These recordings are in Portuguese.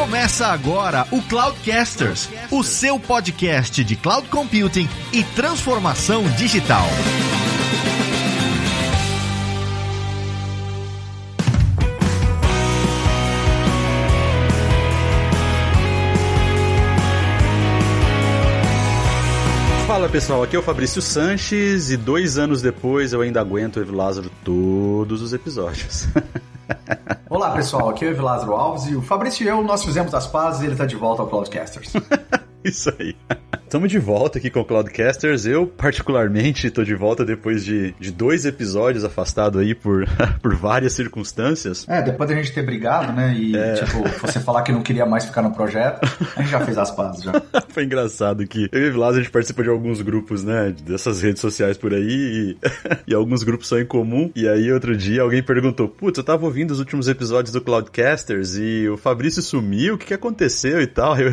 Começa agora o Cloudcasters, o seu podcast de cloud computing e transformação digital. Fala pessoal, aqui é o Fabrício Sanches e dois anos depois eu ainda aguento o Evo Lázaro todos os episódios. Olá pessoal, aqui é o Lázaro Alves e o Fabrício e eu, nós fizemos as pazes e ele está de volta ao Cloudcasters. Isso aí. Estamos de volta aqui com o Cloudcasters. Eu, particularmente, estou de volta depois de, de dois episódios afastado aí por, por várias circunstâncias. É, depois da gente ter brigado, né? E, é. tipo, você falar que não queria mais ficar no projeto, a gente já fez as pazes já. Foi engraçado que eu e o a gente participa de alguns grupos, né? Dessas redes sociais por aí e, e alguns grupos são em comum. E aí, outro dia, alguém perguntou: Putz, eu tava ouvindo os últimos episódios do Cloudcasters e o Fabrício sumiu, o que, que aconteceu e tal. Aí o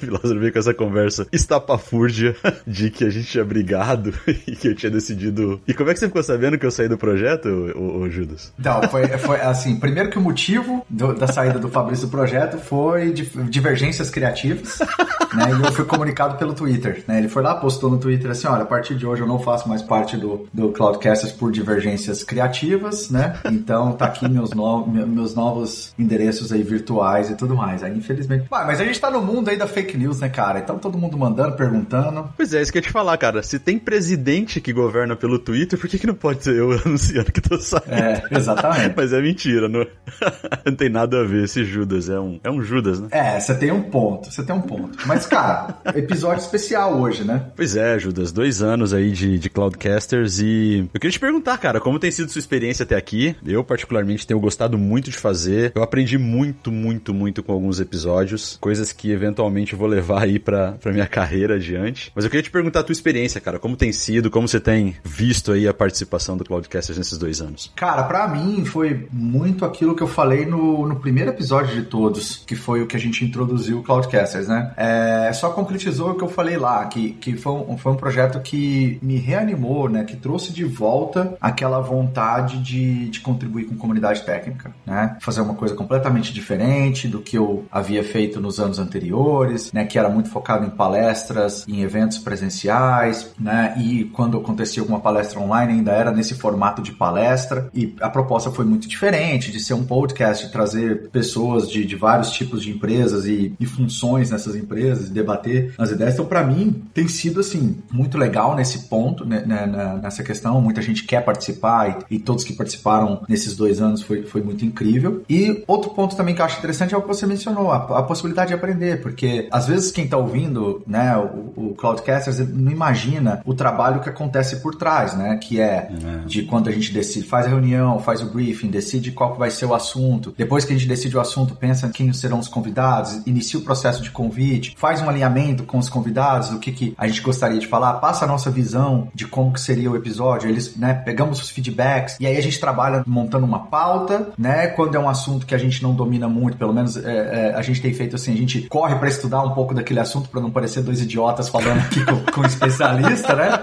Vilas veio com essa conversa. Está estapafúrdia de que a gente tinha brigado e que eu tinha decidido. E como é que você ficou sabendo que eu saí do projeto, ô, ô Judas? Não, foi, foi assim: primeiro que o motivo do, da saída do Fabrício do projeto foi divergências criativas, né? E eu fui comunicado pelo Twitter, né? Ele foi lá, postou no Twitter assim: olha, a partir de hoje eu não faço mais parte do, do Cloudcasters por divergências criativas, né? Então tá aqui meus, no, meus novos endereços aí virtuais e tudo mais. Aí, infelizmente. mas a gente tá no mundo aí da fake news, né, cara? Então todo mundo mandando, perguntando. Pois é, isso que eu ia te falar, cara. Se tem presidente que governa pelo Twitter, por que, que não pode ser eu anunciando que tô saindo? É, exatamente. Mas é mentira, não... não tem nada a ver. Esse Judas é um, é um Judas, né? É, você tem um ponto, você tem um ponto. Mas, cara, episódio especial hoje, né? Pois é, Judas, dois anos aí de, de Cloudcasters e eu queria te perguntar, cara, como tem sido sua experiência até aqui? Eu, particularmente, tenho gostado muito de fazer. Eu aprendi muito, muito, muito com alguns episódios, coisas que eventualmente vou levar aí pra minha carreira adiante. Mas eu queria te perguntar a tua experiência, cara. Como tem sido, como você tem visto aí a participação do Cloudcasters nesses dois anos? Cara, para mim foi muito aquilo que eu falei no, no primeiro episódio de todos, que foi o que a gente introduziu o Cloudcasters, né? É, só concretizou o que eu falei lá, que, que foi, um, foi um projeto que me reanimou, né? Que trouxe de volta aquela vontade de, de contribuir com comunidade técnica, né? Fazer uma coisa completamente diferente do que eu havia feito nos anos anteriores, né? Que era muito focado em palestras em eventos presenciais, né? E quando acontecia alguma palestra online ainda era nesse formato de palestra e a proposta foi muito diferente de ser um podcast, de trazer pessoas de, de vários tipos de empresas e, e funções nessas empresas debater as ideias. Então, para mim, tem sido assim muito legal nesse ponto, né, né, nessa questão. Muita gente quer participar e, e, todos que participaram nesses dois anos foi, foi muito incrível. E outro ponto também que eu acho interessante é o que você mencionou, a, a possibilidade de aprender, porque às vezes quem está ouvindo né? O, o Cloudcasters não imagina o trabalho que acontece por trás, né? Que é, é, de quando a gente decide, faz a reunião, faz o briefing, decide qual vai ser o assunto. Depois que a gente decide o assunto, pensa quem serão os convidados, inicia o processo de convite, faz um alinhamento com os convidados, o que, que a gente gostaria de falar, passa a nossa visão de como que seria o episódio. Eles, né? Pegamos os feedbacks e aí a gente trabalha montando uma pauta, né? Quando é um assunto que a gente não domina muito, pelo menos é, é, a gente tem feito assim, a gente corre para estudar um pouco daquele assunto para não parecer dois idiotas falando aqui com, com um especialista, né?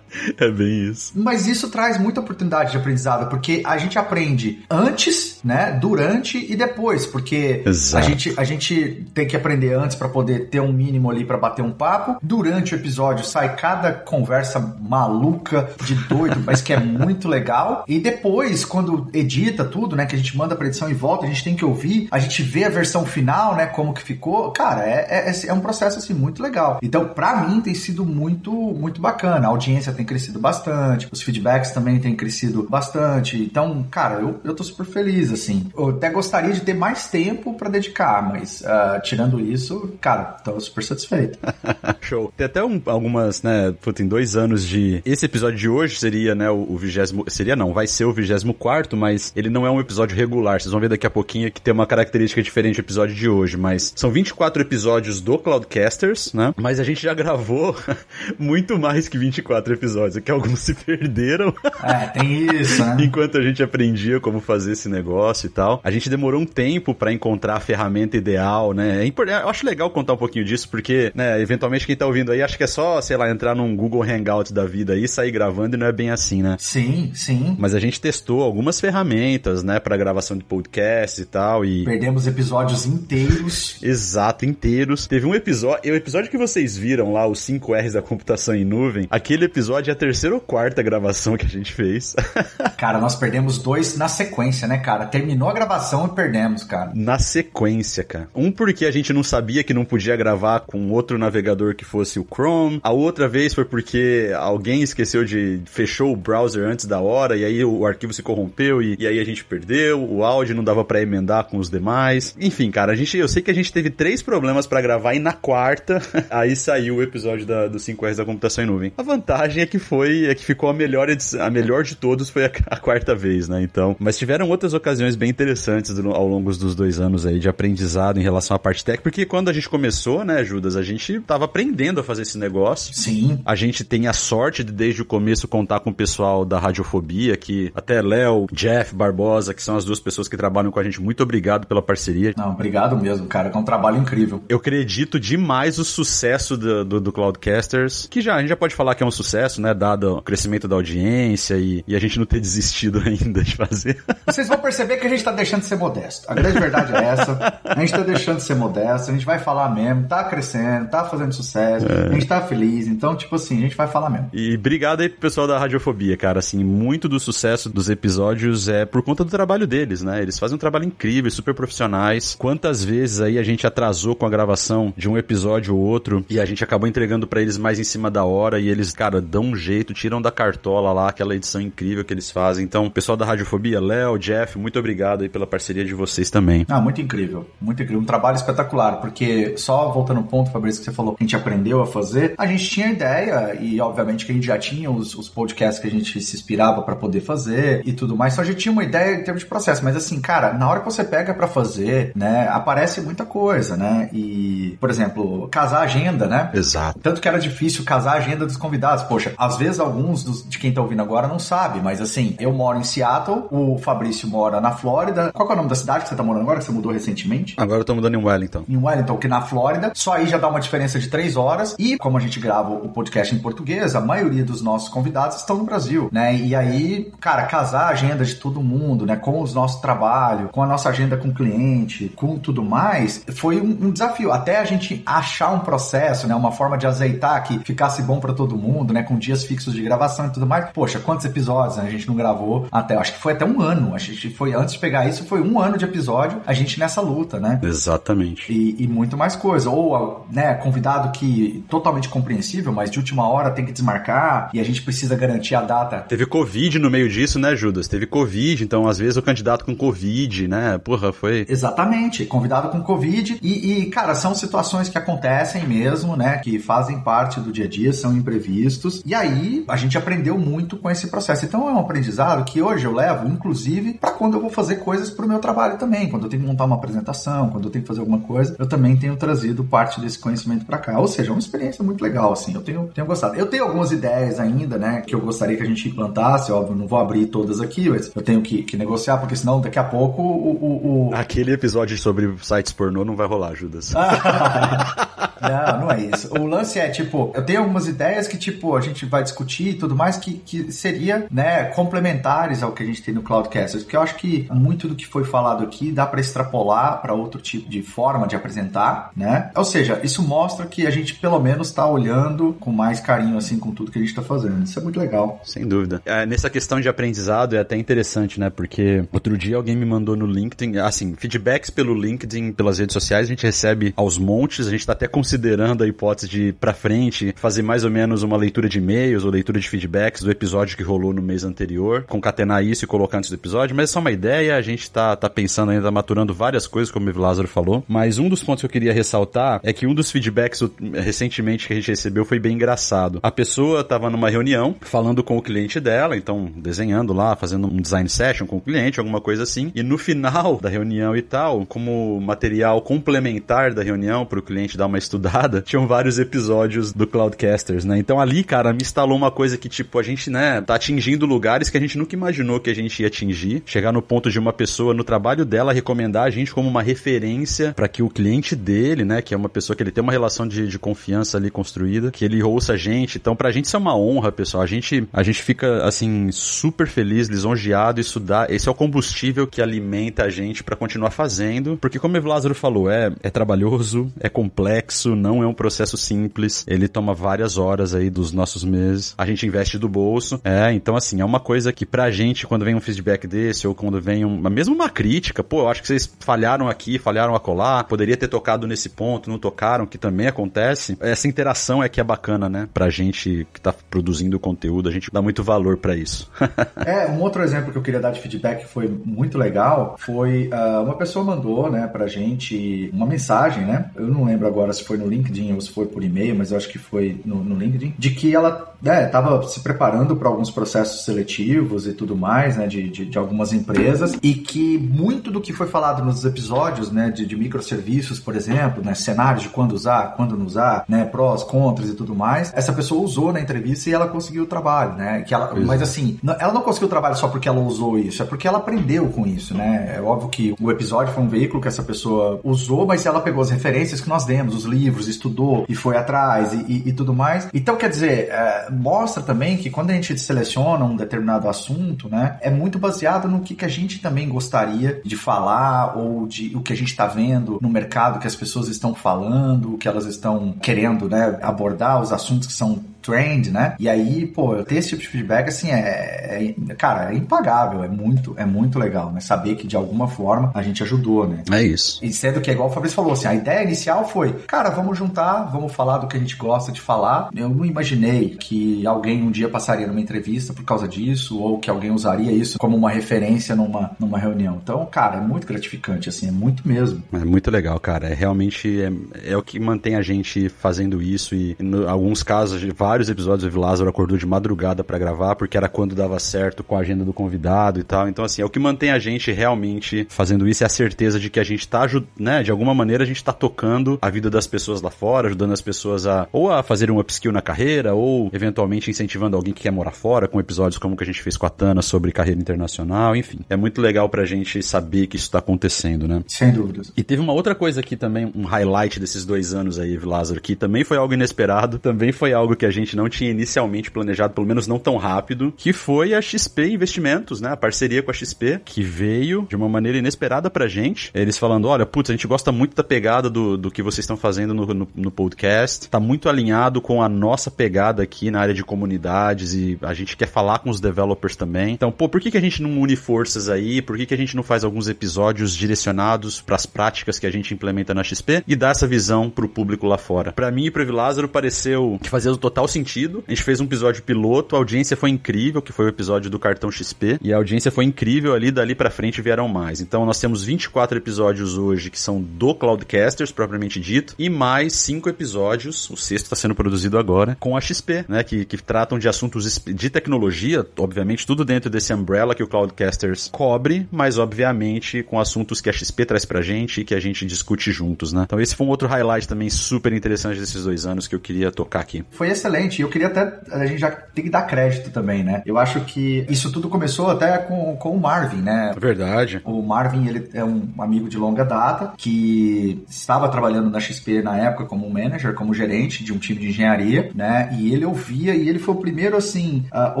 É bem isso. Mas isso traz muita oportunidade de aprendizado, porque a gente aprende antes, né, durante e depois, porque a gente, a gente tem que aprender antes para poder ter um mínimo ali para bater um papo. Durante o episódio sai cada conversa maluca de doido, mas que é muito legal. E depois, quando edita tudo, né, que a gente manda pra edição e volta, a gente tem que ouvir, a gente vê a versão final, né, como que ficou. Cara, é, é, é um processo assim muito legal. Então, para mim tem sido muito muito bacana. A audiência tem crescido bastante, os feedbacks também têm crescido bastante. Então, cara, eu, eu tô super feliz, assim. Eu até gostaria de ter mais tempo para dedicar, mas uh, tirando isso, cara, tô super satisfeito. Show. Tem até um, algumas, né, tem dois anos de... Esse episódio de hoje seria, né, o vigésimo... Seria não, vai ser o vigésimo quarto, mas ele não é um episódio regular. Vocês vão ver daqui a pouquinho que tem uma característica diferente do episódio de hoje, mas são 24 episódios do Cloudcasters, né? Mas a gente já gravou muito mais que 24 episódios que alguns se perderam. É, tem isso, né? Enquanto a gente aprendia como fazer esse negócio e tal. A gente demorou um tempo para encontrar a ferramenta ideal, né? É eu acho legal contar um pouquinho disso, porque, né, eventualmente quem tá ouvindo aí acha que é só, sei lá, entrar num Google Hangout da vida aí, sair gravando e não é bem assim, né? Sim, sim. Mas a gente testou algumas ferramentas, né, para gravação de podcast e tal e perdemos episódios inteiros. Exato, inteiros. Teve um episódio, o episódio que vocês viram lá, os 5 R's da computação em nuvem, aquele episódio é a terceira ou quarta gravação que a gente fez. cara, nós perdemos dois na sequência, né, cara? Terminou a gravação e perdemos, cara. Na sequência, cara. Um porque a gente não sabia que não podia gravar com outro navegador que fosse o Chrome. A outra vez foi porque alguém esqueceu de fechou o browser antes da hora e aí o arquivo se corrompeu e, e aí a gente perdeu. O áudio não dava para emendar com os demais. Enfim, cara, a gente, eu sei que a gente teve três problemas para gravar e na quarta aí saiu o episódio da, do 5 R's da computação em nuvem. A vantagem é que foi, é que ficou a melhor a melhor de todos foi a, a, quarta vez, né? Então, mas tiveram outras ocasiões bem interessantes ao longo dos dois anos aí de aprendizado em relação à parte técnica, porque quando a gente começou, né, Judas, a gente tava aprendendo a fazer esse negócio. Sim. A gente tem a sorte de desde o começo contar com o pessoal da Radiofobia, que até Léo, Jeff, Barbosa, que são as duas pessoas que trabalham com a gente. Muito obrigado pela parceria. Não, obrigado mesmo, cara. É um trabalho incrível. Eu acredito demais o sucesso do, do, do Cloudcasters, que já a gente já pode falar que é um sucesso, né? Dado o crescimento da audiência e, e a gente não ter desistido ainda de fazer. Vocês vão perceber que a gente tá deixando de ser modesto. A grande verdade é essa. A gente tá deixando de ser modesto, a gente vai falar mesmo, tá crescendo, tá fazendo sucesso, é. a gente tá feliz. Então, tipo assim, a gente vai falar mesmo. E obrigado aí pro pessoal da Radiofobia, cara. Assim, muito do sucesso dos episódios é por conta do trabalho deles, né? Eles fazem um trabalho incrível, super profissionais. Quantas vezes aí a gente atrasou com a gravação de um episódio ou outro e a gente acabou entregando para eles mais em cima da hora e eles, cara, dão um jeito, tiram da cartola lá aquela edição incrível que eles fazem. Então, pessoal da Radiofobia, Léo, Jeff, muito obrigado aí pela parceria de vocês também. Ah, muito incrível, muito incrível. Um trabalho espetacular, porque só voltando ao ponto, Fabrício, que você falou, que a gente aprendeu a fazer, a gente tinha ideia e, obviamente, que a gente já tinha os, os podcasts que a gente se inspirava para poder fazer e tudo mais, só a gente tinha uma ideia em termos de processo, mas assim, cara, na hora que você pega para fazer, né, aparece muita coisa, né? E, por exemplo, casar a agenda, né? Exato. Tanto que era difícil casar a agenda dos convidados. Poxa, às vezes alguns dos, de quem tá ouvindo agora não sabe, mas assim, eu moro em Seattle, o Fabrício mora na Flórida. Qual é o nome da cidade que você tá morando agora, que você mudou recentemente? Agora eu tô mudando em Wellington. Em Wellington, que na Flórida, só aí já dá uma diferença de três horas. E como a gente grava o podcast em português, a maioria dos nossos convidados estão no Brasil, né? E aí, cara, casar a agenda de todo mundo, né? Com os nossos trabalhos, com a nossa agenda com o cliente, com tudo mais, foi um, um desafio. Até a gente achar um processo, né? Uma forma de azeitar que ficasse bom para todo mundo, né? Com dias fixos de gravação e tudo mais. Poxa, quantos episódios a gente não gravou até? Acho que foi até um ano. A gente foi, antes de pegar isso, foi um ano de episódio, a gente nessa luta, né? Exatamente. E, e muito mais coisa. Ou, né, convidado que totalmente compreensível, mas de última hora tem que desmarcar e a gente precisa garantir a data. Teve Covid no meio disso, né, Judas? Teve Covid, então às vezes o candidato com Covid, né? Porra, foi. Exatamente, convidado com Covid. E, e, cara, são situações que acontecem mesmo, né? Que fazem parte do dia a dia, são imprevistos. E aí a gente aprendeu muito com esse processo. Então é um aprendizado que hoje eu levo, inclusive, para quando eu vou fazer coisas pro meu trabalho também. Quando eu tenho que montar uma apresentação, quando eu tenho que fazer alguma coisa, eu também tenho trazido parte desse conhecimento para cá. Ou seja, é uma experiência muito legal, assim. Eu tenho, tenho gostado. Eu tenho algumas ideias ainda, né? Que eu gostaria que a gente implantasse. Óbvio, não vou abrir todas aqui, mas eu tenho que, que negociar, porque senão daqui a pouco o. o, o... Aquele episódio sobre sites pornô não vai rolar, Judas. não, não é isso. O lance é, tipo, eu tenho algumas ideias que, tipo, a gente vai discutir e tudo mais que, que seria, né, complementares ao que a gente tem no Cloudcasters, porque eu acho que muito do que foi falado aqui dá para extrapolar para outro tipo de forma de apresentar, né? Ou seja, isso mostra que a gente pelo menos está olhando com mais carinho, assim, com tudo que a gente está fazendo. Isso é muito legal. Sem dúvida. É, nessa questão de aprendizado é até interessante, né? Porque outro dia alguém me mandou no LinkedIn, assim, feedbacks pelo LinkedIn, pelas redes sociais, a gente recebe aos montes, a gente está até considerando a hipótese de para frente fazer mais ou menos uma leitura de e-mails ou leitura de feedbacks do episódio que rolou no mês anterior, concatenar isso e colocar antes do episódio, mas é só uma ideia, a gente tá, tá pensando ainda, maturando várias coisas, como o Lázaro falou, mas um dos pontos que eu queria ressaltar é que um dos feedbacks recentemente que a gente recebeu foi bem engraçado. A pessoa tava numa reunião falando com o cliente dela, então desenhando lá, fazendo um design session com o cliente, alguma coisa assim, e no final da reunião e tal, como material complementar da reunião para o cliente dar uma estudada, tinham vários episódios do Cloudcasters, né? Então ali, cara, me falou uma coisa que, tipo, a gente, né, tá atingindo lugares que a gente nunca imaginou que a gente ia atingir. Chegar no ponto de uma pessoa no trabalho dela recomendar a gente como uma referência para que o cliente dele, né, que é uma pessoa que ele tem uma relação de, de confiança ali construída, que ele ouça a gente. Então, pra gente isso é uma honra, pessoal. A gente, a gente fica, assim, super feliz, lisonjeado. Isso dá, esse é o combustível que alimenta a gente para continuar fazendo. Porque, como o Lázaro falou, é, é trabalhoso, é complexo, não é um processo simples. Ele toma várias horas aí dos nossos meses. A gente investe do bolso. É, então, assim, é uma coisa que pra gente, quando vem um feedback desse, ou quando vem uma, mesmo uma crítica, pô, eu acho que vocês falharam aqui, falharam acolá, poderia ter tocado nesse ponto, não tocaram, que também acontece. Essa interação é que é bacana, né? Pra gente que tá produzindo conteúdo, a gente dá muito valor para isso. é, um outro exemplo que eu queria dar de feedback que foi muito legal foi uh, uma pessoa mandou, né, pra gente uma mensagem, né? Eu não lembro agora se foi no LinkedIn ou se foi por e-mail, mas eu acho que foi no, no LinkedIn, de que ela estava né, se preparando para alguns processos seletivos e tudo mais, né, de, de, de, algumas empresas, e que muito do que foi falado nos episódios, né, de, de microserviços, por exemplo, né, cenários de quando usar, quando não usar, né, prós, contras e tudo mais, essa pessoa usou na entrevista e ela conseguiu o trabalho, né, que ela, mas assim, ela não conseguiu o trabalho só porque ela usou isso, é porque ela aprendeu com isso, né, é óbvio que o episódio foi um veículo que essa pessoa usou, mas ela pegou as referências que nós demos, os livros, estudou e foi atrás e, e, e tudo mais. Então, quer dizer, é, mostra também que quando a gente seleciona um determinado assunto, né, é muito baseado no que, que a gente também gostaria de falar ou de o que a gente está vendo no mercado, que as pessoas estão falando, o que elas estão querendo, né, abordar, os assuntos que são trend, né? E aí, pô, ter esse tipo de feedback, assim, é, é, cara, é impagável, é muito, é muito legal, né? Saber que de alguma forma a gente ajudou, né? É isso. E sendo que, igual o Fabrício falou, assim, a ideia inicial foi, cara, vamos juntar, vamos falar do que a gente gosta de falar. Eu não imaginei que alguém um dia passaria numa entrevista por causa disso, ou que alguém usaria isso como uma referência numa, numa reunião. Então, cara, é muito gratificante, assim, é muito mesmo. É muito legal, cara. É realmente é, é o que mantém a gente fazendo isso e, em alguns casos, vários vários episódios o Lázaro acordou de madrugada para gravar, porque era quando dava certo com a agenda do convidado e tal. Então, assim, é o que mantém a gente realmente fazendo isso é a certeza de que a gente tá, né, de alguma maneira a gente tá tocando a vida das pessoas lá fora, ajudando as pessoas a ou a fazer um upskill na carreira, ou eventualmente incentivando alguém que quer morar fora, com episódios como que a gente fez com a Tana sobre carreira internacional, enfim. É muito legal pra gente saber que isso tá acontecendo, né? Sem dúvidas. E teve uma outra coisa aqui também, um highlight desses dois anos aí, Lázaro, que também foi algo inesperado, também foi algo que a gente gente não tinha inicialmente planejado, pelo menos não tão rápido, que foi a XP Investimentos, né? A parceria com a XP, que veio de uma maneira inesperada pra gente. Eles falando: olha, putz, a gente gosta muito da pegada do, do que vocês estão fazendo no, no, no podcast, tá muito alinhado com a nossa pegada aqui na área de comunidades e a gente quer falar com os developers também. Então, pô, por que, que a gente não une forças aí? Por que, que a gente não faz alguns episódios direcionados para as práticas que a gente implementa na XP e dá essa visão pro público lá fora? Para mim e pro Lázaro pareceu que fazia o total sentido. A gente fez um episódio piloto, a audiência foi incrível, que foi o episódio do cartão XP, e a audiência foi incrível ali, dali para frente vieram mais. Então nós temos 24 episódios hoje que são do Cloudcasters, propriamente dito, e mais 5 episódios, o sexto está sendo produzido agora, com a XP, né, que, que tratam de assuntos de tecnologia, obviamente tudo dentro desse umbrella que o Cloudcasters cobre, mas obviamente com assuntos que a XP traz pra gente e que a gente discute juntos, né? Então esse foi um outro highlight também super interessante desses dois anos que eu queria tocar aqui. Foi excelente excelente. Eu queria até. A gente já tem que dar crédito também, né? Eu acho que isso tudo começou até com, com o Marvin, né? Verdade. O Marvin, ele é um amigo de longa data que estava trabalhando na XP na época como manager, como gerente de um time de engenharia, né? E ele ouvia e ele foi o primeiro, assim, uh,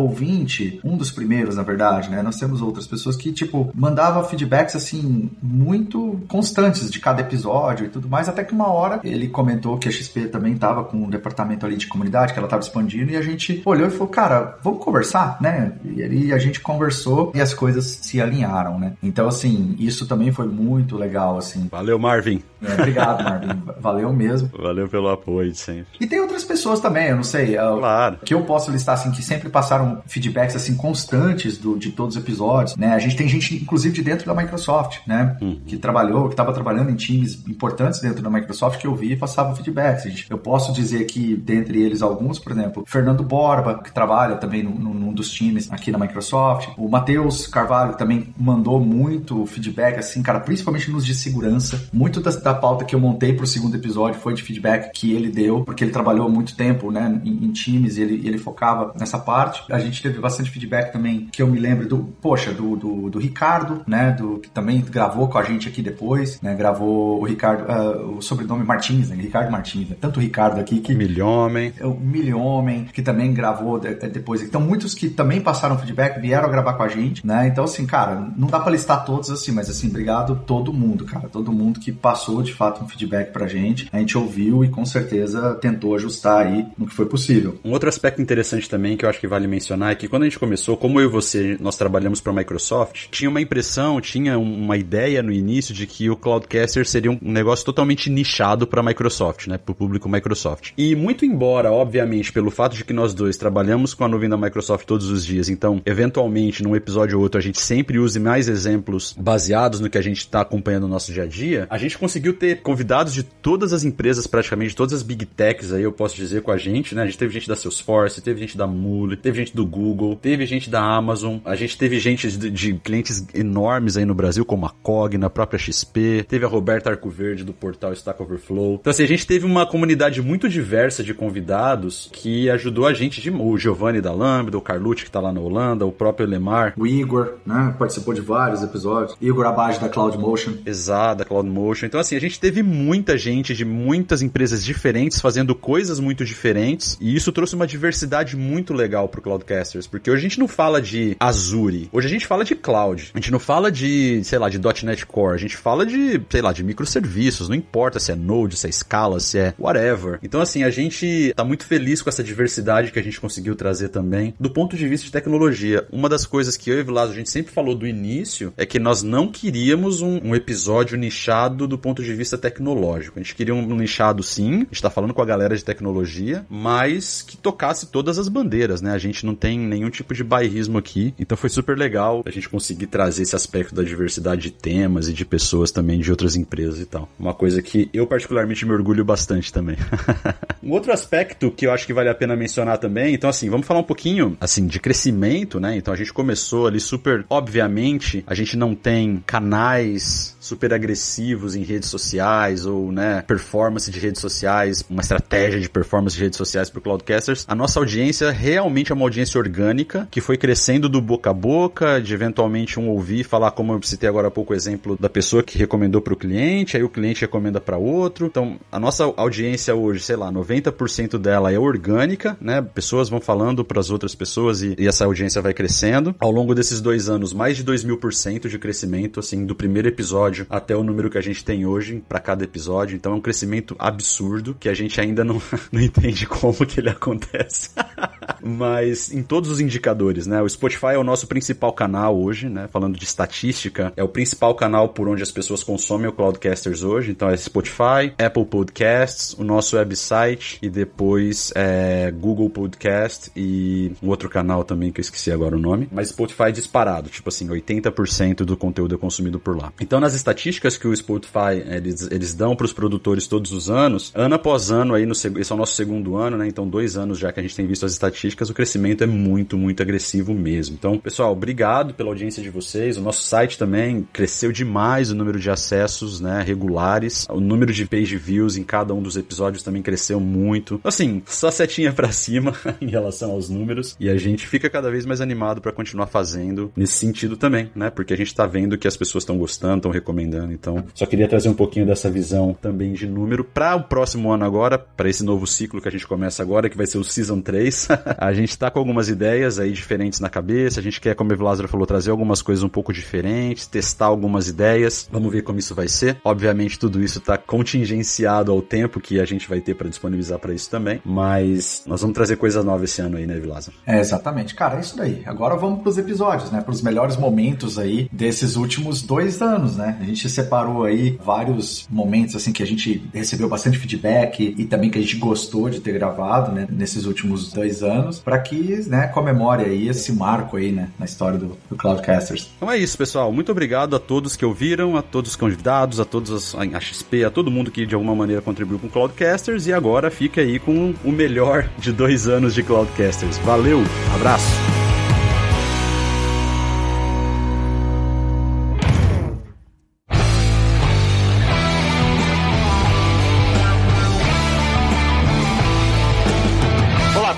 ouvinte, um dos primeiros, na verdade, né? Nós temos outras pessoas que, tipo, mandava feedbacks, assim, muito constantes de cada episódio e tudo mais, até que uma hora ele comentou que a XP também estava com um departamento ali de comunidade, que ela estava expandindo e a gente olhou e falou, cara, vamos conversar, né? E a gente conversou e as coisas se alinharam, né? Então, assim, isso também foi muito legal, assim. Valeu, Marvin. É, obrigado, Marvin. Valeu mesmo. Valeu pelo apoio sempre. E tem outras pessoas também, eu não sei. Claro. Que eu posso listar, assim, que sempre passaram feedbacks, assim, constantes do, de todos os episódios, né? A gente tem gente, inclusive, de dentro da Microsoft, né? Hum. Que trabalhou, que estava trabalhando em times importantes dentro da Microsoft que eu vi e passava feedbacks. Eu posso dizer que, dentre eles, alguns, por exemplo, Fernando Borba, que trabalha também num, num dos times aqui na Microsoft, o Matheus Carvalho também mandou muito feedback, assim, cara, principalmente nos de segurança, muito da, da da pauta que eu montei pro segundo episódio foi de feedback que ele deu, porque ele trabalhou muito tempo, né, em, em times e ele, ele focava nessa parte. A gente teve bastante feedback também, que eu me lembro do, poxa, do, do, do Ricardo, né, do, que também gravou com a gente aqui depois, né, gravou o Ricardo, uh, o sobrenome Martins, né, Ricardo Martins, né, tanto o Ricardo aqui que... Milhomem. O Milhomem, que também gravou de, depois. Então, muitos que também passaram feedback vieram gravar com a gente, né, então assim, cara, não dá pra listar todos assim, mas assim, obrigado todo mundo, cara, todo mundo que passou de fato um feedback pra gente, a gente ouviu e com certeza tentou ajustar aí no que foi possível. Um outro aspecto interessante também que eu acho que vale mencionar é que quando a gente começou, como eu e você, nós trabalhamos para a Microsoft, tinha uma impressão, tinha uma ideia no início de que o Cloudcaster seria um negócio totalmente nichado para a Microsoft, né, para o público Microsoft. E muito embora, obviamente, pelo fato de que nós dois trabalhamos com a nuvem da Microsoft todos os dias, então, eventualmente, num episódio ou outro, a gente sempre use mais exemplos baseados no que a gente está acompanhando no nosso dia a dia, a gente conseguiu ter convidados de todas as empresas, praticamente todas as big techs aí, eu posso dizer, com a gente, né? A gente teve gente da Salesforce, teve gente da Mule, teve gente do Google, teve gente da Amazon, a gente teve gente de, de clientes enormes aí no Brasil, como a Cogna, a própria XP, teve a Roberta Arcoverde do portal Stack Overflow. Então, assim, a gente teve uma comunidade muito diversa de convidados que ajudou a gente, de, o Giovanni da Lambda, o Carlucci que tá lá na Holanda, o próprio Lemar. O Igor, né? Participou de vários episódios. Igor Abage da CloudMotion. Exato, da CloudMotion. Então, assim, a gente teve muita gente de muitas empresas diferentes fazendo coisas muito diferentes e isso trouxe uma diversidade muito legal pro Cloudcasters, porque hoje a gente não fala de Azure, hoje a gente fala de cloud. A gente não fala de, sei lá, de .NET Core, a gente fala de, sei lá, de microserviços, não importa se é Node, se é Scala, se é whatever. Então assim, a gente tá muito feliz com essa diversidade que a gente conseguiu trazer também do ponto de vista de tecnologia. Uma das coisas que eu e o Vilas a gente sempre falou do início é que nós não queríamos um, um episódio nichado do ponto de vista tecnológico. A gente queria um nichado sim, a gente tá falando com a galera de tecnologia, mas que tocasse todas as bandeiras, né? A gente não tem nenhum tipo de bairrismo aqui, então foi super legal a gente conseguir trazer esse aspecto da diversidade de temas e de pessoas também de outras empresas e tal. Uma coisa que eu particularmente me orgulho bastante também. um outro aspecto que eu acho que vale a pena mencionar também, então assim, vamos falar um pouquinho assim de crescimento, né? Então a gente começou ali super, obviamente, a gente não tem canais super agressivos em redes sociais ou, né, performance de redes sociais, uma estratégia de performance de redes sociais para o Cloudcasters. A nossa audiência realmente é uma audiência orgânica que foi crescendo do boca a boca, de eventualmente um ouvir falar, como eu citei agora há pouco o exemplo da pessoa que recomendou para o cliente, aí o cliente recomenda para outro. Então, a nossa audiência hoje, sei lá, 90% dela é orgânica, né? Pessoas vão falando para as outras pessoas e, e, essa audiência vai crescendo. Ao longo desses dois anos, mais de 2 mil por cento de crescimento, assim, do primeiro episódio até o número que a gente tem hoje para cada episódio. Então, é um crescimento absurdo que a gente ainda não, não entende como que ele acontece. Mas em todos os indicadores, né? O Spotify é o nosso principal canal hoje, né? Falando de estatística, é o principal canal por onde as pessoas consomem o Cloudcasters hoje. Então é Spotify, Apple Podcasts, o nosso website e depois é Google Podcast e um outro canal também que eu esqueci agora o nome. Mas Spotify é disparado, tipo assim, 80% do conteúdo é consumido por lá. Então nas estatísticas que o Spotify eles, eles dão para os produtores todos os anos, ano após ano aí no esse é o nosso segundo ano, né? Então dois anos já que a gente tem visto as estatísticas, o crescimento é muito, muito agressivo mesmo. Então, pessoal, obrigado pela audiência de vocês. O nosso site também cresceu demais o número de acessos, né, regulares. O número de page views em cada um dos episódios também cresceu muito. Assim, só setinha para cima em relação aos números e a gente fica cada vez mais animado para continuar fazendo nesse sentido também, né? Porque a gente tá vendo que as pessoas estão gostando, estão recomendando. Então, só queria trazer um pouquinho dessa visão também de número para o próximo ano agora, para esse novo ciclo que a gente começa agora, que vai ser o Season 3. a gente tá com algumas ideias aí diferentes na cabeça, a gente quer, como o Lázaro falou, trazer algumas coisas um pouco diferentes, testar algumas ideias, vamos ver como isso vai ser. Obviamente, tudo isso tá contingenciado ao tempo que a gente vai ter para disponibilizar para isso também, mas nós vamos trazer coisas novas esse ano aí, né, Vilaza? É, exatamente. Cara, é isso daí. Agora vamos pros episódios, né, pros melhores momentos aí desses últimos dois anos, né? A gente separou aí vários momentos, assim, que a gente recebeu bastante feedback e também que a gente gostou de ter gravado, né, nesses últimos dois anos, para que, né, comemore aí esse marco aí, né, na história do, do Cloudcasters. Então é isso, pessoal. Muito obrigado a todos que ouviram, a todos os convidados, a todos a XP, a todo mundo que de alguma maneira contribuiu com o Cloudcasters e agora fica aí com o melhor de dois anos de Cloudcasters. Valeu, abraço!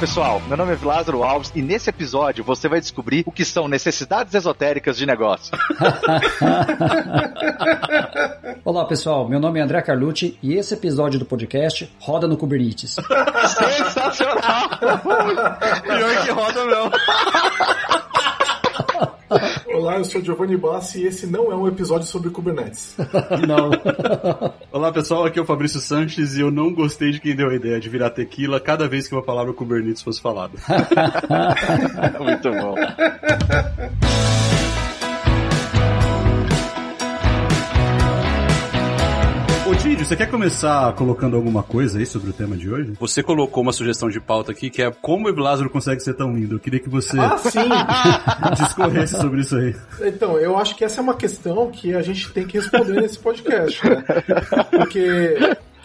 Pessoal, meu nome é Lázaro Alves e nesse episódio você vai descobrir o que são necessidades esotéricas de negócio. Olá pessoal, meu nome é André Carlucci e esse episódio do podcast roda no Kubernetes. Sensacional! Pior que roda não. Olá, eu sou Giovanni Bassi e esse não é um episódio sobre Kubernetes. Não. Olá pessoal, aqui é o Fabrício Sanches e eu não gostei de quem deu a ideia de virar tequila cada vez que uma palavra Kubernetes fosse falada. Muito bom. Ô Tídio, você quer começar colocando alguma coisa aí sobre o tema de hoje? Você colocou uma sugestão de pauta aqui que é como o Lázaro consegue ser tão lindo. Eu queria que você Ah, sim! discorresse sobre isso aí. Então, eu acho que essa é uma questão que a gente tem que responder nesse podcast, né? Porque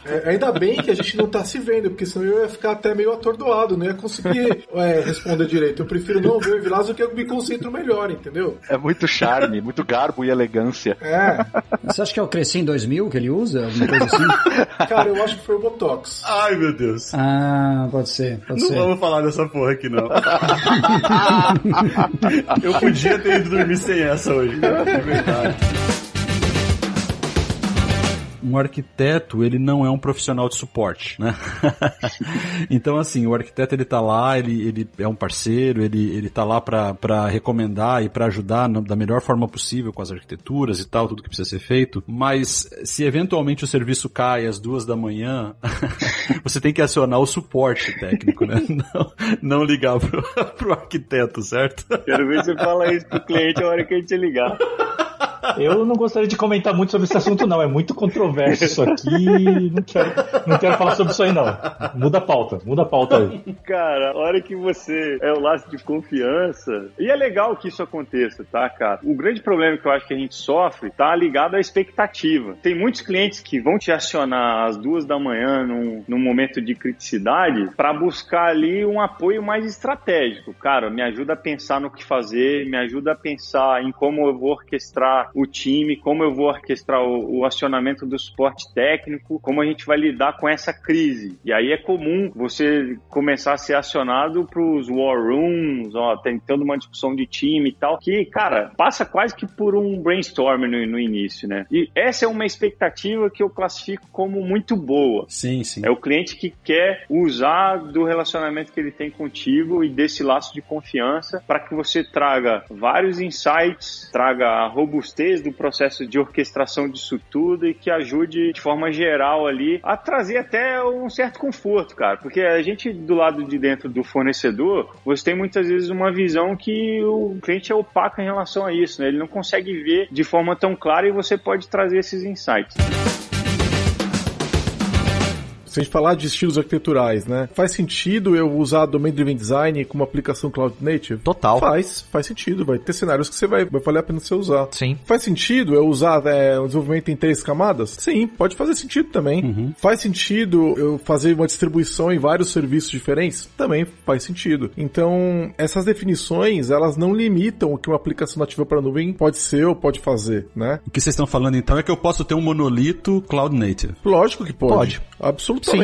é, ainda bem que a gente não tá se vendo, porque senão eu ia ficar até meio atordoado, não ia conseguir é, responder direito. Eu prefiro não ver o Vilazo que eu me concentro melhor, entendeu? É muito charme, muito garbo e elegância. É, Você acha que é o Crescim 2000 que ele usa? Alguma coisa assim? cara, eu acho que foi o Botox. Ai, meu Deus. Ah, pode ser, pode Não ser. vamos falar dessa porra aqui, não. Eu podia ter ido dormir sem essa hoje. De verdade. Um arquiteto, ele não é um profissional de suporte, né? então, assim, o arquiteto, ele tá lá, ele, ele é um parceiro, ele, ele tá lá pra, pra recomendar e pra ajudar na- da melhor forma possível com as arquiteturas e tal, tudo que precisa ser feito. Mas, se eventualmente o serviço cai às duas da manhã, você tem que acionar o suporte técnico, né? Não, não ligar pro, pro arquiteto, certo? Quero ver se você fala isso pro cliente a hora que a gente ligar. Eu não gostaria de comentar muito sobre esse assunto, não. É muito controverso isso aqui. Não quero, não quero falar sobre isso aí, não. Muda a pauta, muda a pauta aí. Cara, a hora que você é o laço de confiança. E é legal que isso aconteça, tá, cara? O grande problema que eu acho que a gente sofre tá ligado à expectativa. Tem muitos clientes que vão te acionar às duas da manhã num, num momento de criticidade para buscar ali um apoio mais estratégico. Cara, me ajuda a pensar no que fazer, me ajuda a pensar em como eu vou orquestrar o time, como eu vou orquestrar o, o acionamento do suporte técnico, como a gente vai lidar com essa crise. E aí é comum você começar a ser acionado para os war rooms, ó, tentando uma discussão de time e tal, que, cara, passa quase que por um brainstorm no, no início, né? E essa é uma expectativa que eu classifico como muito boa. Sim, sim. É o cliente que quer usar do relacionamento que ele tem contigo e desse laço de confiança para que você traga vários insights, traga a robustez do processo de orquestração disso tudo e que ajude de forma geral ali a trazer até um certo conforto, cara. Porque a gente do lado de dentro do fornecedor, você tem muitas vezes uma visão que o cliente é opaco em relação a isso, né? Ele não consegue ver de forma tão clara e você pode trazer esses insights. Se a gente falar de estilos arquiteturais, né? Faz sentido eu usar Domain Driven Design como aplicação Cloud Native? Total. Faz, faz sentido. Vai ter cenários que você vai, vai valer a pena você usar. Sim. Faz sentido eu usar é, o desenvolvimento em três camadas? Sim, pode fazer sentido também. Faz sentido eu fazer uma distribuição em vários serviços diferentes? Também faz sentido. Então, essas definições, elas não limitam o que uma aplicação nativa para nuvem pode ser ou pode fazer, né? O que vocês estão falando então é que eu posso ter um monolito cloud native. Lógico que pode. Pode. Absolutamente, sim.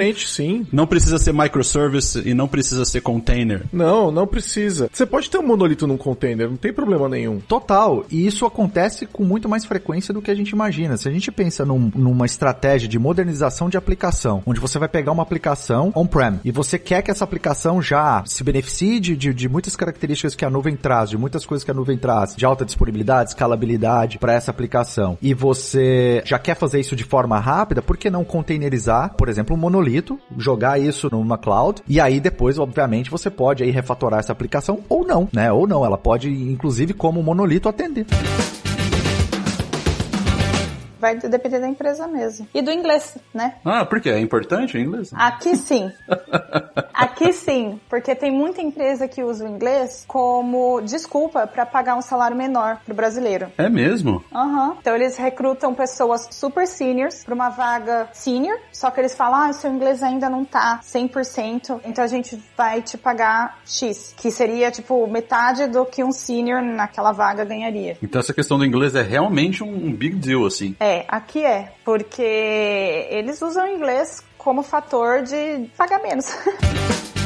Não precisa ser microservice e não precisa ser container. Não, não precisa. Você pode ter um monolito num container, não tem problema nenhum. Total, e isso acontece com muito mais frequência do que a gente imagina. Se a gente pensa num- numa estratégia de modernização de aplicação, onde você vai pegar uma aplicação on-prem e você quer que essa aplicação já se beneficie de, de, de muitas características que a nuvem traz, de muitas coisas que a nuvem traz, de alta disponibilidade, escalabilidade para essa aplicação, e você já quer fazer isso de forma rápida, por que não containerizar, por exemplo, um monolito, jogar isso numa cloud, e aí depois, obviamente, você pode aí refatorar essa aplicação ou não, né? Ou não, ela pode, inclusive, como monolito atender. Vai depender da empresa mesmo. E do inglês, né? Ah, por quê? É importante o inglês? Aqui sim. Aqui sim, porque tem muita empresa que usa o inglês como desculpa para pagar um salário menor pro brasileiro. É mesmo? Aham. Então eles recrutam pessoas super seniors para uma vaga senior, só que eles falam: "Ah, seu inglês ainda não tá 100%, então a gente vai te pagar X", que seria tipo metade do que um senior naquela vaga ganharia. Então essa questão do inglês é realmente um um big deal, assim. É, aqui é, porque eles usam inglês como fator de pagar menos.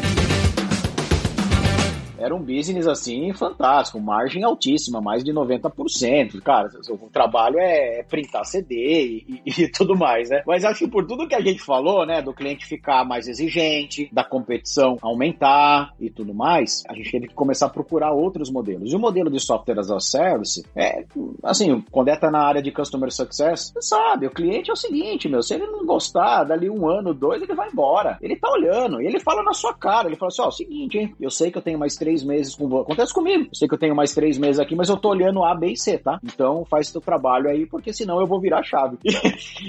era um business assim fantástico, margem altíssima, mais de 90%. Cara, o trabalho é printar CD e, e, e tudo mais, né? Mas acho que por tudo que a gente falou, né, do cliente ficar mais exigente, da competição aumentar e tudo mais, a gente teve que começar a procurar outros modelos. E o modelo de software as a service é, assim, quando é tá na área de customer success, você sabe, o cliente é o seguinte, meu, se ele não gostar, dali um ano, dois, ele vai embora. Ele tá olhando, ele fala na sua cara, ele fala assim, ó, oh, seguinte, hein, eu sei que eu tenho mais três meses com você. Acontece comigo, sei que eu tenho mais três meses aqui, mas eu tô olhando A, B e C, tá? Então faz teu trabalho aí, porque senão eu vou virar chave.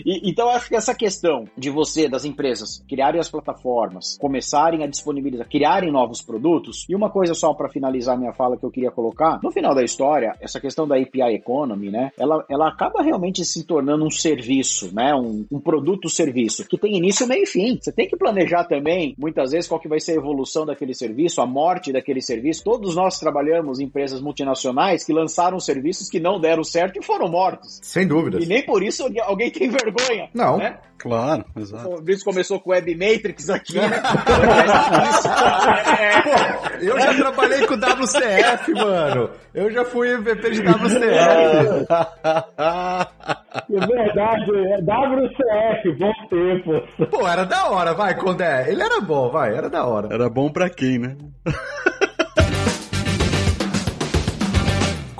e, então acho que essa questão de você, das empresas, criarem as plataformas, começarem a disponibilizar, criarem novos produtos, e uma coisa só para finalizar minha fala que eu queria colocar, no final da história, essa questão da API Economy, né, ela, ela acaba realmente se tornando um serviço, né, um, um produto-serviço, que tem início, meio e fim. Você tem que planejar também, muitas vezes, qual que vai ser a evolução daquele serviço, a morte daquele serviço. Todos nós trabalhamos em empresas multinacionais que lançaram serviços que não deram certo e foram mortos. Sem dúvida. E nem por isso alguém tem vergonha. Não. Né? Claro, exato. O Fabrício começou com Web Matrix aqui, né? Pô, eu já trabalhei com WCF, mano. Eu já fui MVP de WCF. É verdade, é WCF, bom tempo. Pô, era da hora, vai, Condé. Ele era bom, vai, era da hora. Era bom pra quem, né?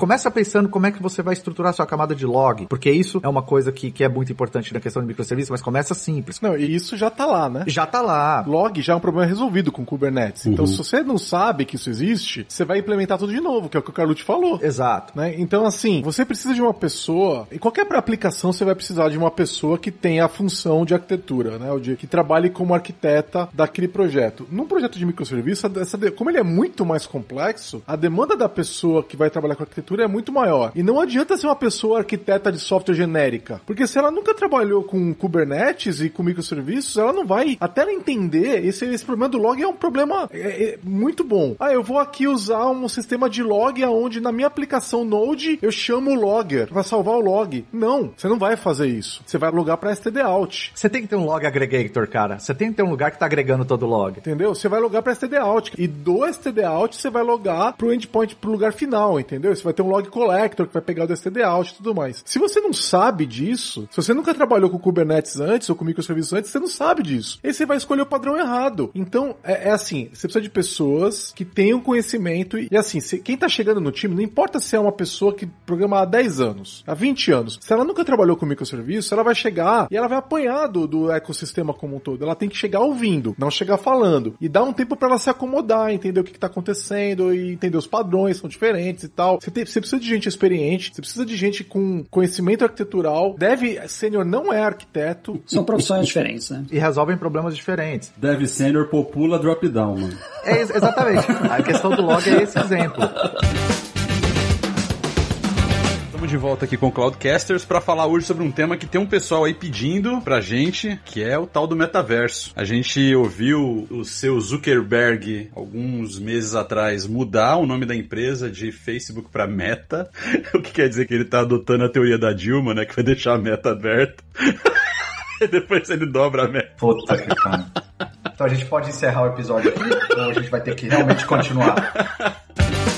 Começa pensando como é que você vai estruturar sua camada de log, porque isso é uma coisa que, que é muito importante na questão de microserviços, mas começa simples. Não, e isso já tá lá, né? Já tá lá. Log já é um problema resolvido com Kubernetes. Então, uhum. se você não sabe que isso existe, você vai implementar tudo de novo, que é o que o Carlucci falou. Exato. Né? Então, assim, você precisa de uma pessoa, em qualquer aplicação você vai precisar de uma pessoa que tenha a função de arquitetura, né? Ou de, que trabalhe como arquiteta daquele projeto. Num projeto de microserviço, essa, como ele é muito mais complexo, a demanda da pessoa que vai trabalhar com arquitetura é muito maior. E não adianta ser uma pessoa arquiteta de software genérica, porque se ela nunca trabalhou com Kubernetes e com microserviços, ela não vai, até ela entender, esse, esse problema do log é um problema é, é muito bom. Ah, eu vou aqui usar um sistema de log aonde na minha aplicação Node eu chamo o logger para salvar o log. Não, você não vai fazer isso. Você vai logar para stdout. Você tem que ter um log aggregator, cara. Você tem que ter um lugar que tá agregando todo o log. Entendeu? Você vai logar para stdout e do stdout você vai logar pro endpoint pro lugar final, entendeu? Você vai ter um log collector que vai pegar o DSTD out e tudo mais. Se você não sabe disso, se você nunca trabalhou com Kubernetes antes ou com microserviços antes, você não sabe disso. E você vai escolher o padrão errado. Então, é, é assim, você precisa de pessoas que tenham conhecimento e, assim, se, quem tá chegando no time, não importa se é uma pessoa que programa há 10 anos, há 20 anos, se ela nunca trabalhou com microserviços, ela vai chegar e ela vai apanhar do, do ecossistema como um todo. Ela tem que chegar ouvindo, não chegar falando. E dar um tempo para ela se acomodar, entender o que, que tá acontecendo e entender os padrões, são diferentes e tal. Você, tem, você precisa de gente experiente, você precisa de gente com conhecimento arquitetural. Deve sênior não é arquiteto. São profissões diferentes, né? E resolvem problemas diferentes. Deve sênior popula drop down, mano. É, exatamente. A questão do log é esse exemplo de volta aqui com o Cloudcasters para falar hoje sobre um tema que tem um pessoal aí pedindo pra gente, que é o tal do metaverso. A gente ouviu o seu Zuckerberg alguns meses atrás mudar o nome da empresa de Facebook para Meta, o que quer dizer que ele tá adotando a teoria da Dilma, né, que vai deixar a meta aberta. e depois ele dobra a meta. Puta que pariu. Então a gente pode encerrar o episódio aqui ou a gente vai ter que realmente continuar?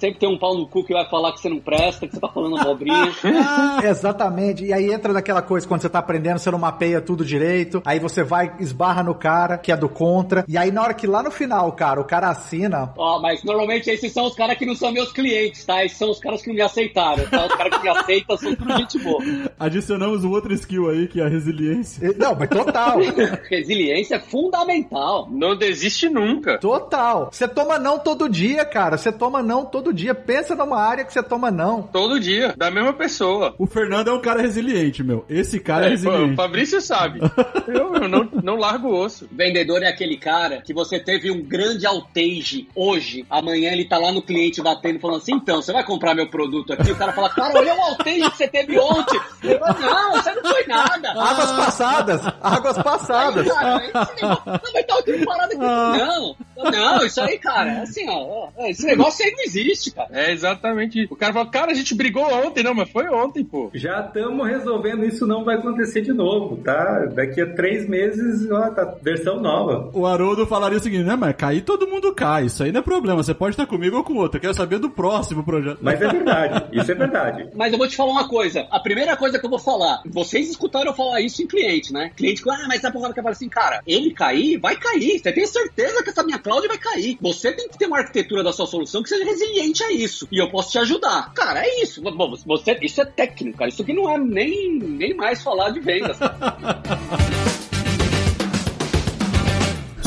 sempre tem um pau no cu que vai falar que você não presta, que você tá falando abobrinha. Exatamente. E aí entra naquela coisa, quando você tá aprendendo, você não mapeia tudo direito, aí você vai, esbarra no cara, que é do contra, e aí na hora que lá no final, cara, o cara assina... Ó, oh, mas normalmente esses são os caras que não são meus clientes, tá? Esses são os caras que não me aceitaram, tá? Os caras que me aceitam são tudo gente boa. Adicionamos um outro skill aí, que é a resiliência. Não, mas total. resiliência é fundamental. Não desiste nunca. Total. Você toma não todo dia, cara. Você toma não todo todo dia. Pensa numa área que você toma não. Todo dia, da mesma pessoa. O Fernando é um cara resiliente, meu. Esse cara é, é resiliente. O Fabrício sabe. eu, eu não, não largo o osso. Vendedor é aquele cara que você teve um grande outage hoje, amanhã ele tá lá no cliente batendo falando assim, então, você vai comprar meu produto aqui? O cara fala, cara, olha o outage que você teve ontem. Ele fala, não, você não foi nada. Águas passadas, águas passadas. Aí, cara, aí, não, mas tá aqui parado aqui. Não, Não, isso aí, cara, é assim, ó, ó, esse negócio aí não existe, cara. É exatamente isso. O cara fala, cara, a gente brigou ontem, não, mas foi ontem, pô. Já estamos resolvendo, isso não vai acontecer de novo, tá? Daqui a três meses, ó, tá versão nova. O Haroldo falaria o seguinte, né, mas cair todo mundo cai, isso aí não é problema, você pode estar comigo ou com outro, eu quero saber do próximo projeto. Mas é verdade, isso é verdade. Mas eu vou te falar uma coisa, a primeira coisa que eu vou falar, vocês escutaram eu falar isso em cliente, né? Cliente que, ah, mas a porra que fala assim, cara, ele cair, vai cair, você tem certeza que essa minha cloud vai cair. Você tem que ter uma arquitetura da sua solução que seja resiliente a isso, e eu posso te ajudar. Cara, é isso. Bom, você, isso é técnico, cara. Isso aqui não é nem, nem mais falar de vendas.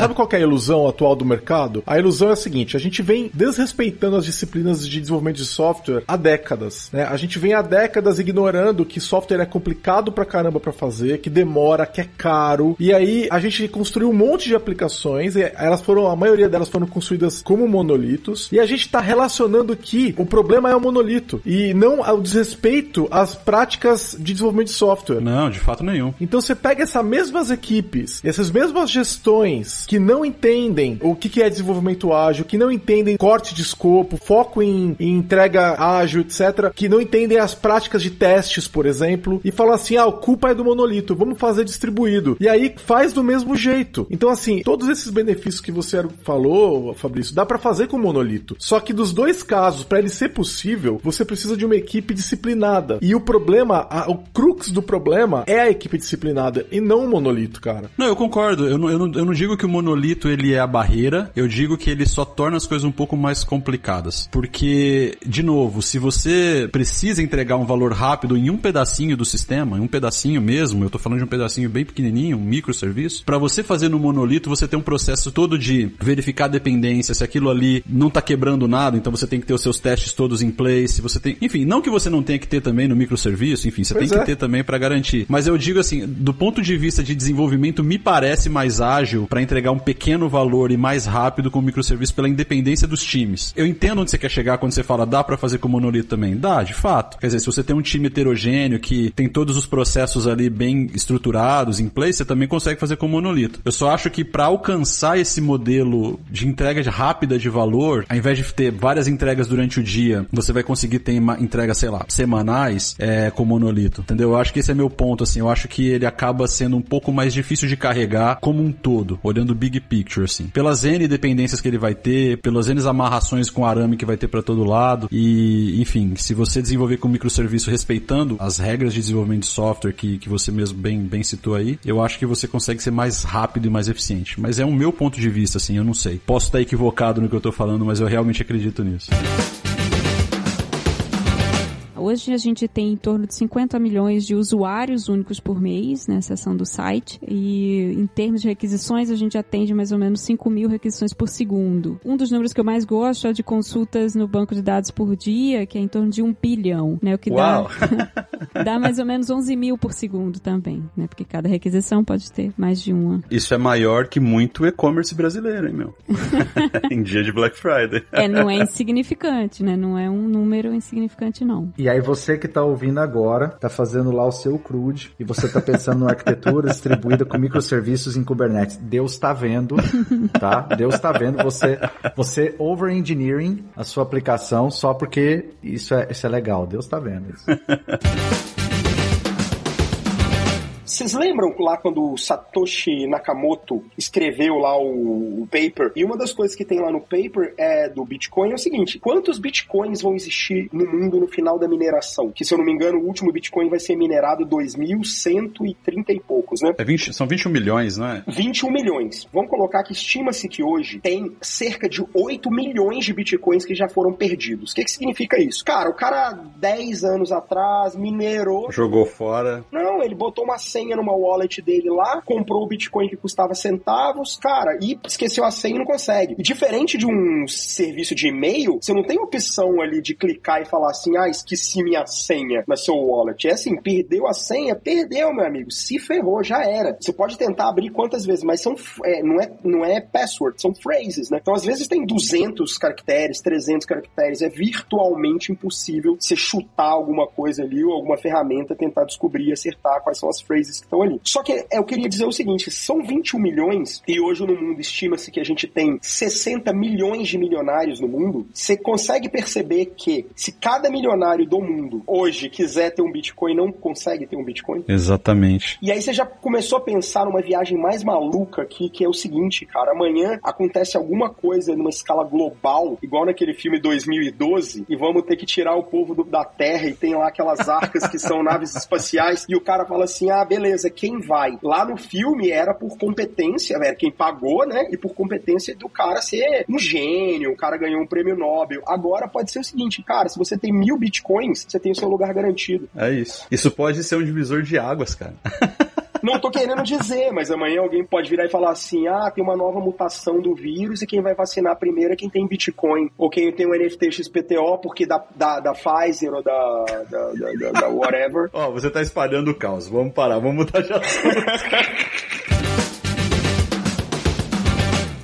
Sabe qual que é a ilusão atual do mercado? A ilusão é a seguinte: a gente vem desrespeitando as disciplinas de desenvolvimento de software há décadas. Né? A gente vem há décadas ignorando que software é complicado pra caramba pra fazer, que demora, que é caro. E aí a gente construiu um monte de aplicações, e elas foram, a maioria delas foram construídas como monolitos. E a gente está relacionando que o problema é o monolito e não o desrespeito às práticas de desenvolvimento de software. Não, de fato nenhum. Então você pega essas mesmas equipes, essas mesmas gestões que não entendem o que é desenvolvimento ágil, que não entendem corte de escopo, foco em, em entrega ágil, etc., que não entendem as práticas de testes, por exemplo, e falam assim: ah, a culpa é do monolito, vamos fazer distribuído. E aí faz do mesmo jeito. Então, assim, todos esses benefícios que você falou, Fabrício, dá para fazer com o monolito. Só que dos dois casos, para ele ser possível, você precisa de uma equipe disciplinada. E o problema, a, o crux do problema é a equipe disciplinada e não o monolito, cara. Não, eu concordo. Eu não, eu não, eu não digo que o monolito ele é a barreira, eu digo que ele só torna as coisas um pouco mais complicadas. Porque, de novo, se você precisa entregar um valor rápido em um pedacinho do sistema, em um pedacinho mesmo, eu tô falando de um pedacinho bem pequenininho, um microserviço, para você fazer no monolito, você tem um processo todo de verificar a dependência, se aquilo ali não tá quebrando nada, então você tem que ter os seus testes todos em place, você tem, enfim, não que você não tenha que ter também no microserviço, enfim, você Pois tem é. que ter também para garantir. Mas eu digo assim, do ponto de vista de desenvolvimento, me parece mais ágil para entregar um pequeno valor e mais rápido com o microserviço pela independência dos times. Eu entendo onde você quer chegar quando você fala dá para fazer com monolito também. Dá, de fato. Quer dizer, se você tem um time heterogêneo que tem todos os processos ali bem estruturados em place, você também consegue fazer com monolito. Eu só acho que para alcançar esse modelo de entrega rápida de valor, ao invés de ter várias entregas durante o dia, você vai conseguir ter uma entrega, sei lá, semanais é, com monolito. Entendeu? Eu acho que esse é meu ponto, assim. Eu acho que ele acaba sendo um pouco mais difícil de carregar como um todo, olhando o big picture, assim. Pelas N dependências que ele vai ter, pelas N amarrações com arame que vai ter para todo lado. E, enfim, se você desenvolver com microserviço respeitando as regras de desenvolvimento de software que, que você mesmo bem, bem citou aí, eu acho que você consegue ser mais rápido e mais eficiente. Mas é o meu ponto de vista, assim, eu não sei. Posso estar equivocado no que eu tô falando, mas eu realmente acredito nisso. Hoje a gente tem em torno de 50 milhões de usuários únicos por mês na seção do site e em termos de requisições a gente atende mais ou menos 5 mil requisições por segundo. Um dos números que eu mais gosto é de consultas no banco de dados por dia, que é em torno de um bilhão, né? O que Uau! dá, dá mais ou menos 11 mil por segundo também, né? Porque cada requisição pode ter mais de uma. Isso é maior que muito e-commerce brasileiro, hein, meu? em dia de Black Friday. É, não é insignificante, né? Não é um número insignificante, não. E aí você que tá ouvindo agora, tá fazendo lá o seu CRUD e você tá pensando numa arquitetura distribuída com microserviços em Kubernetes. Deus tá vendo, tá? Deus tá vendo você, você over-engineering a sua aplicação só porque isso é, isso é legal. Deus tá vendo isso. Vocês lembram lá quando o Satoshi Nakamoto escreveu lá o, o paper? E uma das coisas que tem lá no paper é do Bitcoin é o seguinte: quantos bitcoins vão existir no mundo no final da mineração? Que se eu não me engano, o último Bitcoin vai ser minerado 2.130 e poucos, né? É 20 são 21 milhões, não é? 21 milhões. Vamos colocar que estima-se que hoje tem cerca de 8 milhões de bitcoins que já foram perdidos. O que, que significa isso? Cara, o cara 10 anos atrás minerou. Jogou fora. Não, ele botou uma senha numa wallet dele lá, comprou o Bitcoin que custava centavos, cara, e esqueceu a senha e não consegue. E diferente de um serviço de e-mail, você não tem opção ali de clicar e falar assim, ah, esqueci minha senha na sua wallet. É assim, perdeu a senha, perdeu, meu amigo. Se ferrou, já era. Você pode tentar abrir quantas vezes, mas são, é, não, é, não é password, são phrases, né? Então, às vezes tem 200 caracteres, 300 caracteres, é virtualmente impossível você chutar alguma coisa ali ou alguma ferramenta, tentar descobrir acertar quais são as phrases cases que estão ali. Só que eu queria dizer o seguinte: são 21 milhões, e hoje no mundo estima-se que a gente tem 60 milhões de milionários no mundo. Você consegue perceber que se cada milionário do mundo hoje quiser ter um Bitcoin, não consegue ter um Bitcoin? Exatamente. E aí você já começou a pensar numa viagem mais maluca aqui, que é o seguinte, cara, amanhã acontece alguma coisa numa escala global, igual naquele filme 2012, e vamos ter que tirar o povo do- da Terra e tem lá aquelas arcas que são naves espaciais, e o cara fala assim, ah, beleza, quem vai? Lá no filme era por competência, era quem pagou, né, e por competência do cara ser um gênio, o cara ganhou um prêmio Nobel. Agora pode ser o seguinte, cara, se você tem mil bitcoins, você tem o seu lugar garantido. É isso. Isso pode ser um divisor de águas, cara. Não tô querendo dizer, mas amanhã alguém pode virar e falar assim: ah, tem uma nova mutação do vírus e quem vai vacinar primeiro é quem tem Bitcoin. Ou quem tem o NFT XPTO, porque da, da, da Pfizer ou da, da, da, da- da whatever. Ó, você tá espalhando o caos. Vamos parar, vamos mudar de assunto.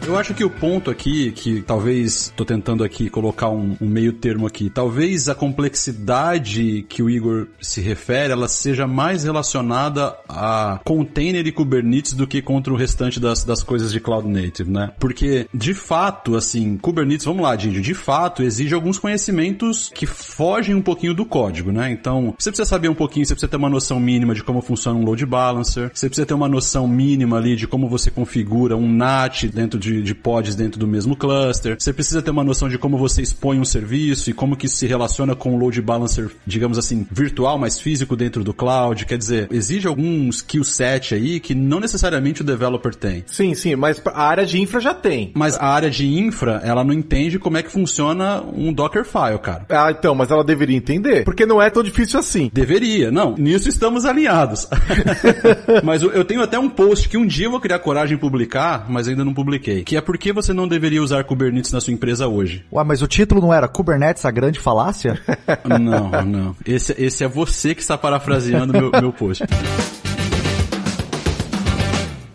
Eu acho que o ponto aqui, que talvez tô tentando aqui colocar um, um meio termo aqui, talvez a complexidade que o Igor se refere, ela seja mais relacionada a container e Kubernetes do que contra o restante das, das coisas de Cloud Native, né? Porque, de fato, assim, Kubernetes, vamos lá, Dindio, de fato, exige alguns conhecimentos que fogem um pouquinho do código, né? Então, você precisa saber um pouquinho, você precisa ter uma noção mínima de como funciona um load balancer, você precisa ter uma noção mínima ali de como você configura um NAT dentro de, de pods dentro do mesmo cluster, você precisa ter uma noção de como você expõe um serviço e como que isso se relaciona com o load balancer, digamos assim, virtual, mas físico dentro do cloud, quer dizer, exige algum skill set aí que não necessariamente o developer tem. Sim, sim, mas a área de infra já tem. Mas a área de infra, ela não entende como é que funciona um Dockerfile, cara. Ah, então, mas ela deveria entender. Porque não é tão difícil assim. Deveria, não. Nisso estamos alinhados. mas eu eu tenho até um post que um dia eu vou criar coragem de publicar, mas ainda não publiquei. Que é por que você não deveria usar Kubernetes na sua empresa hoje. Ué, mas o título não era Kubernetes, a grande falácia? Não, não. Esse, esse é você que está parafraseando meu, meu post.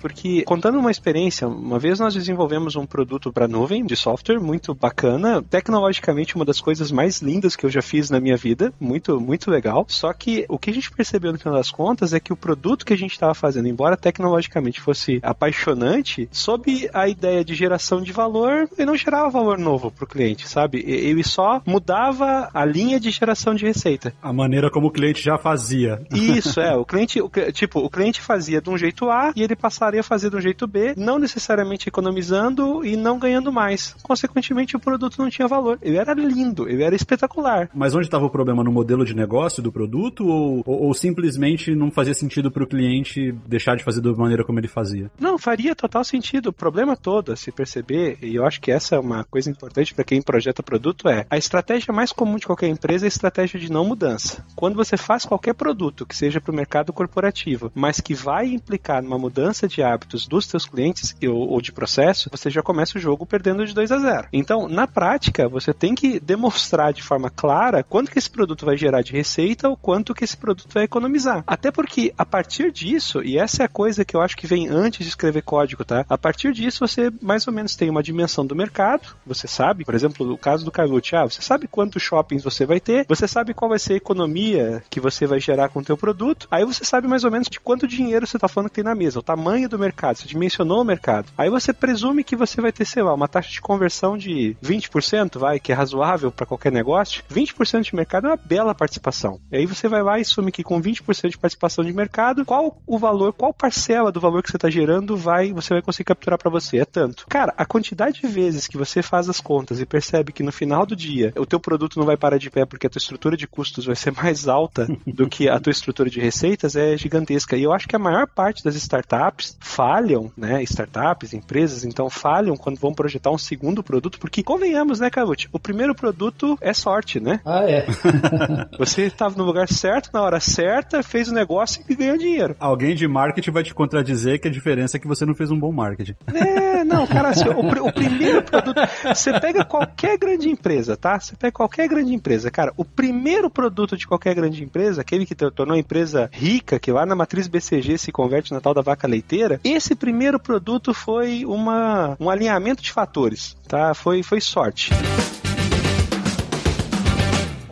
Porque, contando uma experiência, uma vez nós desenvolvemos um produto para nuvem de software muito bacana, tecnologicamente uma das coisas mais lindas que eu já fiz na minha vida, muito, muito legal. Só que o que a gente percebeu no final das contas é que o produto que a gente estava fazendo, embora tecnologicamente fosse apaixonante, sob a ideia de geração de valor, ele não gerava valor novo para o cliente, sabe? Ele só mudava a linha de geração de receita. A maneira como o cliente já fazia. Isso, é. O cliente, o tipo, o cliente fazia de um jeito A e ele passaria a fazer um jeito B, não necessariamente economizando e não ganhando mais. Consequentemente, o produto não tinha valor. Ele era lindo, ele era espetacular. Mas onde estava o problema? No modelo de negócio do produto ou, ou, ou simplesmente não fazia sentido para o cliente deixar de fazer da maneira como ele fazia? Não, faria total sentido. O problema todo, a se perceber, e eu acho que essa é uma coisa importante para quem projeta produto, é a estratégia mais comum de qualquer empresa é a estratégia de não mudança. Quando você faz qualquer produto que seja para o mercado corporativo, mas que vai implicar numa mudança de hábitos dos seus clientes ou, de processo, você já começa o jogo perdendo de 2 a 0. Então, na prática, você tem que demonstrar de forma clara quanto que esse produto vai gerar de receita ou quanto que esse produto vai economizar. Até porque, a partir disso, e essa é a coisa que eu acho que vem antes de escrever código, tá? A partir disso, você mais ou menos tem uma dimensão do mercado, você sabe, por exemplo, no caso do Carlucci, ah, você sabe quantos shoppings você vai ter, você sabe qual vai ser a economia que você vai gerar com o teu produto, aí você sabe mais ou menos de quanto dinheiro você está falando que tem na mesa, o tamanho do mercado, você dimensionou o mercado. Aí você presume que você vai ter, sei lá, uma taxa de conversão de 20%, vai, que é razoável para qualquer negócio. 20% de mercado é uma bela participação. E aí você vai lá e assume que com 20% de participação de mercado, qual o valor, qual parcela do valor que você está gerando vai, você vai conseguir capturar para você, é tanto. Cara, a quantidade de vezes que você faz as contas e percebe que no final do dia o teu produto não vai parar de pé porque a tua estrutura de custos vai ser mais alta do que a tua estrutura de receitas é gigantesca. E eu acho que a maior parte das startups falham, né? Startups, empresas, então falham quando vão projetar um segundo produto, porque convenhamos, né, Cavucci? O primeiro produto é sorte, né? Ah, é. Você estava no lugar certo, na hora certa, fez o negócio e ganhou dinheiro. Alguém de marketing vai te contradizer que a diferença é que você não fez um bom marketing. É, não, cara, assim, o, o primeiro produto. Você pega qualquer grande empresa, tá? Você pega qualquer grande empresa, cara. O primeiro produto de qualquer grande empresa, aquele que te- tornou a empresa rica, que lá na matriz BCG se converte na tal da vaca leiteira, esse primeiro produto foi uma, um alinhamento de fatores, tá? Foi, foi sorte.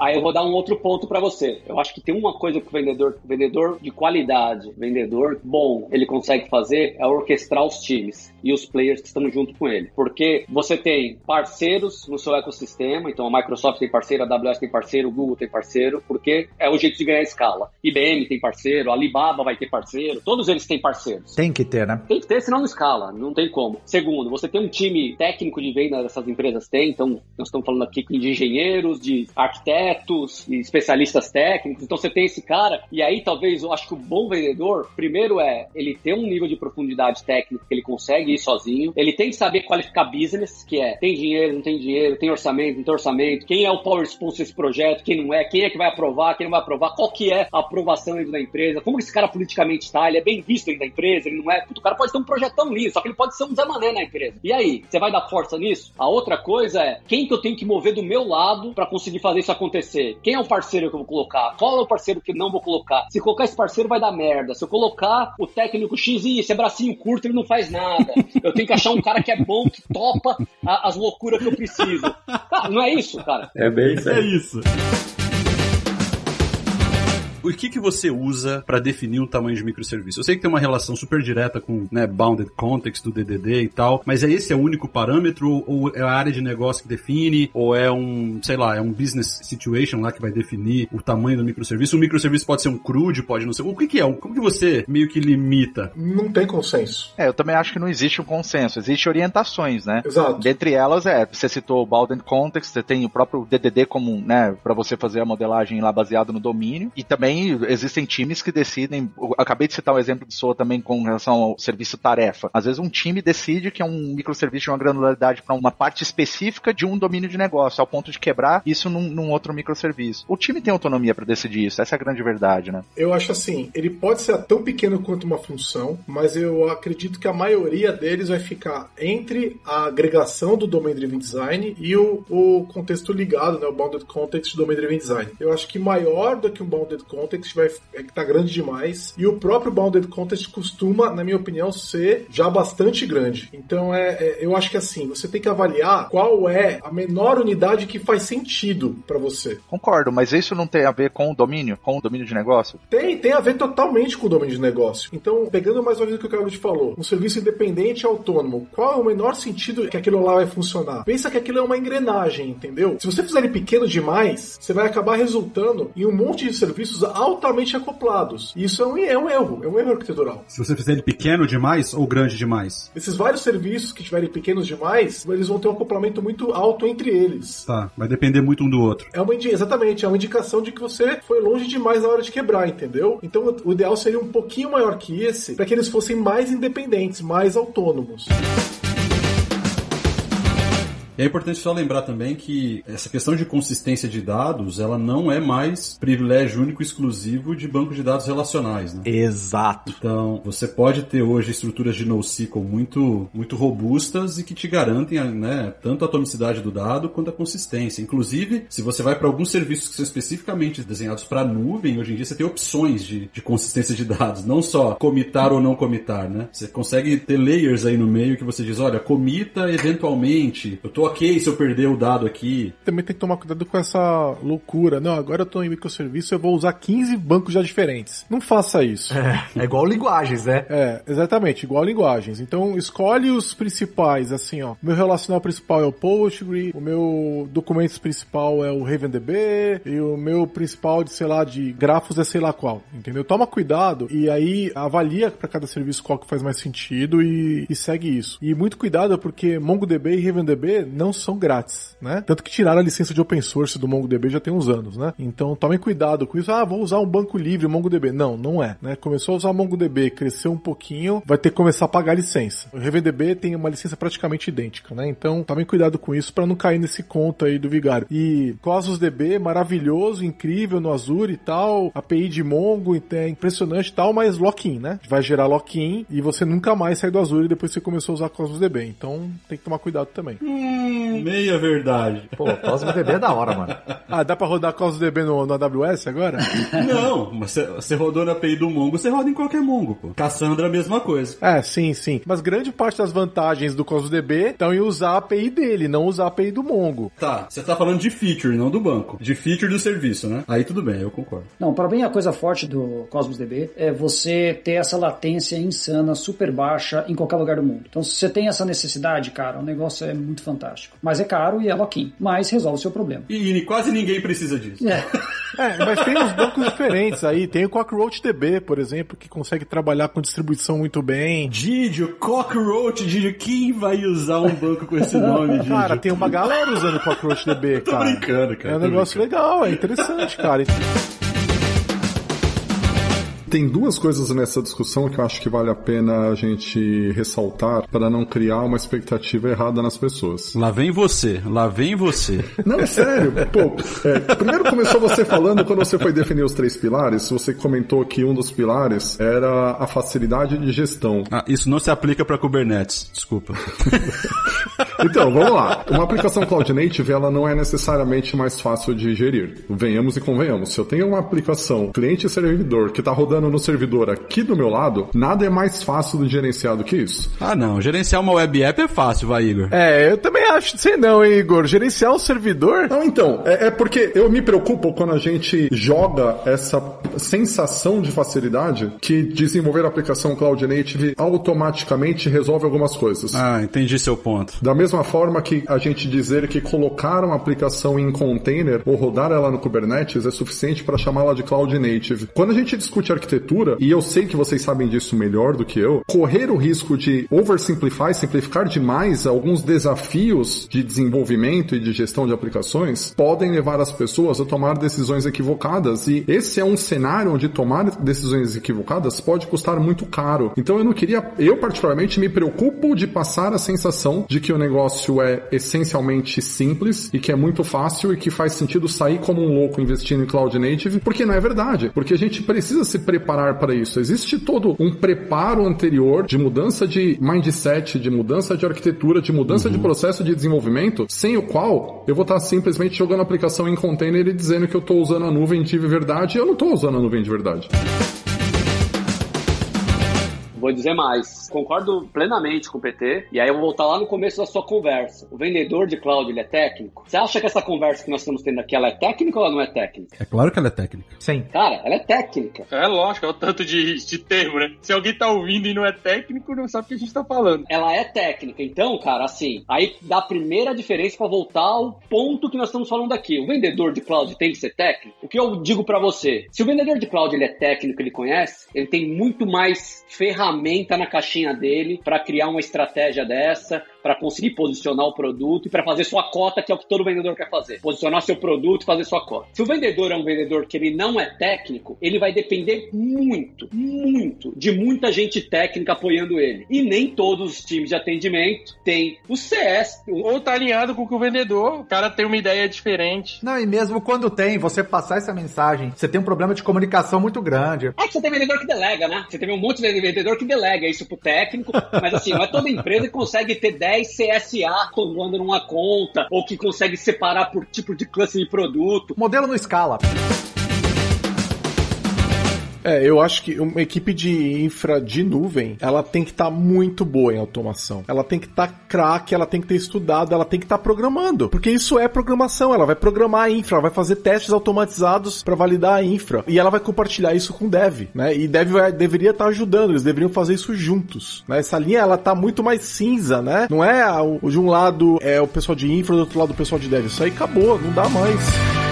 Aí eu vou dar um outro ponto para você. Eu acho que tem uma coisa que o vendedor, vendedor de qualidade, vendedor bom, ele consegue fazer é orquestrar os times e os players que estão junto com ele. Porque você tem parceiros no seu ecossistema, então a Microsoft tem parceiro, a AWS tem parceiro, o Google tem parceiro, porque é o jeito de ganhar escala. IBM tem parceiro, a Alibaba vai ter parceiro, todos eles têm parceiros. Tem que ter, né? Tem que ter, senão não escala, não tem como. Segundo, você tem um time técnico de venda dessas empresas tem, então nós estamos falando aqui de engenheiros, de arquitetos, de especialistas técnicos, então você tem esse cara, e aí talvez eu acho que o bom vendedor, primeiro é ele ter um nível de profundidade técnica que ele consegue ir sozinho, ele tem que saber qualificar business, que é tem dinheiro, não tem dinheiro, tem orçamento, não tem orçamento, quem é o power sponsor desse projeto, quem não é, quem é que vai aprovar, quem não vai aprovar, qual que é a aprovação dentro da empresa, como esse cara politicamente está, ele é bem visto dentro da empresa, ele não é, Puta, o cara pode ter um projetão lindo, só que ele pode ser um Zé Mané na empresa. E aí, você vai dar força nisso? A outra coisa é, quem que eu tenho que mover do meu lado para conseguir fazer isso acontecer? Quem é o parceiro que eu vou colocar? Qual é o parceiro que não vou colocar? Se colocar esse parceiro vai dar merda. Se eu colocar o técnico X, e esse é bracinho curto, ele não faz nada. Eu tenho que achar um cara que é bom, que topa a- as loucuras que eu preciso. Cara, não é isso, cara. É bem isso. É isso. O que, que você usa para definir um tamanho de microserviço? Eu sei que tem uma relação super direta com né, bounded context do DDD e tal, mas é esse é o único parâmetro ou, ou é a área de negócio que define ou é um, sei lá, é um business situation lá que vai definir o tamanho do microserviço? O microserviço pode ser um crude, pode não ser. O que, que é? Como que você meio que limita? Não tem consenso. É, eu também acho que não existe um consenso, existe orientações, né? Exato. Dentre elas, é, você citou o Bounded Context, você tem o próprio DDD como, né, para você fazer a modelagem lá baseado no domínio, e também existem times que decidem, acabei de citar o exemplo de SOA também com relação ao serviço tarefa. Às vezes um time decide que é um microserviço de uma granularidade para uma parte específica de um domínio de negócio, ao ponto de quebrar isso num, num outro microserviço. O time tem autonomia para decidir isso, essa é a grande verdade, né? Eu acho assim, ele pode ser tão pequeno quanto uma função, mas eu acredito que a maioria deles vai ficar entre a agregação do Domain Driven Design e o, o contexto ligado, né, o Bounded Context do Domain Driven Design. Eu acho que maior do que um Bounded Context vai, é que tá grande demais, e o próprio Bounded Context costuma, na minha opinião, ser já bastante grande. Então, é, é- eu acho que assim, você tem que avaliar qual é a menor unidade que faz sentido para você. Concordo, mas isso não tem a ver com o domínio, com o domínio de negócio? Tem, tem a ver totalmente com o domínio de negócio. Então, pegando mais uma vez o que o Carlos te falou, um serviço independente e autônomo, qual é o menor sentido que aquilo lá vai funcionar? Pensa que aquilo é uma engrenagem, entendeu? Se você fizer ele pequeno demais, você vai acabar resultando em um monte de serviços altamente acoplados. E isso é um, é um erro, é um erro arquitetural. Se você fizer ele pequeno demais ou grande demais? Esses vários serviços que tiverem pequenos demais, eles vão ter um acoplamento muito alto entre eles. Tá, vai depender muito um do outro. É uma exatamente, é uma indicação de que você foi longe demais na hora de quebrar, entendeu? Então o ideal seria um pouquinho maior que esse, para que eles fossem mais independentes, mais autônomos. E é importante só lembrar também que essa questão de consistência de dados, ela não é mais privilégio único e exclusivo de banco de dados relacionais, né? Exato. Então, você pode ter hoje estruturas de NoSQL muito, muito robustas e que te garantem né, tanto a atomicidade do dado quanto a consistência. Inclusive, se você vai para alguns serviços que são especificamente desenhados para nuvem, hoje em dia você tem opções de, de consistência de dados, não só comitar ou não comitar, né? Você consegue ter layers aí no meio que você diz, olha, comita eventualmente, eu tô ok se eu perder o dado aqui. Também tem que tomar cuidado com essa loucura. Não, agora eu tô em microserviço, eu vou usar 15 bancos já diferentes. Não faça isso. É, é igual linguagens, né? É, exatamente, igual linguagens. Então, escolhe os principais, assim, ó. Meu relacional principal é o Postgre, o meu documento principal é o RavenDB, e o meu principal de, sei lá, de grafos é sei lá qual, entendeu? Toma cuidado e aí avalia para cada serviço qual que faz mais sentido e, e segue isso. E muito cuidado porque MongoDB e RavenDB não são grátis, né? Tanto que tiraram a licença de open source do MongoDB já tem uns anos, né? Então, tomem cuidado com isso. Ah, vou usar um banco livre, MongoDB. Não, não é, né? Começou a usar MongoDB, cresceu um pouquinho, vai ter que começar a pagar a licença. O RavenDB tem uma licença praticamente idêntica, né? Então, tomem cuidado com isso para não cair nesse conto aí do vigário. E Cosmos DB, maravilhoso, incrível no Azure e tal, API de Mongo, é impressionante e tal, mas lock-in, né? Vai gerar lock-in e você nunca mais sai do Azure depois que você começou a usar Cosmos DB. Então, tem que tomar cuidado também. Hum, Meia verdade. Pô, Cosmos DB é da hora, mano. Ah, dá pra rodar Cosmos DB no, no AWS agora? Não, mas você- rodou na API do Mongo, você roda em qualquer Mongo, pô. Cassandra, a mesma coisa. É, sim, sim. Mas grande parte das vantagens do Cosmos DB estão em usar a API dele, não usar a API do Mongo. Tá, você tá falando de feature, não do banco. De feature do serviço, né? Aí tudo bem, eu concordo. Não, para mim a coisa forte do Cosmos DB é você ter essa latência insana, super baixa em qualquer lugar do mundo. Então, se você tem essa necessidade, cara, o negócio é muito fantástico. Mas é caro e é lock-in, mas resolve o seu problema. E, e quase ninguém precisa disso. É. É, mas tem uns bancos diferentes aí. Tem o Cockroach DB, por exemplo, que consegue trabalhar com distribuição muito bem. Didio, Cockroach, Didio, quem vai usar um banco com esse nome, Didio? Cara, tem uma galera usando o Cockroach DB, Tô cara. brincando, cara, É um tô negócio legal, é interessante, cara. Tem duas coisas nessa discussão que eu acho que vale a pena a gente ressaltar para não criar uma expectativa errada nas pessoas. Lá vem você, lá vem você. Não, é sério. Pô, é, primeiro começou você falando quando você foi definir os três pilares, você comentou que um dos pilares era a facilidade de gestão. Ah, isso não se aplica para Kubernetes, desculpa. Então, vamos lá. Uma aplicação Cloud Native, ela não é necessariamente mais fácil de gerir. Venhamos e convenhamos. Se eu tenho uma aplicação cliente e servidor que está rodando no servidor aqui do meu lado, nada é mais fácil de gerenciar do que isso. Ah, não. Gerenciar uma web app é fácil, vai, Igor. É, eu também acho, sei não, hein, Igor. Gerenciar um servidor. Não, então, é, é porque eu me preocupo quando a gente joga essa sensação de facilidade que desenvolver a aplicação Cloud Native automaticamente resolve algumas coisas. Ah, entendi seu ponto. Da mesma forma que a gente dizer que colocar uma aplicação em container ou rodar ela no Kubernetes é suficiente para chamá-la de Cloud Native. Quando a gente discute arquitetura, e eu sei que vocês sabem disso melhor do que eu, correr o risco de oversimplify, simplificar demais alguns desafios de desenvolvimento e de gestão de aplicações podem levar as pessoas a tomar decisões equivocadas e esse é um cenário onde tomar decisões equivocadas pode custar muito caro. Então eu não queria, eu particularmente me preocupo de passar a sensação de que o negócio é essencialmente simples e que é muito fácil e que faz sentido sair como um louco investindo em cloud native, porque não é verdade, porque a gente precisa se preparar para isso. Existe todo um preparo anterior de mudança de mindset, de mudança de arquitetura, de mudança de processo de desenvolvimento, sem o qual eu vou estar simplesmente jogando a aplicação em container e dizendo que eu estou usando a nuvem de verdade e eu não estou usando a nuvem de verdade. Vou dizer mais. Concordo plenamente com o PT. E aí eu vou voltar lá no começo da sua conversa. O vendedor de cloud, ele é técnico? Você acha que essa conversa que nós estamos tendo aqui, ela é técnica ou ela não é técnica? É claro que ela é técnica. Sim. Cara, ela é técnica. É lógico, é o tanto de, de termo, né? Se alguém tá ouvindo e não é técnico, não sabe o que a gente tá falando. Ela é técnica. Então, cara, assim, aí dá a primeira diferença para voltar ao ponto que nós estamos falando aqui. O vendedor de cloud tem que ser técnico? O que eu digo para você? Se o vendedor de cloud ele é técnico, ele conhece, ele tem muito mais ferramenta na caixinha dele para criar uma estratégia dessa, para conseguir posicionar o produto e para fazer sua cota, que é o que todo vendedor quer fazer. Posicionar seu produto e fazer sua cota. Se o vendedor é um vendedor que ele não é técnico, ele vai depender muito, muito de muita gente técnica apoiando ele. E nem todos os times de atendimento têm o CS. Ou tá alinhado com o que o vendedor, o cara tem uma ideia diferente. Não, e mesmo quando tem, você passar essa mensagem, você tem um problema de comunicação muito grande. É que você tem vendedor que delega, né? Você tem um monte de vendedor que delega isso pro técnico, mas assim, não é toda empresa que consegue ter 10 CSA tomando numa conta, ou que consegue separar por tipo de classe de produto. Modelo não escala. É, eu acho que uma equipe de infra de nuvem, ela tem que estar muito boa em automação. Ela tem que estar tá craque, ela tem que ter estudado, ela tem que estar tá programando. Porque isso é programação, ela vai programar a infra, ela vai fazer testes automatizados para validar a infra. E ela vai compartilhar isso com o dev, né? E dev vai, deveria estar tá ajudando, eles deveriam fazer isso juntos, né? Essa linha, ela tá muito mais cinza, né? Não é o, de um lado é o pessoal de infra, do outro lado o pessoal de dev. Isso aí acabou, não dá mais.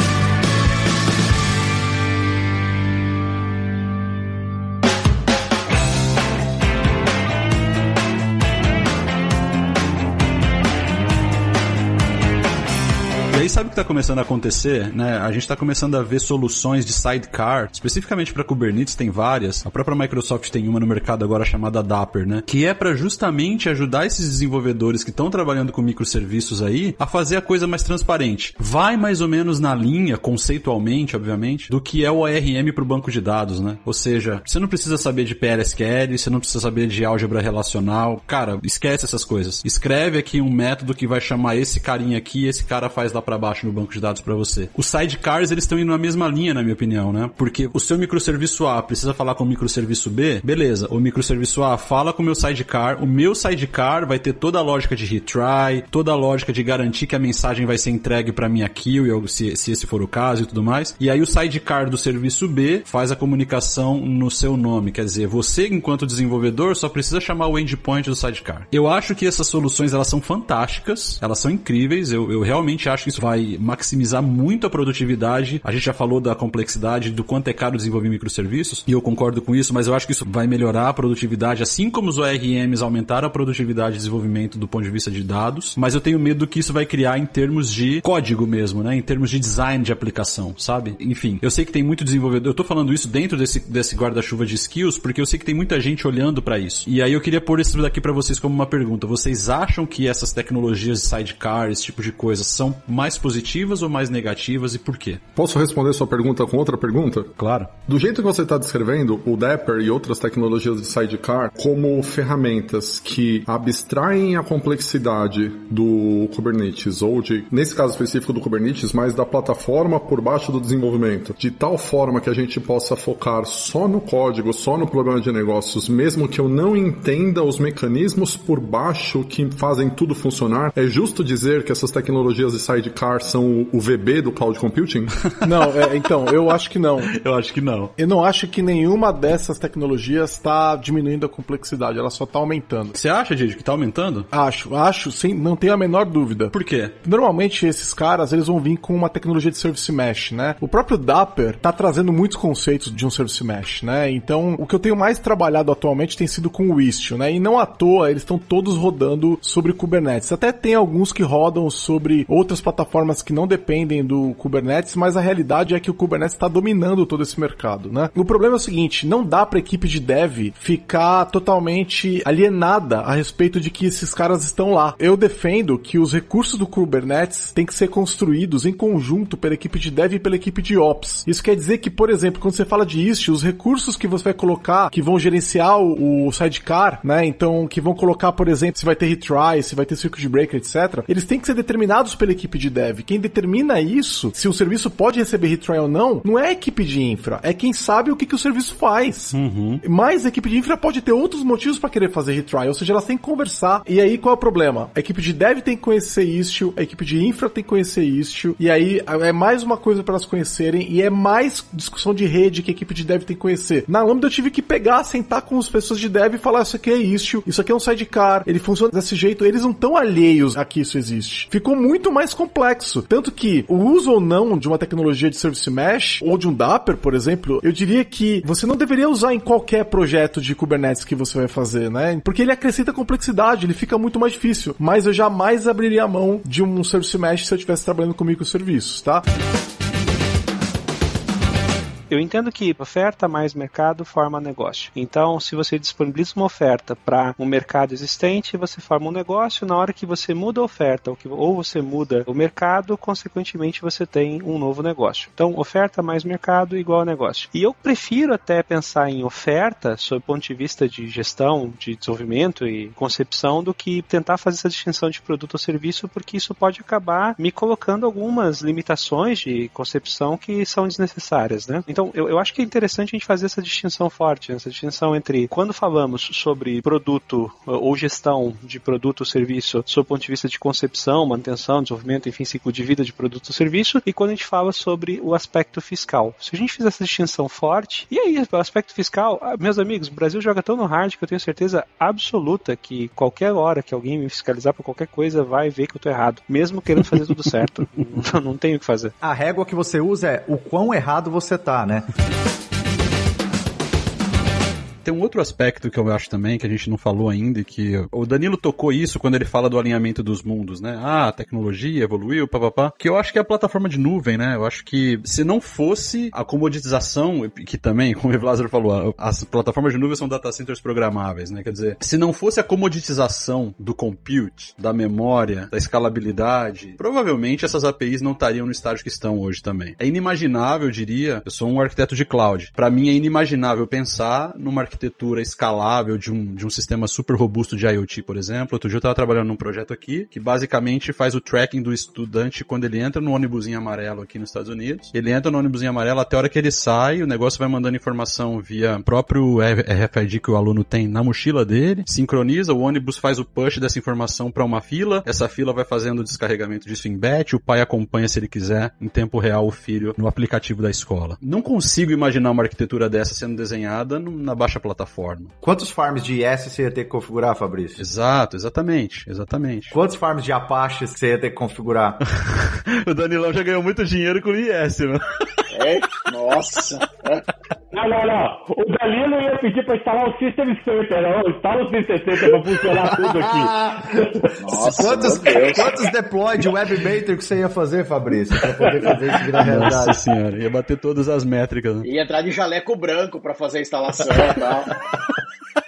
Sabe o que está começando a acontecer, né? A gente está começando a ver soluções de sidecar, especificamente para Kubernetes tem várias. A própria Microsoft tem uma no mercado agora chamada Dapper, né? Que é para justamente ajudar esses desenvolvedores que estão trabalhando com microserviços aí a fazer a coisa mais transparente. Vai mais ou menos na linha, conceitualmente, obviamente, do que é o ARM para o banco de dados, né? Ou seja, você não precisa saber de PLSQL, você não precisa saber de álgebra relacional. Cara, esquece essas coisas. Escreve aqui um método que vai chamar esse carinha aqui, esse cara faz lá para baixo no banco de dados para você. Os sidecars, eles estão indo na mesma linha, na minha opinião, né? Porque o seu microserviço A precisa falar com o microserviço B, beleza. O microserviço A fala com o meu sidecar, o meu sidecar vai ter toda a lógica de retry, toda a lógica de garantir que a mensagem vai ser entregue para minha queue, se, se esse for o caso e tudo mais. E aí o sidecar do serviço B faz a comunicação no seu nome, quer dizer, você enquanto desenvolvedor só precisa chamar o endpoint do sidecar. Eu acho que essas soluções elas são fantásticas, elas são incríveis, eu, eu realmente acho que isso vai maximizar muito a produtividade. A gente já falou da complexidade, do quanto é caro desenvolver microserviços, e eu concordo com isso, mas eu acho que isso vai melhorar a produtividade, assim como os ORMs aumentaram a produtividade de desenvolvimento do ponto de vista de dados, mas eu tenho medo que isso vai criar em termos de código mesmo, né? Em termos de design de aplicação, sabe? Enfim, eu sei que tem muito desenvolvedor, eu tô falando isso dentro desse, desse guarda-chuva de skills, porque eu sei que tem muita gente olhando para isso. E aí eu queria pôr isso daqui para vocês como uma pergunta. Vocês acham que essas tecnologias de sidecar, esse tipo de coisa, são mais positivas ou mais negativas e por quê? Posso responder sua pergunta com outra pergunta? Claro. Do jeito que você está descrevendo, o Dapper e outras tecnologias de sidecar como ferramentas que abstraem a complexidade do Kubernetes, ou de, nesse caso específico do Kubernetes, mais da plataforma por baixo do desenvolvimento, de tal forma que a gente possa focar só no código, só no problema de negócios, mesmo que eu não entenda os mecanismos por baixo que fazem tudo funcionar, é justo dizer que essas tecnologias de sidecar são o VB do cloud computing? Não, é, então, eu acho que não. Eu acho que não. Eu não acho que nenhuma dessas tecnologias está diminuindo a complexidade, ela só está aumentando. Você acha, Didi, que está aumentando? Acho, acho, sim, não tenho a menor dúvida. Por quê? Normalmente esses caras, eles vão vir com uma tecnologia de service mesh, né? O próprio Dapper tá trazendo muitos conceitos de um service mesh, né? Então, o que eu tenho mais trabalhado atualmente tem sido com o Istio, né? E não à toa, eles estão todos rodando sobre Kubernetes. Até tem alguns que rodam sobre outras plataformas que não dependem do Kubernetes, mas a realidade é que o Kubernetes está dominando todo esse mercado, né? O problema é o seguinte, não dá para equipe de dev ficar totalmente alienada a respeito de que esses caras estão lá. Eu defendo que os recursos do Kubernetes têm que ser construídos em conjunto pela equipe de dev e pela equipe de ops. Isso quer dizer que, por exemplo, quando você fala de Istio, os recursos que você vai colocar, que vão gerenciar o sidecar, né? Então, que vão colocar, por exemplo, se vai ter retry, se vai ter circuit breaker, etc. Eles têm que ser determinados pela equipe de dev. Quem determina isso, se o serviço pode receber retry ou não, não é a equipe de infra, é quem sabe o que, que o serviço faz. Uhum. Mas a equipe de infra pode ter outros motivos para querer fazer retry, ou seja, elas têm que conversar. E aí qual é o problema? A equipe de dev tem que conhecer Istio, a equipe de infra tem que conhecer Istio, e aí é mais uma coisa para elas conhecerem e é mais discussão de rede que a equipe de dev tem que conhecer. Na Lambda eu tive que pegar, sentar com as pessoas de dev e falar isso aqui é Istio, isso aqui é um sidecar, ele funciona desse jeito, eles não estão alheios a que isso existe. Ficou muito mais complexo, tanto que o uso ou não de uma tecnologia de service mesh ou de um Dapper, por exemplo, eu diria que você não deveria usar em qualquer projeto de Kubernetes que você vai fazer, né? Porque ele acrescenta complexidade, ele fica muito mais difícil. Mas eu jamais abriria a mão de um service mesh se eu estivesse trabalhando com microserviços, tá? Eu entendo que oferta mais mercado forma negócio. Então, se você disponibiliza uma oferta para um mercado existente, você forma um negócio. Na hora que você muda a oferta ou, você muda o mercado, consequentemente você tem um novo negócio. Então, oferta mais mercado igual negócio. E eu prefiro até pensar em oferta, sob o ponto de vista de gestão, de desenvolvimento e concepção, do que tentar fazer essa distinção de produto ou serviço, porque isso pode acabar me colocando algumas limitações de concepção que são desnecessárias, né? Então, então, eu, eu acho que é interessante a gente fazer essa distinção forte, essa distinção entre quando falamos sobre produto ou gestão de produto ou serviço, sob o ponto de vista de concepção, manutenção, desenvolvimento, enfim, ciclo de vida de produto ou serviço, e quando a gente fala sobre o aspecto fiscal. Se a gente fizer essa distinção forte, e aí, o aspecto fiscal, ah, meus amigos, o Brasil joga tão no hard que eu tenho certeza absoluta que qualquer hora que alguém me fiscalizar por qualquer coisa vai ver que eu tô errado, mesmo querendo fazer tudo certo. não, não tenho o que fazer. A régua que você usa é o quão errado você tá, né? né? Tem um outro aspecto que eu acho também, que a gente não falou ainda, e que o Danilo tocou isso quando ele fala do alinhamento dos mundos, né? Ah, a tecnologia evoluiu, papapá. Que eu acho que é a plataforma de nuvem, né? Eu acho que se não fosse a comoditização, que também, como o Lázaro falou, as plataformas de nuvem são data centers programáveis, né? Quer dizer, se não fosse a comoditização do compute, da memória, da escalabilidade, provavelmente essas APIs não estariam no estágio que estão hoje também. É inimaginável, eu diria, eu sou um arquiteto de cloud. Para mim é inimaginável pensar numa arquitetura escalável de um, de um sistema super robusto de IoT, por exemplo. Outro dia eu estava trabalhando num projeto aqui que basicamente faz o tracking do estudante quando ele entra no ônibusinho amarelo aqui nos Estados Unidos. Ele entra no ônibusinho amarelo até a hora que ele sai, o negócio vai mandando informação via próprio RFID que o aluno tem na mochila dele, sincroniza, o ônibus faz o push dessa informação para uma fila, essa fila vai fazendo o descarregamento disso em batch, o pai acompanha se ele quiser em tempo real o filho no aplicativo da escola. Não consigo imaginar uma arquitetura dessa sendo desenhada na baixa plataforma. Quantos farms de IS você ia ter que configurar, Fabrício? Exato, exatamente, exatamente. Quantos farms de Apache você ia ter que configurar? o Danilão já ganhou muito dinheiro com o IS, né? É? Nossa. Não, não, não. O Danilo ia pedir pra instalar o System Center. Não, instala o System Center pra funcionar tudo aqui. Nossa, quantos, quantos deploy de web matrix que você ia fazer, Fabrício? Pra poder fazer isso virar realidade? Nossa senhora, ia bater todas as métricas. Né? Ia entrar de jaleco branco pra fazer a instalação e tal.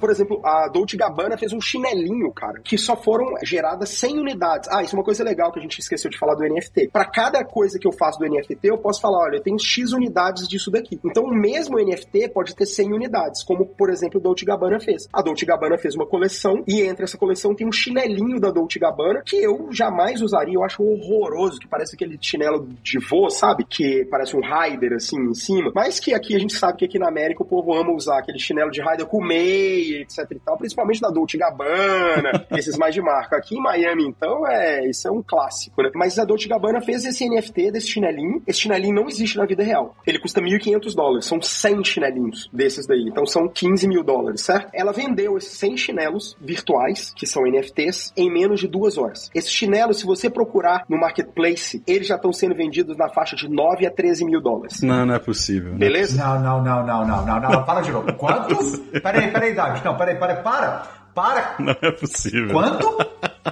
por exemplo, a Dolce Gabbana fez um chinelinho, cara, que só foram geradas 100 unidades. Ah, isso é uma coisa legal que a gente esqueceu de falar do NFT. Para cada coisa que eu faço do NFT, eu posso falar, olha, eu tenho X unidades disso daqui. Então, o mesmo NFT pode ter 100 unidades, como, por exemplo, a Dolce Gabbana fez. A Dolce Gabbana fez uma coleção e entre essa coleção tem um chinelinho da Dolce Gabbana que eu jamais usaria, eu acho horroroso, que parece aquele chinelo de vô, sabe? Que parece um rider, assim, em cima. Mas que aqui a gente sabe que aqui na América o povo ama usar aquele chinelo de rider com meia, etc e tal, principalmente da Dolce Gabbana, esses mais de marca. Aqui em Miami, então, é isso é um clássico, né? Mas a Dolce Gabbana fez esse NFT desse chinelinho. Esse chinelinho não existe na vida real. Ele custa 1.500 dólares. São 100 chinelinhos desses daí. Então são 15 mil dólares, certo? Ela vendeu esses 100 chinelos virtuais, que são NFTs, em menos de duas horas. Esses chinelos, se você procurar no marketplace, eles já estão sendo vendidos na faixa de 9 a 13 mil dólares. Não, não é possível. Beleza? Não, não, não, não, não, não, não. Para de novo. Quantos? Peraí, peraí, David. Não, peraí, para, para. Para! Não é possível. Quanto?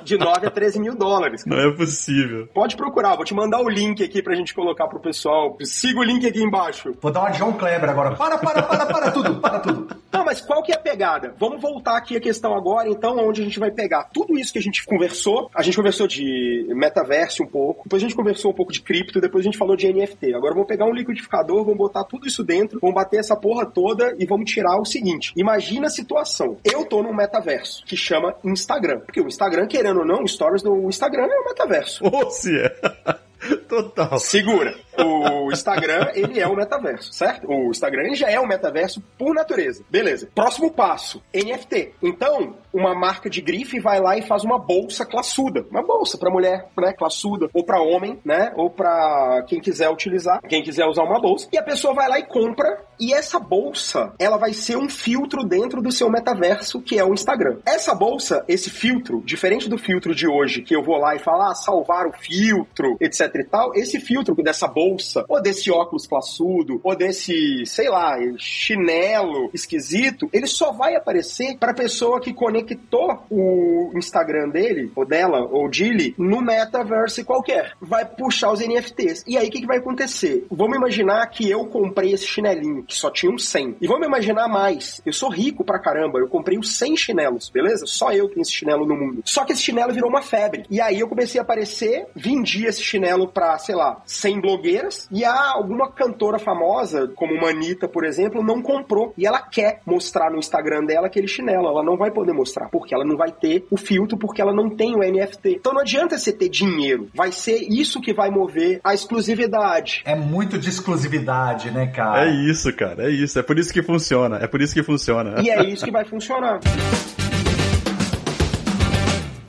De 9 a 13 mil dólares. Não é possível. Pode procurar, vou te mandar o link aqui pra gente colocar pro pessoal. Siga o link aqui embaixo. Vou dar uma John Kleber agora. Para, para, para, para tudo, para tudo. Não, mas qual que é a pegada? Vamos voltar aqui a questão agora, então, onde a gente vai pegar tudo isso que a gente conversou. A gente conversou de metaverso um pouco, depois a gente conversou um pouco de cripto, depois a gente falou de NFT. Agora vamos pegar um liquidificador, vamos botar tudo isso dentro, vamos bater essa porra toda e vamos tirar o seguinte. Imagina a situação. Eu tô num metaverso que chama Instagram. Porque o Instagram, querendo ou não, stories do Instagram é um metaverso. Ou se é. Total. Segura. O Instagram, ele é o metaverso, certo? O Instagram já é um metaverso por natureza. Beleza. Próximo passo, NFT. Então, uma marca de grife vai lá e faz uma bolsa classuda. Uma bolsa para mulher, né, classuda, ou para homem, né, ou para quem quiser utilizar, quem quiser usar uma bolsa. E a pessoa vai lá e compra, e essa bolsa, ela vai ser um filtro dentro do seu metaverso, que é o Instagram. Essa bolsa, esse filtro, diferente do filtro de hoje, que eu vou lá e falar, ah, salvar o filtro, etc e tal, esse filtro dessa bolsa, ou desse óculos classudo, ou desse, sei lá, chinelo esquisito, ele só vai aparecer para pessoa que conectou o Instagram dele, ou dela, ou dele, no metaverse qualquer. Vai puxar os NFTs. E aí o que, que vai acontecer? Vamos imaginar que eu comprei esse chinelinho, que só tinha um 100. E vamos imaginar mais. Eu sou rico pra caramba, eu comprei os 100 chinelos, beleza? Só eu tenho esse chinelo no mundo. Só que esse chinelo virou uma febre. E aí eu comecei a aparecer, vendi esse chinelo pra, sei lá, 100 blogueiras, e há alguma cantora famosa, como uma Anitta, por exemplo, não comprou. E ela quer mostrar no Instagram dela aquele chinelo. Ela não vai poder mostrar, porque ela não vai ter o filtro, porque ela não tem o NFT. Então não adianta você ter dinheiro. Vai ser isso que vai mover a exclusividade. É muito de exclusividade, né, cara? É isso, cara. É isso. É por isso que funciona. É por isso que funciona. E é isso que vai funcionar.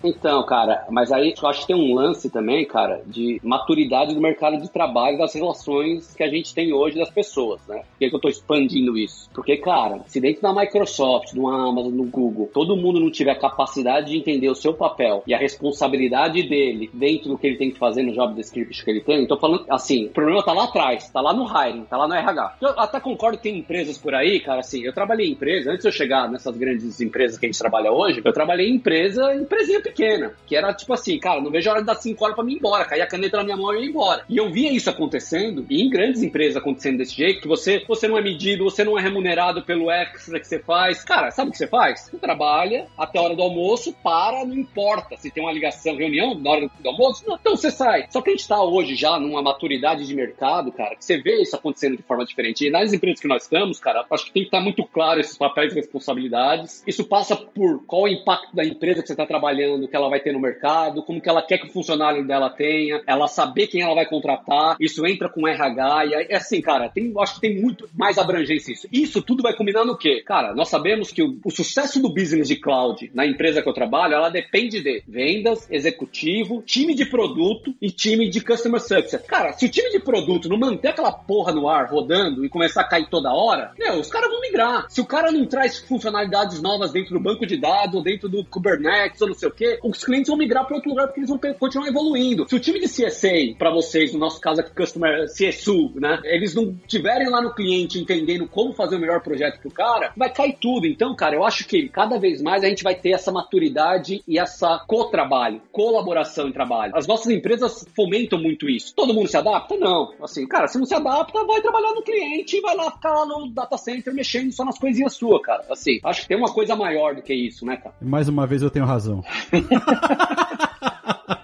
Então, cara, mas aí eu acho que tem um lance também, cara, de maturidade do mercado de trabalho, das relações que a gente tem hoje das pessoas, né? Por que, que eu tô expandindo isso? Porque, cara, se dentro da Microsoft, do Amazon, do Google, todo mundo não tiver a capacidade de entender o seu papel e a responsabilidade dele dentro do que ele tem que fazer no job description que ele tem, tô falando assim, o problema tá lá atrás, tá lá no hiring, tá lá no RH. Eu até concordo que tem empresas por aí, cara, assim, eu trabalhei em empresa, antes de eu chegar nessas grandes empresas que a gente trabalha hoje, eu trabalhei em empresa, empresinha pequena, que era tipo assim, cara, não vejo a hora de dar 5 horas pra mim ir embora, cair a caneta na minha mão e ir embora. E eu via isso acontecendo, e em grandes empresas acontecendo desse jeito, que você, você não é medido, você não é remunerado pelo extra que você faz. Cara, sabe o que você faz? Você trabalha até a hora do almoço, para, não importa se tem uma ligação, reunião na hora do almoço, não, então você sai. Só que a gente tá hoje já numa maturidade de mercado, cara, que você vê isso acontecendo de forma diferente. E nas empresas que nós estamos, cara, acho que tem que estar muito claro esses papéis e responsabilidades. Isso passa por qual o impacto da empresa que você está trabalhando, que ela vai ter no mercado, como que ela quer que o funcionário dela tenha, ela saber quem ela vai contratar, isso entra com RH, e é assim, cara, tem, acho que tem muito mais abrangência isso. Isso tudo vai combinar no quê? Cara, nós sabemos que o, o sucesso do business de cloud na empresa que eu trabalho, ela depende de vendas, executivo, time de produto e time de customer success. Cara, se o time de produto não manter aquela porra no ar rodando e começar a cair toda hora, meu, os caras vão migrar. Se o cara não traz funcionalidades novas dentro do banco de dados, dentro do Kubernetes ou não sei o os clientes vão migrar para outro lugar porque eles vão continuar evoluindo. Se o time de CSA, para vocês, no nosso caso aqui, Customer CSU, né, eles não tiverem lá no cliente entendendo como fazer o melhor projeto pro cara, vai cair tudo. Então, cara, eu acho que cada vez mais a gente vai ter essa maturidade e essa co-trabalho, colaboração em trabalho. As nossas empresas fomentam muito isso. Todo mundo se adapta? Não. Assim, cara, se não se adapta, vai trabalhar no cliente e vai lá ficar lá no data center mexendo só nas coisinhas suas, cara. Assim, acho que tem uma coisa maior do que isso, né, cara? Mais uma vez eu tenho razão.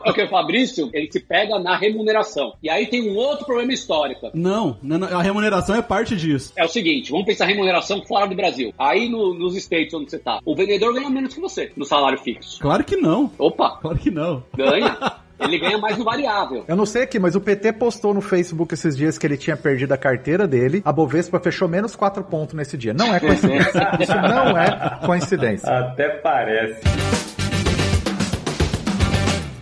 Porque o Fabrício, ele se pega na remuneração. E aí tem um outro problema histórico. Não, não, não, a remuneração é parte disso. É o seguinte, vamos pensar remuneração fora do Brasil. Aí no- nos States onde você tá, o vendedor ganha menos que você no salário fixo. Claro que não. Opa! Claro que não. Ganha. Ele ganha mais no variável. Eu não sei aqui, mas o PT postou no Facebook esses dias que ele tinha perdido a carteira dele. A Bovespa fechou menos 4 pontos nesse dia. Não é coincidência. Isso não é coincidência. Até parece.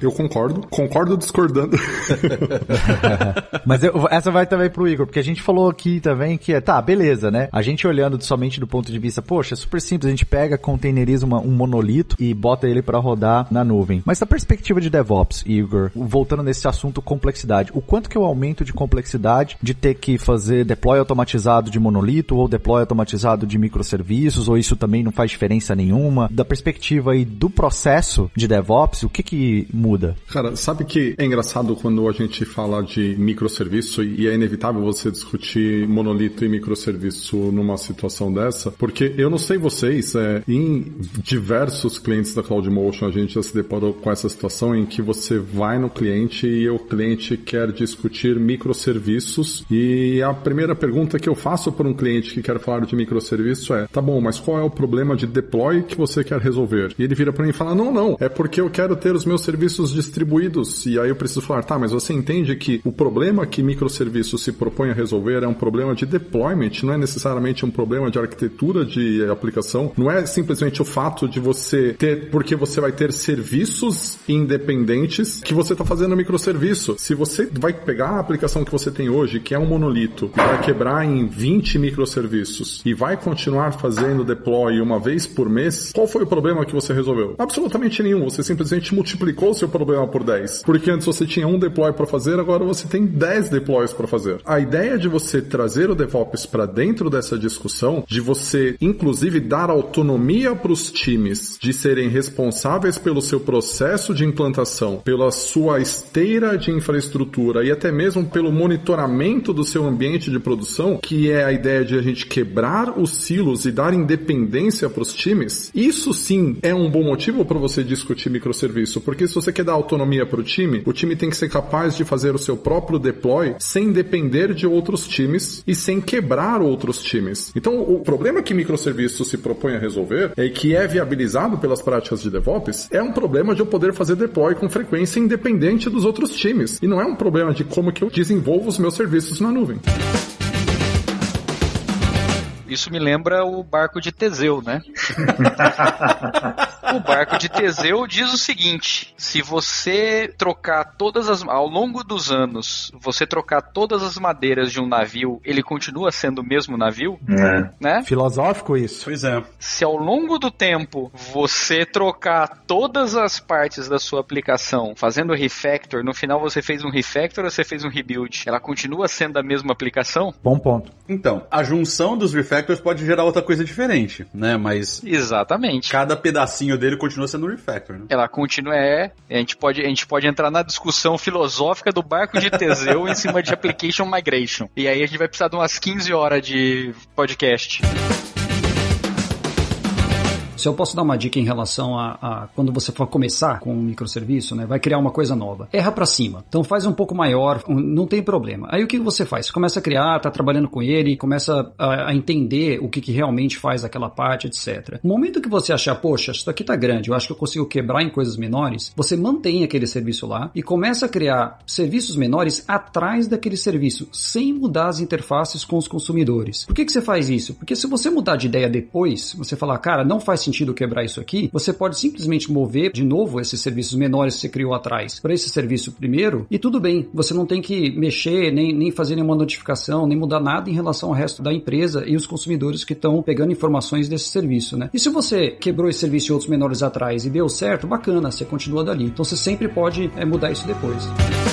Eu concordo. Concordo discordando. Mas eu- essa vai também pro Igor, porque a gente falou aqui também que é, tá, beleza, né? A gente olhando somente do ponto de vista, poxa, é super simples, a gente pega, containeriza um monolito e bota ele pra rodar na nuvem. Mas da perspectiva de DevOps, Igor, voltando nesse assunto complexidade, o quanto que o aumento de complexidade de ter que fazer deploy automatizado de monolito ou deploy automatizado de microserviços, ou isso também não faz diferença nenhuma? Da perspectiva aí do processo de DevOps, o que que muda? Cara, sabe que é engraçado quando a gente fala de microserviço e é inevitável você discutir monolito e microserviço numa situação dessa? Porque eu não sei vocês, é, em diversos clientes da CloudMotion a gente já se deparou com essa situação em que você vai no cliente e o cliente quer discutir microserviços e a primeira pergunta que eu faço para um cliente que quer falar de microserviço é, tá bom, mas qual é o problema de deploy que você quer resolver? E ele vira para mim e fala, não, não, é porque eu quero ter os meus serviços distribuídos. E aí eu preciso falar, tá, mas você entende que o problema que microserviço se propõe a resolver é um problema de deployment, não é necessariamente um problema de arquitetura de aplicação, não é simplesmente o fato de você ter, porque você vai ter serviços independentes que você está fazendo microserviço. Se você vai pegar a aplicação que você tem hoje, que é um monolito, e vai quebrar em 20 microserviços e vai continuar fazendo deploy uma vez por mês, qual foi o problema que você resolveu? Absolutamente nenhum. Você simplesmente multiplicou o seu problema por 10. Porque antes você tinha um deploy para fazer, agora você tem 10 deploys para fazer. A ideia de você trazer o DevOps para dentro dessa discussão, de você inclusive dar autonomia para os times de serem responsáveis pelo seu processo de implantação, pela sua esteira de infraestrutura e até mesmo pelo monitoramento do seu ambiente de produção, que é a ideia de a gente quebrar os silos e dar independência para os times, isso sim é um bom motivo para você discutir microserviço, porque se você quer dar autonomia para o time, o time tem que ser capaz de fazer o seu próprio deploy sem depender de outros times e sem quebrar outros times. Então, o problema que microserviço se propõe a resolver é que é viabilizado pelas práticas de DevOps é um problema de eu poder fazer deploy com frequência independente dos outros times. E não é um problema de como que eu desenvolvo os meus serviços na nuvem. Isso me lembra o barco de Teseu, né? O barco de Teseu diz o seguinte: se você trocar todas as. Ao longo dos anos, você trocar todas as madeiras de um navio, ele continua sendo o mesmo navio? É. Né? Filosófico isso. Pois é. Se ao longo do tempo você trocar todas as partes da sua aplicação fazendo refactor, no final você fez um refactor ou você fez um rebuild, ela continua sendo a mesma aplicação? Bom ponto. Então, a junção dos refactors pode gerar outra coisa diferente, né? Mas. Exatamente. Cada pedacinho dele continua sendo um refactor, né? Ela continua, é. A gente pode, a gente pode entrar na discussão filosófica do barco de Teseu em cima de application migration. E aí a gente vai precisar de umas 15 horas de podcast. Se eu posso dar uma dica em relação a, a quando você for começar com um microserviço, né, vai criar uma coisa nova. Erra para cima. Então faz um pouco maior, não tem problema. Aí o que você faz? Você começa a criar, tá trabalhando com ele, começa a, a entender o que, que realmente faz aquela parte, etc. No momento que você achar, poxa, isso aqui tá grande, eu acho que eu consigo quebrar em coisas menores, você mantém aquele serviço lá e começa a criar serviços menores atrás daquele serviço, sem mudar as interfaces com os consumidores. Por que, que você faz isso? Porque se você mudar de ideia depois, você falar, cara, não faz sentido quebrar isso aqui, você pode simplesmente mover de novo esses serviços menores que você criou atrás para esse serviço primeiro e tudo bem, você não tem que mexer, nem, nem fazer nenhuma notificação, nem mudar nada em relação ao resto da empresa e os consumidores que estão pegando informações desse serviço, né? E se você quebrou esse serviço e outros menores atrás e deu certo, bacana, você continua dali. Então você sempre pode é, mudar isso depois.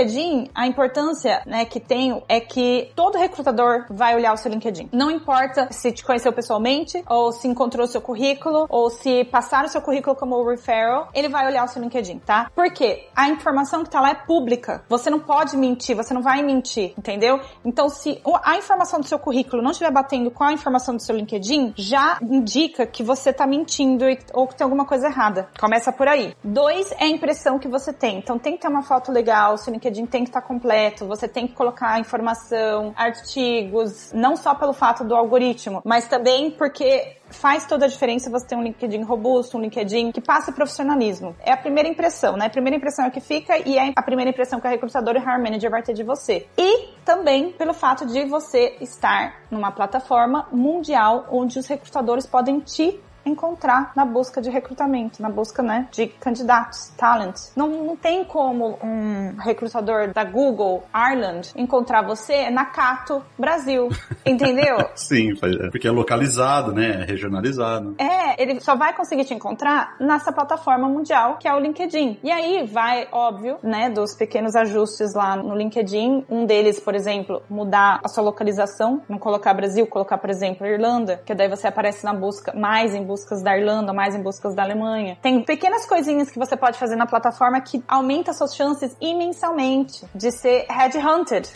LinkedIn, a importância né, que tem é que todo recrutador vai olhar o seu LinkedIn. Não importa se te conheceu pessoalmente, ou se encontrou o seu currículo, ou se passaram o seu currículo como referral, ele vai olhar o seu LinkedIn, tá? Porque a informação que tá lá é pública. Você não pode mentir, você não vai mentir, entendeu? Então, se a informação do seu currículo não estiver batendo com a informação do seu LinkedIn, já indica que você tá mentindo ou que tem alguma coisa errada. Começa por aí. Dois é a impressão que você tem. Então, tem que ter uma foto legal, seu LinkedIn tem que estar completo, você tem que colocar informação, artigos, não só pelo fato do algoritmo, mas também porque faz toda a diferença você ter um LinkedIn robusto, um LinkedIn que passe profissionalismo. É a primeira impressão, né? A primeira impressão é que fica e é a primeira impressão que a recrutadora e Hire Manager vai ter de você. E também pelo fato de você estar numa plataforma mundial onde os recrutadores podem te encontrar na busca de recrutamento, na busca, né, de candidatos, talents. Não, não tem como um recrutador da Google Ireland encontrar você na Cato Brasil, entendeu? Sim, porque é localizado, né, é regionalizado. É, ele só vai conseguir te encontrar nessa plataforma mundial que é o LinkedIn. E aí vai, óbvio, né, dos pequenos ajustes lá no LinkedIn, um deles, por exemplo, mudar a sua localização, não colocar Brasil, colocar, por exemplo, Irlanda, que daí você aparece na busca mais em buscas da Irlanda, mais em buscas da Alemanha. Tem pequenas coisinhas que você pode fazer na plataforma que aumenta suas chances imensamente de ser headhunted.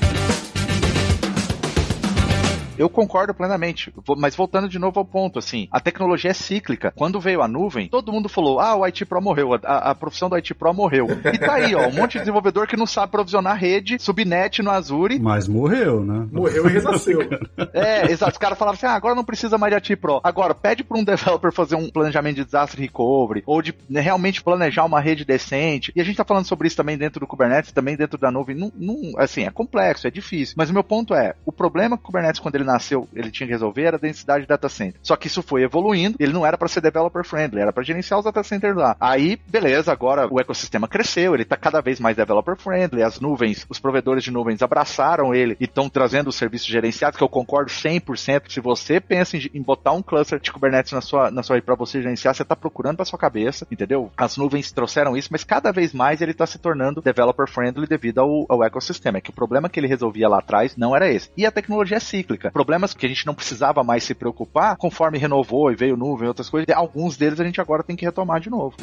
Eu concordo plenamente, mas voltando de novo ao ponto, assim, a tecnologia é cíclica. Quando veio a nuvem, todo mundo falou, ah, o IT Pro morreu, a, a profissão do IT Pro morreu. E tá aí, ó, um monte de desenvolvedor que não sabe provisionar rede, subnet no Azure. Mas morreu, né? Morreu e renasceu. é, exato. Os caras falavam assim, ah, agora não precisa mais de IT Pro. Agora, pede para um developer fazer um planejamento de disaster recovery, ou de né, realmente planejar uma rede decente. E a gente tá falando sobre isso também dentro do Kubernetes, também dentro da nuvem. Não, não, assim, é complexo, é difícil. Mas o meu ponto é, o problema com o Kubernetes, quando ele nasceu, ele tinha que resolver era a densidade de data center. Só que isso foi evoluindo, ele não era para ser developer friendly, era para gerenciar os data centers lá. Aí, beleza, agora o ecossistema cresceu, ele tá cada vez mais developer friendly, as nuvens, os provedores de nuvens abraçaram ele e estão trazendo os serviços gerenciados, que eu concordo 100%. Se você pensa em, em botar um cluster de Kubernetes na sua, na sua para você gerenciar, você tá procurando para sua cabeça, entendeu? As nuvens trouxeram isso, mas cada vez mais ele tá se tornando developer friendly devido ao, ao ecossistema. É que o problema que ele resolvia lá atrás não era esse. E a tecnologia é cíclica. Problemas que a gente não precisava mais se preocupar, conforme renovou e veio nuvem e outras coisas, alguns deles a gente agora tem que retomar de novo.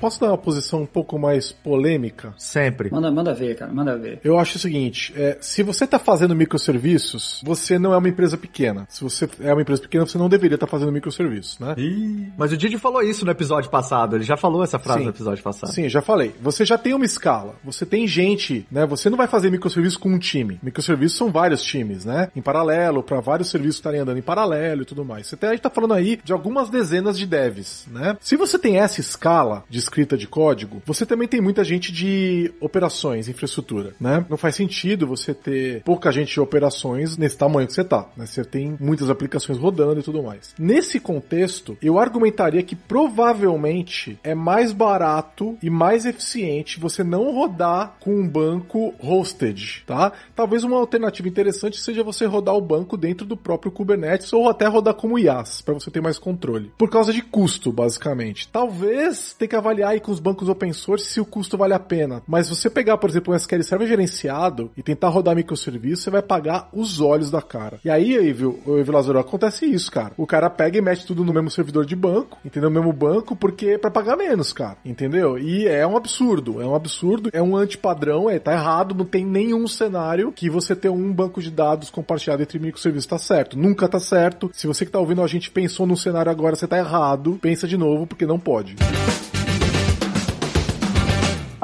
Posso dar uma posição um pouco mais polêmica? Sempre. Manda, manda ver, cara, manda ver. Eu acho o seguinte: é, se você está fazendo microserviços, você não é uma empresa pequena. Se você é uma empresa pequena, você não deveria estar tá fazendo microserviços, né? Ih. Mas o Didi falou isso no episódio passado. Ele já falou essa frase Sim. no episódio passado. Sim, já falei. Você já tem uma escala. Você tem gente, né? Você não vai fazer microserviços com um time. Microserviços são vários times, né? Em paralelo, para vários serviços estarem andando em paralelo e tudo mais. Você tem, a gente tá falando aí de algumas dezenas de devs, né? Se você tem essa escala de escrita de código, você também tem muita gente de operações, infraestrutura, né? Não faz sentido você ter pouca gente de operações nesse tamanho que você tá, né? Você tem muitas aplicações rodando e tudo mais. Nesse contexto, eu argumentaria que provavelmente é mais barato e mais eficiente você não rodar com um banco hosted, tá? Talvez uma alternativa interessante seja você rodar o banco dentro do próprio Kubernetes ou até rodar como IaaS, para você ter mais controle. Por causa de custo, basicamente. Talvez tenha que avaliar aí com os bancos open source se o custo vale a pena. Mas você pegar, por exemplo, um SQL Server gerenciado e tentar rodar microserviço, você vai pagar os olhos da cara. E aí, Evil, Evil Lazaro, acontece isso, cara. O cara pega e mete tudo no mesmo servidor de banco, entendeu? No mesmo banco, porque é pra pagar menos, cara. Entendeu? E é um absurdo. É um absurdo, é um antipadrão, é, tá errado, não tem nenhum cenário que você ter um banco de dados compartilhado entre microserviços tá certo. Nunca tá certo. Se você que tá ouvindo a gente pensou num cenário agora, você tá errado. Pensa de novo, porque não pode.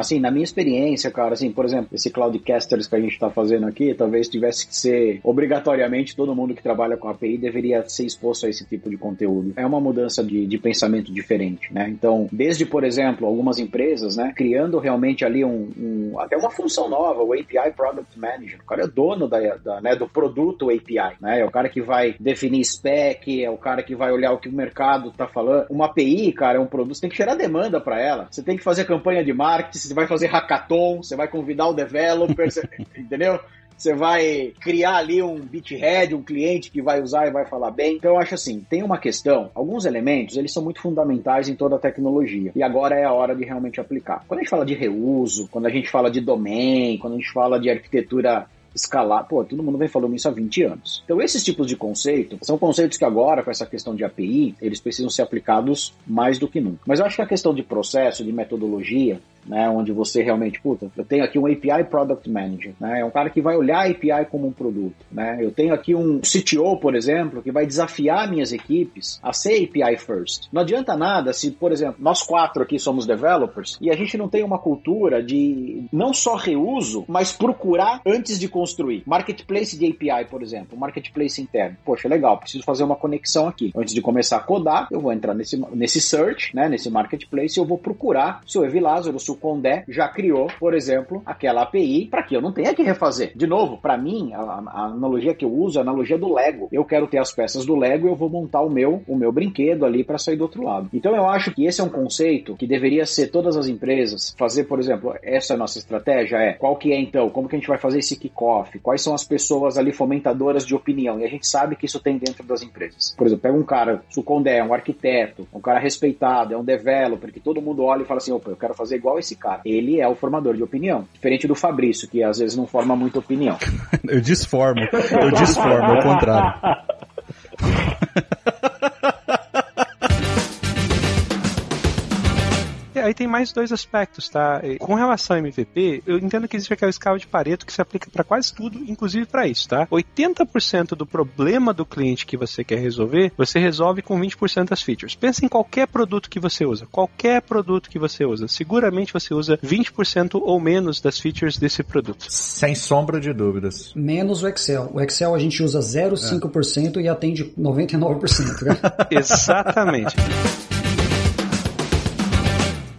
Assim, na minha experiência, cara, assim, por exemplo, esse Cloudcasters que a gente está fazendo aqui, talvez tivesse que ser obrigatoriamente todo mundo que trabalha com API deveria ser exposto a esse tipo de conteúdo. É uma mudança de, de pensamento diferente, né? Então, desde, por exemplo, algumas empresas, né, criando realmente ali um, um até uma função nova, o API Product Manager. O cara é dono da, da, né, do produto API, né? É o cara que vai definir spec, é o cara que vai olhar o que o mercado está falando. Uma API, cara, é um produto, você tem que gerar demanda para ela. Você tem que fazer campanha de marketing, você vai fazer hackathon, você vai convidar o developer, você, entendeu? Você vai criar ali um beathead, um cliente que vai usar e vai falar bem. Então eu acho assim, tem uma questão, alguns elementos, eles são muito fundamentais em toda a tecnologia. E agora é a hora de realmente aplicar. Quando a gente fala de reuso, quando a gente fala de domain, quando a gente fala de arquitetura escalar. Pô, todo mundo vem falando isso há 20 anos. Então, esses tipos de conceito são conceitos que agora, com essa questão de API, eles precisam ser aplicados mais do que nunca. Mas eu acho que a questão de processo, de metodologia, né, onde você realmente, puta, eu tenho aqui um API Product Manager, né, é um cara que vai olhar a API como um produto, né, eu tenho aqui um CTO, por exemplo, que vai desafiar minhas equipes a ser API first. Não adianta nada se, por exemplo, nós quatro aqui somos developers e a gente não tem uma cultura de não só reuso, mas procurar antes de construir. Marketplace de API, por exemplo, marketplace interno. Poxa, legal, preciso fazer uma conexão aqui. Antes de começar a codar, eu vou entrar nesse, nesse search, né, nesse marketplace eu vou procurar se o Evilázaro, se o Condé já criou, por exemplo, aquela API para que eu não tenha que refazer. De novo, para mim, a, a, analogia que eu uso é a analogia do Lego. Eu quero ter as peças do Lego e eu vou montar o meu, o meu brinquedo ali para sair do outro lado. Então eu acho que esse é um conceito que deveria ser todas as empresas fazer, por exemplo, essa é a nossa estratégia é qual que é então, como que a gente vai fazer esse kickoff, quais são as pessoas ali fomentadoras de opinião e a gente sabe que isso tem dentro das empresas. Por exemplo, pega um cara, o Condé é um arquiteto, um cara respeitado, é um developer que todo mundo olha e fala assim, opa, eu quero fazer igual esse cara. Ele é o formador de opinião. Diferente do Fabrício, que às vezes não forma muita opinião. eu disformo. Eu disformo, ao contrário. aí tem mais dois aspectos, tá? Com relação ao MVP, eu entendo que existe aquela escala de Pareto que se aplica para quase tudo, inclusive para isso, tá? 80% do problema do cliente que você quer resolver, você resolve com 20% das features. Pensa em qualquer produto que você usa, qualquer produto que você usa, seguramente você usa 20% ou menos das features desse produto. Sem sombra de dúvidas. Menos o Excel. O Excel a gente usa 0,5% é. e atende 99%. Né? Exatamente.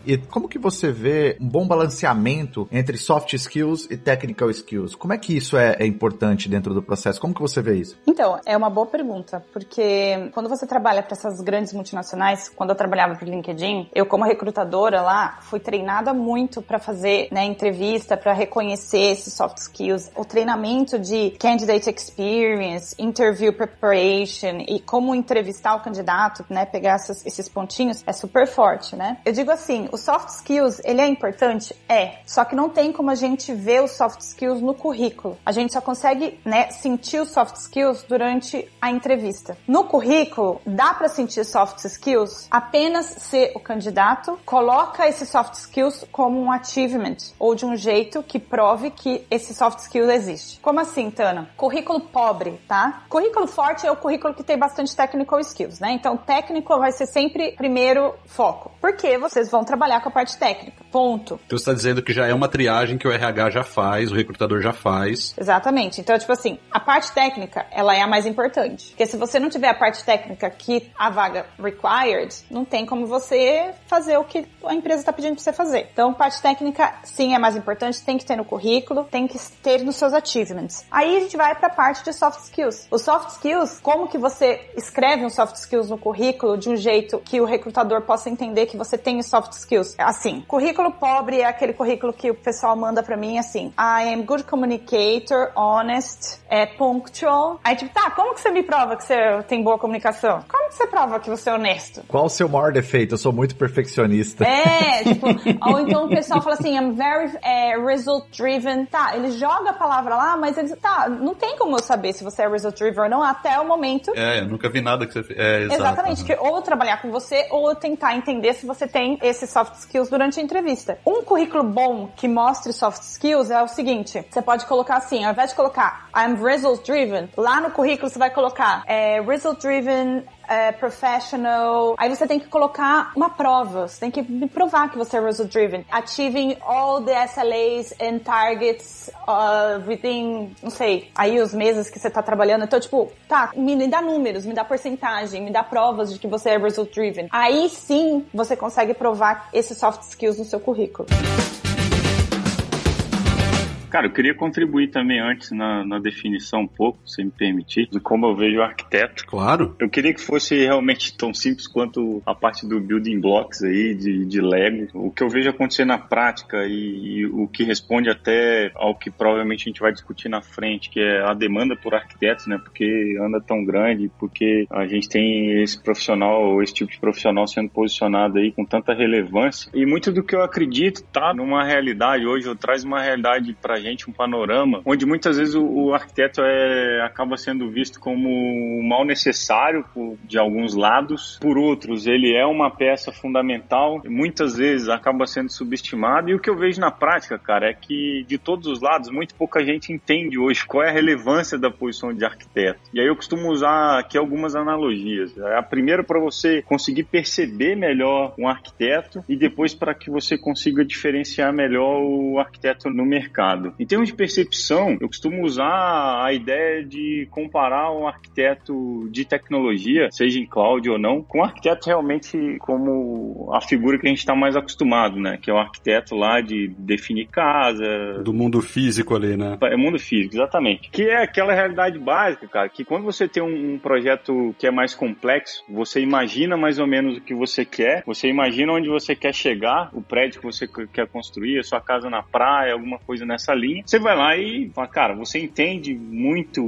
E como que você vê um bom balanceamento entre soft skills e technical skills? Como é que isso é, é, importante dentro do processo? Como que você vê isso? Então, é uma boa pergunta, porque quando você trabalha para essas grandes multinacionais, quando eu trabalhava para o LinkedIn, eu como recrutadora lá, fui treinada muito para fazer né, entrevista, para reconhecer esses soft skills, o treinamento de candidate experience, interview preparation e como entrevistar o candidato, né, pegar essas, esses pontinhos, é super forte, né? Eu digo assim, os soft skills, ele é importante? É. Só que não tem como a gente ver os soft skills no currículo. A gente só consegue, né, sentir os soft skills durante a entrevista. No currículo, dá para sentir soft skills apenas se o candidato coloca esses soft skills como um achievement ou de um jeito que prove que esse soft skill existe. Como assim, Tana? Currículo pobre, tá? Currículo forte é o currículo que tem bastante technical skills, né? Então, técnico vai ser sempre primeiro foco. Porque vocês vão trabalhar trabalhar com a parte técnica. Ponto. Então você está dizendo que já é uma triagem que o RH já faz, o recrutador já faz. Exatamente. Então, tipo assim, a parte técnica, ela é a mais importante. Porque se você não tiver a parte técnica que a vaga required, não tem como você fazer o que a empresa está pedindo para você fazer. Então, parte técnica, sim, é mais importante, tem que ter no currículo, tem que ter nos seus achievements. Aí a gente vai para a parte de soft skills. Os soft skills, como que você escreve um soft skills no currículo de um jeito que o recrutador possa entender que você tem soft skills? Assim, currículo pobre é aquele currículo que o pessoal manda para mim assim: I am good communicator, honest, é punctual. Aí tipo, tá, como que você me prova que você tem boa comunicação? Como que você prova que você é honesto? Qual o seu maior defeito? Eu sou muito perfeccionista. É, tipo, ou então o pessoal fala assim, I'm very é, result driven. Tá, ele joga a palavra lá, mas ele tá, não tem como eu saber se você é result driven ou não até o momento. É, eu nunca vi nada que você fez. É, exato. Exatamente, que ou trabalhar com você ou tentar entender se você tem esses soft skills durante a entrevista. Um currículo bom que mostre soft skills é o seguinte: você pode colocar assim, ao invés de colocar I'm result driven, lá no currículo você vai colocar é, result driven é, professional. Aí você tem que colocar uma prova. Você tem que provar que você é result driven. Achieving all the SLAs and targets uh, within, não sei, aí os meses que você tá trabalhando. Então, tipo, tá, me dá números, me dá porcentagem, me dá provas de que você é result driven. Aí sim você consegue provar esses soft skills no seu currículo. Cara, eu queria contribuir também antes na, na, definição um pouco, se me permitir, de como eu vejo o arquiteto. Claro. Eu queria que fosse realmente tão simples quanto a parte do building blocks aí, de, de Lego. O que eu vejo acontecer na prática e, e, o que responde até ao que provavelmente a gente vai discutir na frente, que é a demanda por arquitetos, né? Porque anda tão grande, porque a gente tem esse profissional, esse tipo de profissional sendo posicionado aí com tanta relevância. E muito do que eu acredito tá numa realidade hoje, eu traz uma realidade pra gente um panorama onde muitas vezes o, o arquiteto é, acaba sendo visto como um mal necessário por, de alguns lados, por outros ele é uma peça fundamental, muitas vezes acaba sendo subestimado e o que eu vejo na prática, cara, é que de todos os lados muito pouca gente entende hoje qual é a relevância da posição de arquiteto. E aí eu costumo usar aqui algumas analogias. A primeira para você conseguir perceber melhor um arquiteto e depois para que você consiga diferenciar melhor o arquiteto no mercado. Em termos de percepção, eu costumo usar a ideia de comparar um arquiteto de tecnologia, seja em cloud ou não, com um arquiteto realmente como a figura que a gente está mais acostumado, né? Que é o arquiteto lá de definir casa. Do mundo físico ali, né? É mundo físico, exatamente. Que é aquela realidade básica, cara, que quando você tem um, um projeto que é mais complexo, você imagina mais ou menos o que você quer, você imagina onde você quer chegar, o prédio que você quer construir, a sua casa na praia, alguma coisa nessa linha linha, você vai lá e fala, cara, você entende muito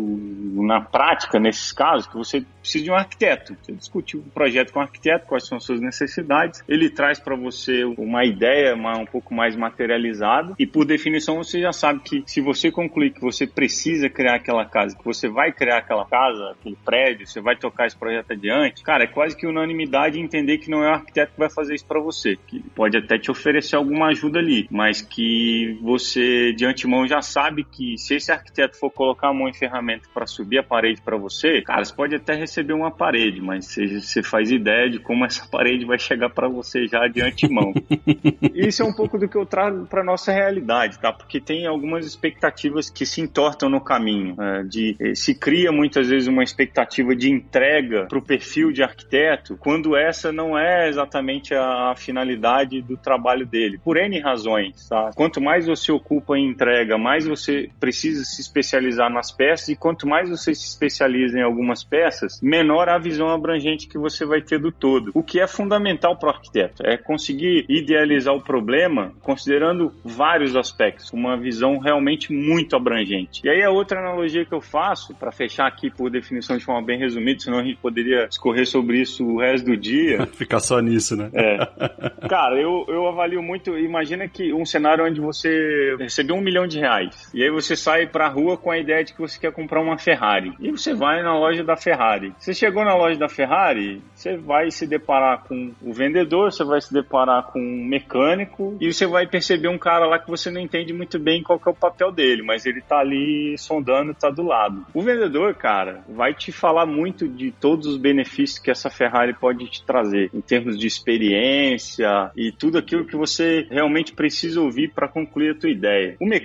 na prática, nesses casos, que você precisa de um arquiteto. Você discute o projeto com o arquiteto, quais são as suas necessidades, ele traz para você uma ideia uma, um pouco mais materializada e, por definição, você já sabe que se você concluir que você precisa criar aquela casa, que você vai criar aquela casa, aquele prédio, você vai tocar esse projeto adiante, cara, é quase que unanimidade entender que não é o arquiteto que vai fazer isso para você, que pode até te oferecer alguma ajuda ali, mas que você, de antemão, já sabe que se esse arquiteto for colocar a mão em ferramenta para subir a parede para você, cara, você pode até receber uma parede, mas você, faz ideia de como essa parede vai chegar para você já de antemão. Isso é um pouco do que eu trago para nossa realidade, tá? Porque tem algumas expectativas que se entortam no caminho. É, de eh, se cria muitas vezes uma expectativa de entrega para o perfil de arquiteto, quando essa não é exatamente a, a finalidade do trabalho dele, por N razões, tá? Quanto mais você ocupa em entrega mais você precisa se especializar nas peças e quanto mais você se especializa em algumas peças, menor a visão abrangente que você vai ter do todo. O que é fundamental para o arquiteto é conseguir idealizar o problema considerando vários aspectos, uma visão realmente muito abrangente. E aí a outra analogia que eu faço, para fechar aqui por definição de forma bem resumida, senão a gente poderia escorrer sobre isso o resto do dia. Ficar só nisso, né? É. Cara, eu, eu avalio muito. Imagina que um cenário onde você recebeu um milhão milhão de reais. E aí você sai pra rua com a ideia de que você quer comprar uma Ferrari. E você vai na loja da Ferrari. Você chegou na loja da Ferrari, você vai se deparar com o vendedor, você vai se deparar com um mecânico e você vai perceber um cara lá que você não entende muito bem qual é o papel dele, mas ele tá ali sondando, tá do lado. O vendedor, cara, vai te falar muito de todos os benefícios que essa Ferrari pode te trazer em termos de experiência e tudo aquilo que você realmente precisa ouvir para concluir a tua ideia. O mecânico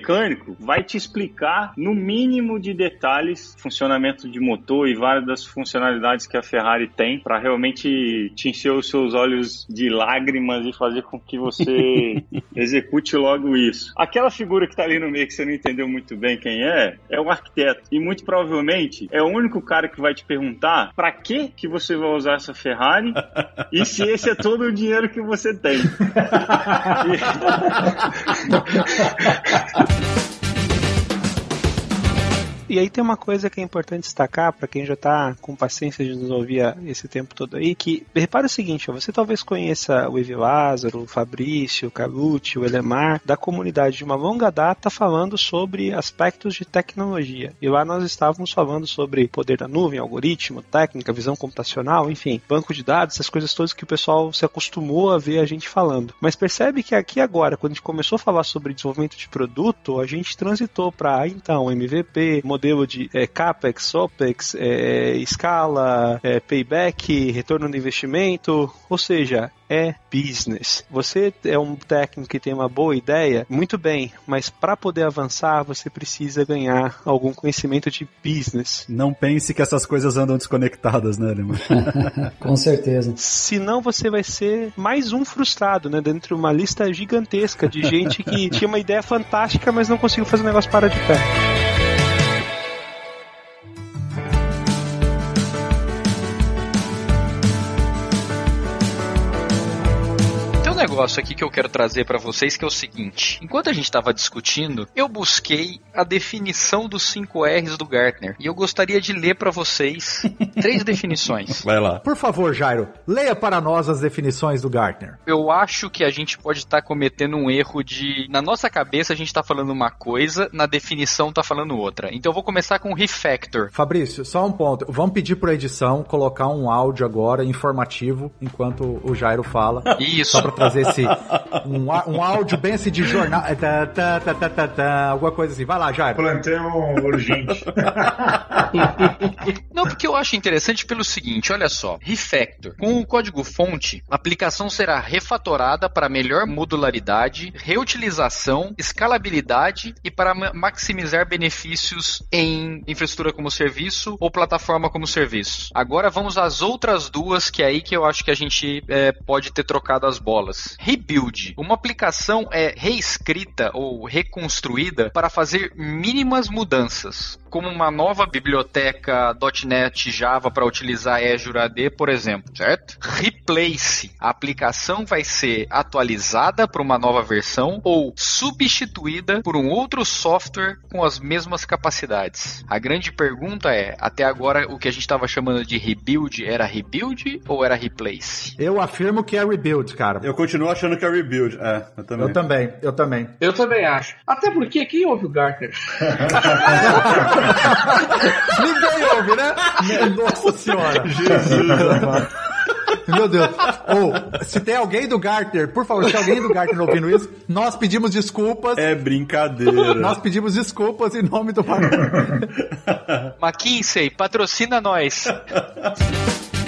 vai te explicar no mínimo de detalhes funcionamento de motor e várias das funcionalidades que a Ferrari tem para realmente te encher os seus olhos de lágrimas e fazer com que você execute logo isso. Aquela figura que tá ali no meio que você não entendeu muito bem quem é, é o arquiteto. E muito provavelmente é o único cara que vai te perguntar para que que você vai usar essa Ferrari e se esse é todo o dinheiro que você tem. Bye. E aí tem uma coisa que é importante destacar para quem já está com paciência de nos ouvir esse tempo todo aí, que repara o seguinte, você talvez conheça o Evi Lázaro, o Fabrício, o Calucci, o Elemar, da comunidade de uma longa data falando sobre aspectos de tecnologia. E lá nós estávamos falando sobre poder da nuvem, algoritmo, técnica, visão computacional, enfim, banco de dados, essas coisas todas que o pessoal se acostumou a ver a gente falando. Mas percebe que aqui agora, quando a gente começou a falar sobre desenvolvimento de produto, a gente transitou para então MVP, modelo de é, CAPEX, OPEX, é, escala, é, payback, retorno do investimento, ou seja, é business. Você é um técnico que tem uma boa ideia, muito bem, mas para poder avançar você precisa ganhar algum conhecimento de business. Não pense que essas coisas andam desconectadas, né, Lima? Com certeza. Senão você vai ser mais um frustrado, né, dentro de uma lista gigantesca de gente que tinha uma ideia fantástica, mas não conseguiu fazer o negócio parar de pé. Negócio aqui que eu quero trazer para vocês que é o seguinte: enquanto a gente estava discutindo, eu busquei a definição dos 5 R's do Gartner e eu gostaria de ler para vocês três definições. Vai lá. Por favor, Jairo, leia para nós as definições do Gartner. Eu acho que a gente pode estar tá cometendo um erro de na nossa cabeça a gente está falando uma coisa, na definição tá falando outra. Então eu vou começar com refactor. Fabrício, só um ponto. Vamos pedir para edição colocar um áudio agora informativo enquanto o Jairo fala. Isso. Só para trazer esse um, um áudio bem assim de jornal, tá, tá, tá, tá, tá, tá, alguma coisa assim. Vai lá, Jair. Plantão urgente. Não, porque eu acho interessante pelo seguinte, olha só, refactor. Com o código fonte, a aplicação será refatorada para melhor modularidade, reutilização, escalabilidade e para maximizar benefícios em infraestrutura como serviço ou plataforma como serviço. Agora vamos às outras duas que é aí que eu acho que a gente é, pode ter trocado as bolas. Rebuild. Uma aplicação é reescrita ou reconstruída para fazer mínimas mudanças, como uma nova biblioteca .NET Java para utilizar Azure AD, por exemplo, certo? Replace. A aplicação vai ser atualizada para uma nova versão ou substituída por um outro software com as mesmas capacidades. A grande pergunta é, até agora o que a gente estava chamando de rebuild era rebuild ou era replace? Eu afirmo que é rebuild, cara. Eu continuo achando que é rebuild. É, eu também. Eu também, eu também. Eu também acho. Até porque quem ouve o Gartner? Ninguém ouve, né? Nossa senhora. Jesus. Meu Deus. Ou, oh, se tem alguém do Gartner, por favor, se tem alguém do Gartner ouvindo isso, nós pedimos desculpas. É brincadeira. Nós pedimos desculpas em nome do McKinsey, patrocina nós.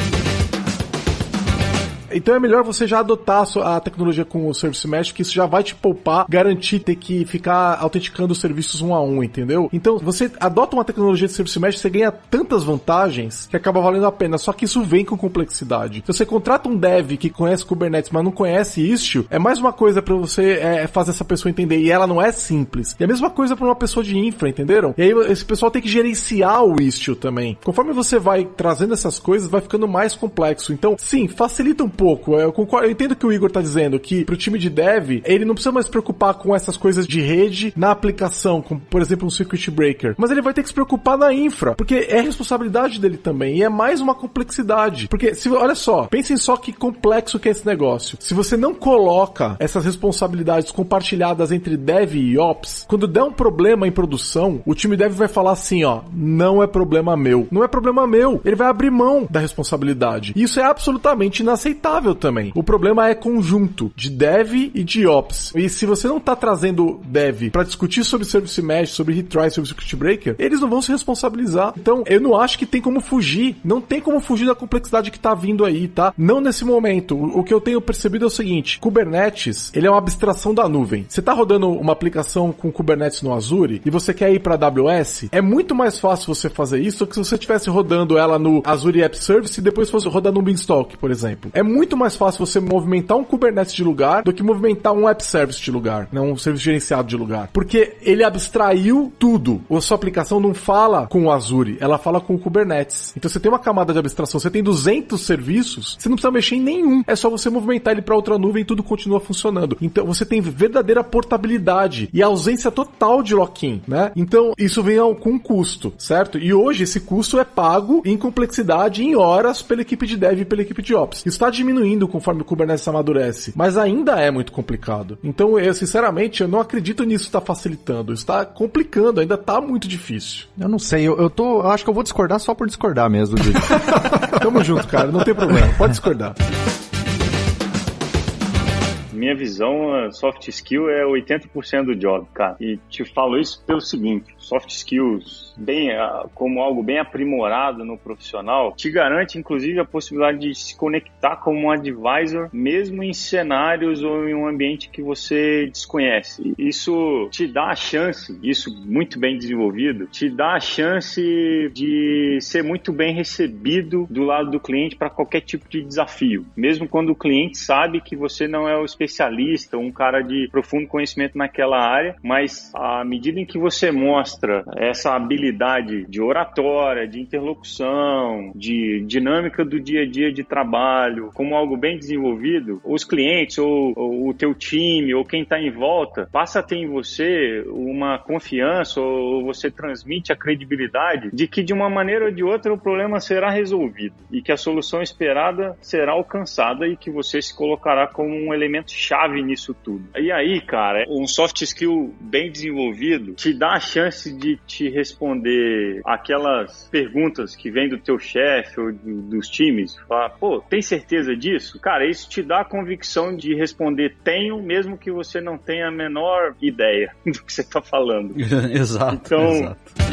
Então é melhor você já adotar a tecnologia com o Service Mesh, que isso já vai te poupar, garantir ter que ficar autenticando os serviços um a um, entendeu? Então, você adota uma tecnologia de Service Mesh, você ganha tantas vantagens que acaba valendo a pena. Só que isso vem com complexidade. Se você contrata um dev que conhece Kubernetes, mas não conhece Istio, é mais uma coisa para você é, fazer essa pessoa entender. E ela não é simples. E a mesma coisa para uma pessoa de infra, entenderam? E aí esse pessoal tem que gerenciar o Istio também. Conforme você vai trazendo essas coisas, vai ficando mais complexo. Então, sim, facilita um pouco pouco. Eu, concordo, eu entendo que o Igor tá dizendo que pro time de dev, ele não precisa mais se preocupar com essas coisas de rede na aplicação, como por exemplo um circuit breaker. Mas ele vai ter que se preocupar na infra, porque é responsabilidade dele também. E é mais uma complexidade. Porque, se, olha só, pensem só que complexo que é esse negócio. Se você não coloca essas responsabilidades compartilhadas entre dev e ops, quando der um problema em produção, o time dev vai falar assim, ó, não é problema meu. Não é problema meu. Ele vai abrir mão da responsabilidade. E isso é absolutamente inaceitável também. O problema é conjunto de dev e de ops. E se você não tá trazendo dev para discutir sobre service mesh, sobre retry, sobre circuit breaker, eles não vão se responsabilizar. Então, eu não acho que tem como fugir. Não tem como fugir da complexidade que tá vindo aí, tá? Não nesse momento. O, o que eu tenho percebido é o seguinte: Kubernetes, ele é uma abstração da nuvem. Você tá rodando uma aplicação com Kubernetes no Azure e você quer ir para AWS, é muito mais fácil você fazer isso do que se você estivesse rodando ela no Azure App Service e depois fosse rodar no Beanstalk, por exemplo. É muito mais fácil você movimentar um Kubernetes de lugar do que movimentar um App Service de lugar, né? um serviço gerenciado de lugar. Porque ele abstraiu tudo. A sua aplicação não fala com o Azure, ela fala com o Kubernetes. Então você tem uma camada de abstração, você tem 200 serviços, você não precisa mexer em nenhum. É só você movimentar ele para outra nuvem e tudo continua funcionando. Então você tem verdadeira portabilidade e ausência total de lock-in, né? Então isso vem com custo, certo? E hoje esse custo é pago em complexidade em horas pela equipe de dev e pela equipe de ops. Isso está diminuindo conforme o Kubernetes amadurece, mas ainda é muito complicado. Então eu sinceramente eu não acredito nisso estar tá facilitando, está complicando, ainda está muito difícil. Eu não sei, eu, eu tô, eu acho que eu vou discordar só por discordar mesmo. Tamo junto, cara, não tem problema, pode discordar. Minha visão, a soft skill é 80% do job, cara. E te falo isso pelo seguinte: soft skills, bem, como algo bem aprimorado no profissional, te garante, inclusive, a possibilidade de se conectar como um advisor, mesmo em cenários ou em um ambiente que você desconhece. Isso te dá a chance, isso muito bem desenvolvido, te dá a chance de ser muito bem recebido do lado do cliente para qualquer tipo de desafio, mesmo quando o cliente sabe que você não é o especialista um cara de profundo conhecimento naquela área, mas à medida em que você mostra essa habilidade de oratória, de interlocução, de dinâmica do dia a dia de trabalho, como algo bem desenvolvido, os clientes ou, ou o teu time ou quem está em volta passa a ter em você uma confiança ou você transmite a credibilidade de que de uma maneira ou de outra o problema será resolvido e que a solução esperada será alcançada e que você se colocará como um elemento chave nisso tudo. E aí, cara, um soft skill bem desenvolvido te dá a chance de te responder aquelas perguntas que vêm do teu chefe ou do, dos times. Falar, pô, tem certeza disso? Cara, isso te dá a convicção de responder tenho, mesmo que você não tenha a menor ideia do que você está falando. exato. Então, exato.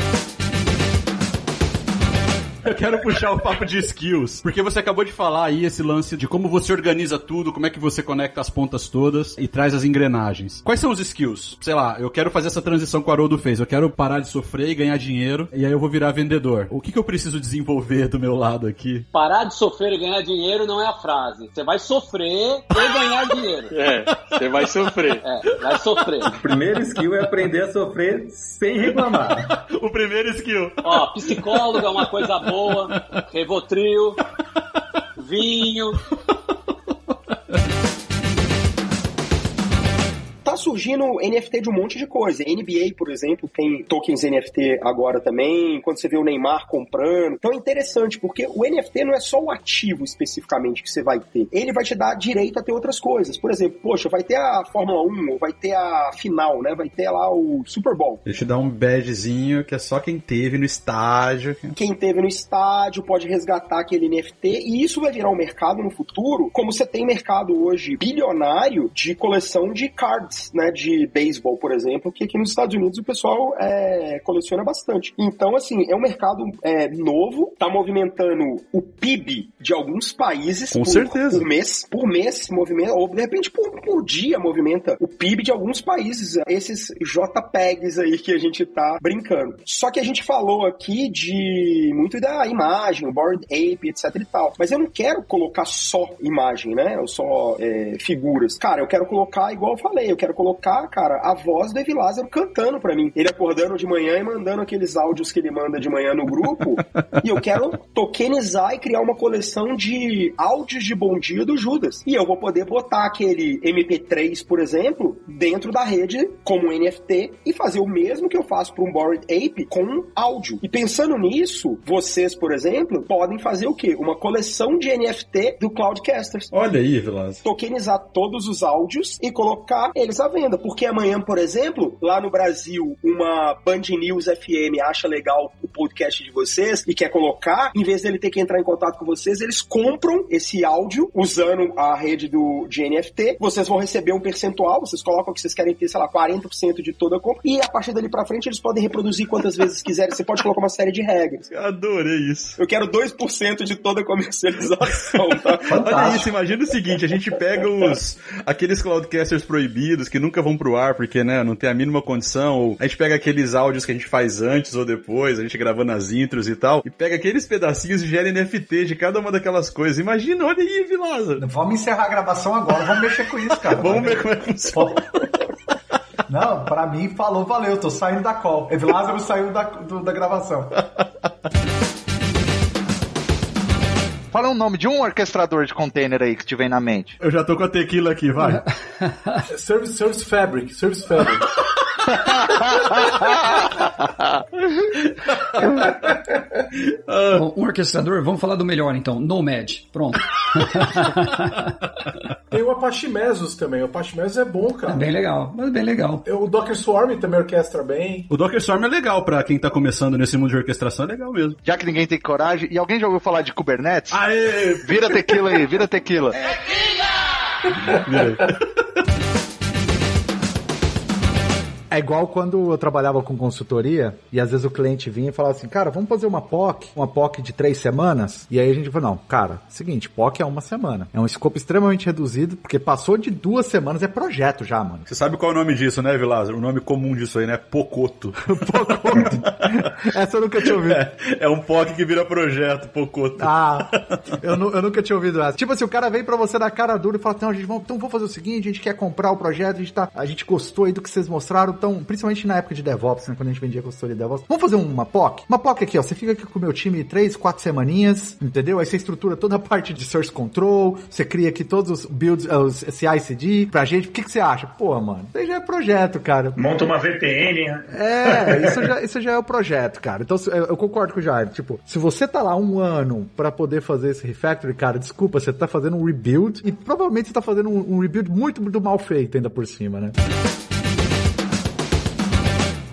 Eu quero puxar o papo de skills, porque você acabou de falar aí esse lance de como você organiza tudo, como é que você conecta as pontas todas e traz as engrenagens. Quais são os skills? Sei lá, eu quero fazer essa transição que o Haroldo fez, eu quero parar de sofrer e ganhar dinheiro, e aí eu vou virar vendedor. O que, que eu preciso desenvolver do meu lado aqui? Parar de sofrer e ganhar dinheiro não é a frase. Você vai sofrer e ganhar dinheiro. É, você vai sofrer. É, vai sofrer. O primeiro skill é aprender a sofrer sem reclamar. o primeiro skill. Ó, psicólogo é uma coisa boa, Revotril, vinho. tá surgindo NFT de um monte de coisa. NBA, por exemplo, tem tokens NFT agora também. Quando você vê o Neymar comprando. Então é interessante, porque o NFT não é só o ativo especificamente que você vai ter. Ele vai te dar direito a ter outras coisas. Por exemplo, poxa, vai ter a Fórmula 1, ou vai ter a final, né? Vai ter lá o Super Bowl. Ele te dá um badgezinho que é só quem teve no estádio. Quem teve no estádio pode resgatar aquele NFT e isso vai virar um mercado no futuro, como você tem mercado hoje bilionário de coleção de cards, né, de beisebol, por exemplo, que aqui nos Estados Unidos o pessoal é, coleciona bastante. Então, assim, é um mercado é, novo, tá movimentando o PIB de alguns países Com por, certeza. por mês, por mês movimenta, ou de repente por, por dia movimenta o PIB de alguns países, esses JPEGs aí que a gente tá brincando. Só que a gente falou aqui de muito da imagem, o Bored Ape, etc e tal. Mas eu não quero colocar só imagem, né? Ou só é, figuras. Cara, eu quero colocar, igual eu falei, eu quero colocar, cara, a voz do Evi Lázaro cantando pra mim. Ele acordando de manhã e mandando aqueles áudios que ele manda de manhã no grupo. e eu quero tokenizar e criar uma coleção de áudios de bom dia do Judas. E eu vou poder botar aquele MP3, por exemplo, dentro da rede como NFT e fazer o mesmo que eu faço para um Bored Ape com áudio. E pensando nisso, vocês, por exemplo, podem fazer o quê? Uma coleção de NFT do Cloudcasters. Olha aí, Vilas. Tokenizar todos os áudios e colocar eles à venda. Porque amanhã, por exemplo, lá no Brasil, uma Band News FM acha legal o podcast de vocês e quer colocar, em vez dele ter que entrar em contato com vocês, eles compram esse áudio usando a rede do, de NFT. Vocês vão receber um percentual, vocês colocam que vocês querem ter, sei lá, 40% de toda a compra. E a partir dali pra frente, eles podem reproduzir quantas vezes quiserem. Você pode colocar uma série de regras. Eu adorei isso. Eu quero 2% de toda a comercialização, tá? Olha isso, imagina o seguinte, a gente pega os aqueles cloudcasters proibidos que nunca vão pro ar porque, né, não tem a mínima condição, ou a gente pega aqueles áudios que a gente faz antes ou depois, a gente gravando as intros e tal, e pega aqueles pedacinhos e gera NFT de cada uma daquelas coisas. Imagina, olha aí, Vilaza. Vamos encerrar a gravação agora, vamos mexer com isso, cara. Vamos ver como é que funciona. Não, pra mim falou, valeu, tô saindo da call. Evi Lázaro saiu da, do- da gravação. Fala o nome de um orquestrador de container aí que te vem na mente. Eu já tô com a tequila aqui, vai. Service, Service Fabric, Service Fabric. Um orquestrador, vamos falar do melhor então. Nomad. Pronto. Tem o Apache Mesos também. O Apache Mesos é bom, cara. É bem legal, mas bem legal. O Docker Swarm também orquestra bem. O Docker Swarm é legal pra quem tá começando nesse mundo de orquestração, é legal mesmo. Já que ninguém tem coragem, e alguém já ouviu falar de Kubernetes? Aê! Vira tequila aí, vira tequila. É igual quando eu trabalhava com consultoria e às vezes o cliente vinha e falava assim, cara, vamos fazer uma POC, uma POC de três semanas? E aí a gente falou, não, cara, seguinte, POC é uma semana. É um escopo extremamente reduzido, porque passou de duas semanas, é projeto já, mano. Você sabe qual é o nome disso, né, Vilázaro? O nome comum disso aí, né? Pocoto. Essa eu nunca tinha ouvido. É, é um POC que vira projeto, Pocoto. Ah, eu, nu- eu nunca tinha ouvido essa. Tipo assim, o cara vem pra você na cara dura e fala, não, gente, vamos, então vamos fazer o seguinte, a gente quer comprar o projeto, a gente, tá, a gente gostou aí do que vocês mostraram, então, principalmente na época de DevOps, né, quando a gente vendia consultoria de DevOps, vamos fazer uma POC? Uma POC aqui, ó, você fica aqui com o meu time três, quatro semaninhas, entendeu? Aí você estrutura toda a parte de Source Control, você cria aqui todos os builds, eh, os CI/CD pra gente, o que, que você acha? Pô, mano, isso já é projeto, cara. Monta uma VPN, né? É, isso já, isso já é o projeto, cara. Então, eu concordo com o Jair. Tipo, se você tá lá um ano pra poder fazer esse refactory, cara, desculpa, você tá fazendo um rebuild e provavelmente você tá fazendo um, um rebuild muito, muito mal feito ainda por cima, né?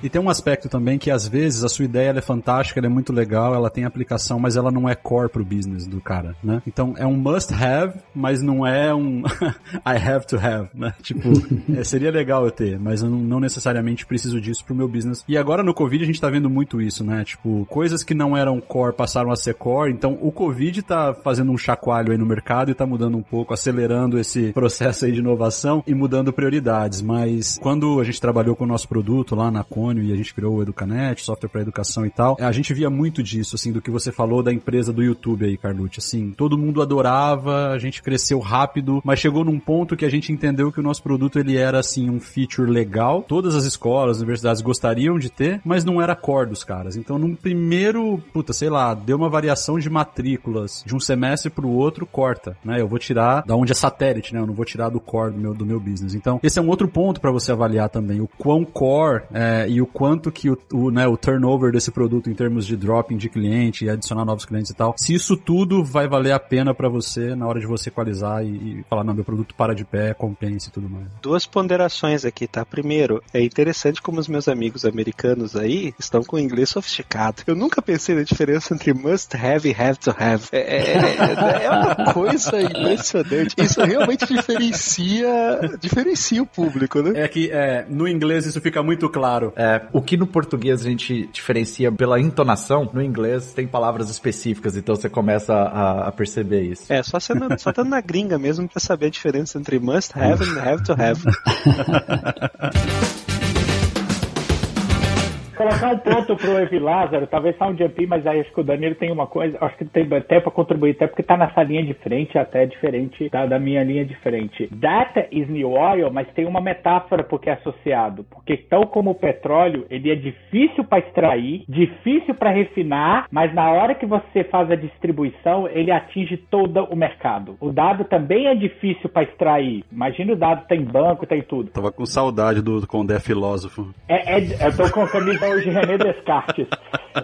E tem um aspecto também que às vezes a sua ideia é fantástica, ela é muito legal, ela tem aplicação, mas ela não é core pro business do cara, né? Então é um must have, mas não é um I have to have, né? Tipo, é, seria legal eu ter, mas eu não, necessariamente preciso disso pro meu business. E agora no Covid a gente tá vendo muito isso, né? Tipo, coisas que não eram core passaram a ser core, então o Covid tá fazendo um chacoalho aí no mercado e tá mudando um pouco, acelerando esse processo aí de inovação e mudando prioridades, mas quando a gente trabalhou com o nosso produto lá na Cônio e a gente criou o Educanet, software para educação e tal, a gente via muito disso, assim, do que você falou da empresa do YouTube aí, Carlucci, assim, todo mundo adorava, a gente cresceu rápido, mas chegou num ponto que a gente entendeu que o nosso produto ele era, assim, um feature legal, todas as escolas, universidades gostariam de ter, mas não era core dos caras, então num primeiro, puta, sei lá, deu uma variação de matrículas de um semestre pro outro, corta, né, eu vou tirar da onde é satélite, né, eu não vou tirar do core do meu, do meu business, então esse é um outro ponto para você avaliar também, o quão core é, e o quanto que o, o, né, o turnover desse produto em termos de dropping de cliente e adicionar novos clientes e tal, se isso tudo vai valer a pena para você na hora de você equalizar e, e falar, não, meu produto para de pé, compensa e tudo mais. Duas ponderações aqui, tá? Primeiro, é interessante como os meus amigos americanos aí estão com o inglês sofisticado. Eu nunca pensei na diferença entre must have e have to have. É, é, é- é uma coisa impressionante. Isso realmente diferencia, diferencia o público, né? É que é, no inglês isso fica muito claro. É, o que no português a gente diferencia pela entonação, no inglês tem palavras específicas, então você começa a, a perceber isso. É, só, sendo, só na gringa mesmo pra saber a diferença entre must have e have to have. colocar um ponto pro Evi Lázaro, talvez só um jumpy, mas aí acho que o Danilo tem uma coisa, acho que tem até pra contribuir, até porque tá nessa linha de frente, até diferente da, da minha linha de frente. Data is new oil, mas tem uma metáfora porque é associado. Porque tal como o petróleo, ele é difícil para extrair, difícil para refinar, mas na hora que você faz a distribuição, ele atinge todo o mercado. O dado também é difícil para extrair. Imagina o dado tem banco, tem tudo. Tava com saudade do Condé filósofo. É, é, eu tô com a camisa hoje René Descartes.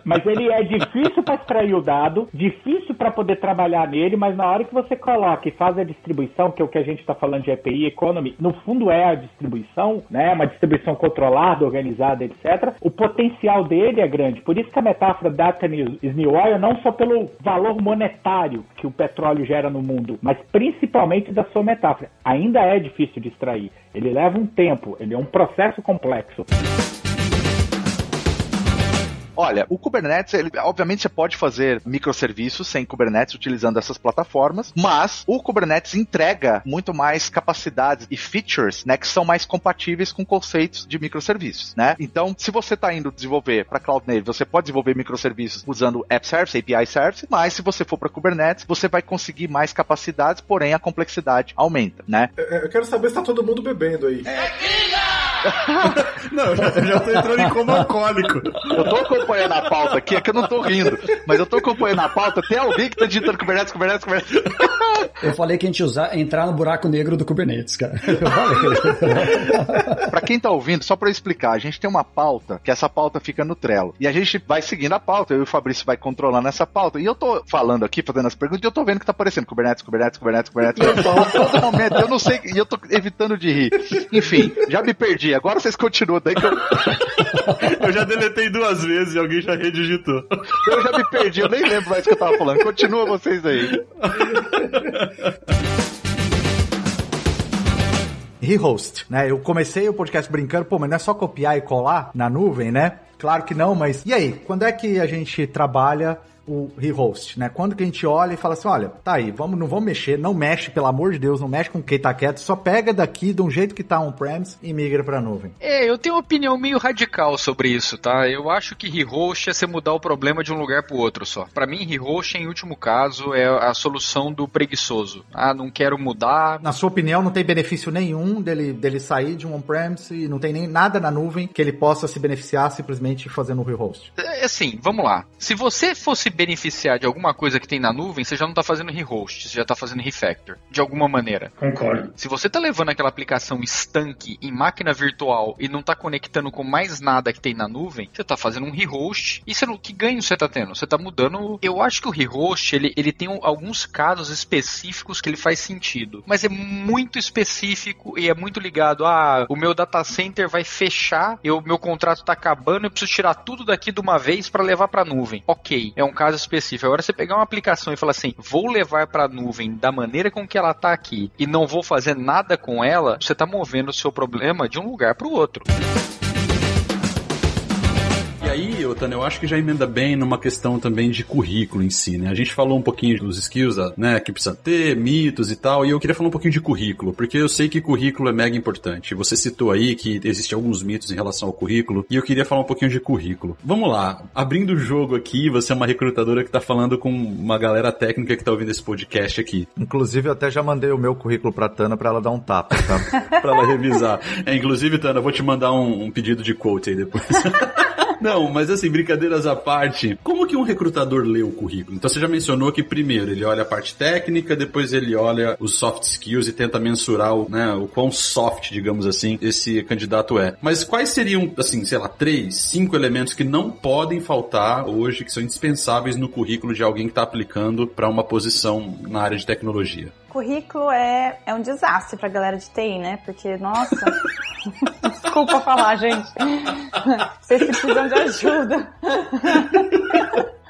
Mas ele é difícil para extrair o dado, difícil para poder trabalhar nele, mas na hora que você coloca e faz a distribuição, que é o que a gente está falando de EPI Economy, no fundo é a distribuição, né? Uma distribuição controlada, organizada, etc. O potencial dele é grande. Por isso que a metáfora data is new oil não só pelo valor monetário que o petróleo gera no mundo, mas principalmente da sua metáfora. Ainda é difícil de extrair. Ele leva um tempo, ele é um processo complexo. Olha, o Kubernetes, ele, obviamente você pode fazer microserviços sem Kubernetes utilizando essas plataformas, mas o Kubernetes entrega muito mais capacidades e features, né, que são mais compatíveis com conceitos de microserviços, né? Então, se você está indo desenvolver para Cloud Native, você pode desenvolver microserviços usando App Service, API Service, mas se você for para Kubernetes, você vai conseguir mais capacidades, porém a complexidade aumenta, né? Eu quero saber se tá todo mundo bebendo aí. não, eu já, eu já tô entrando em coma alcoólico. Eu tô acompanhando a pauta aqui, é que eu não tô rindo, mas eu tô acompanhando a pauta, tem alguém que tá digitando Kubernetes, Kubernetes, Kubernetes. Eu falei que a gente usar, entrar no buraco negro do Kubernetes, cara. pra quem tá ouvindo, só pra eu explicar, a gente tem uma pauta, que essa pauta fica no Trello. E a gente vai seguindo a pauta, eu e o Fabrício vai controlando essa pauta. E eu tô falando aqui, fazendo as perguntas, e eu tô vendo que tá aparecendo Kubernetes, Kubernetes, Kubernetes, Kubernetes. todo momento, eu não sei, e eu tô evitando de rir. Enfim, já me perdi. Agora vocês continuam daí que eu. eu já deletei duas vezes e alguém já redigitou. Eu já me perdi, eu nem lembro mais o que eu tava falando. Continua vocês aí. Rehost, né? Eu comecei o podcast brincando, pô, mas não é só copiar e colar na nuvem, né? Claro que não, mas e aí? Quando é que a gente trabalha o rehost, né? Quando que a gente olha e fala assim, olha, tá aí, vamos, não vamos mexer, não mexe, pelo amor de Deus, não mexe com quem tá quieto, só pega daqui de um jeito que tá on-premise e migra pra nuvem. É, eu tenho uma opinião meio radical sobre isso, tá? Eu acho que rehost é você mudar o problema de um lugar pro outro só. Para mim, rehost, em último caso, é a solução do preguiçoso. Ah, não quero mudar. Na sua opinião, não tem benefício nenhum dele, dele sair de um on-premise e não tem nem nada na nuvem que ele possa se beneficiar simplesmente fazendo o rehost? É assim, vamos lá. Se você fosse beneficiar de alguma coisa que tem na nuvem, você já não está fazendo rehost, você já está fazendo refactor, de alguma maneira. Concordo. Se você está levando aquela aplicação estanque em máquina virtual e não está conectando com mais nada que tem na nuvem, você está fazendo um rehost. E você não, que ganho você está tendo? Você está mudando. Eu acho que o rehost ele, ele tem alguns casos específicos que ele faz sentido, mas é muito específico e é muito ligado a ah, o meu data center vai fechar, o meu contrato está acabando, eu preciso tirar tudo daqui de uma vez para levar para a nuvem. Ok, é um caso específico. Agora você pegar uma aplicação e falar assim, vou levar para a nuvem da maneira com que ela está aqui e não vou fazer nada com ela, você está movendo o seu problema de um lugar para o outro. E aí, Otano, eu acho que já emenda bem numa questão também de currículo em si, né? A gente falou um pouquinho dos skills, né, que precisa ter, mitos e tal, e eu queria falar um pouquinho de currículo, porque eu sei que currículo é mega importante. Você citou aí que existem alguns mitos em relação ao currículo, e eu queria falar um pouquinho de currículo. Vamos lá, abrindo o jogo aqui, você é uma recrutadora que tá falando com uma galera técnica que tá ouvindo esse podcast aqui. Inclusive, eu até já mandei o meu currículo pra Tana pra ela dar um tapa, tá? pra ela revisar. É, inclusive, Tana, eu vou te mandar um, um pedido de quote aí depois. Não, mas assim, brincadeiras à parte, como que um recrutador lê o currículo? Então você já mencionou que primeiro ele olha a parte técnica, depois ele olha os soft skills e tenta mensurar o, né, o quão soft, digamos assim, esse candidato é. Mas quais seriam, assim, sei lá, três, cinco elementos que não podem faltar hoje, que são indispensáveis no currículo de alguém que está aplicando para uma posição na área de tecnologia? Currículo é, é um desastre pra galera de TI, né? Porque, nossa. Desculpa falar, gente. Vocês precisam de ajuda.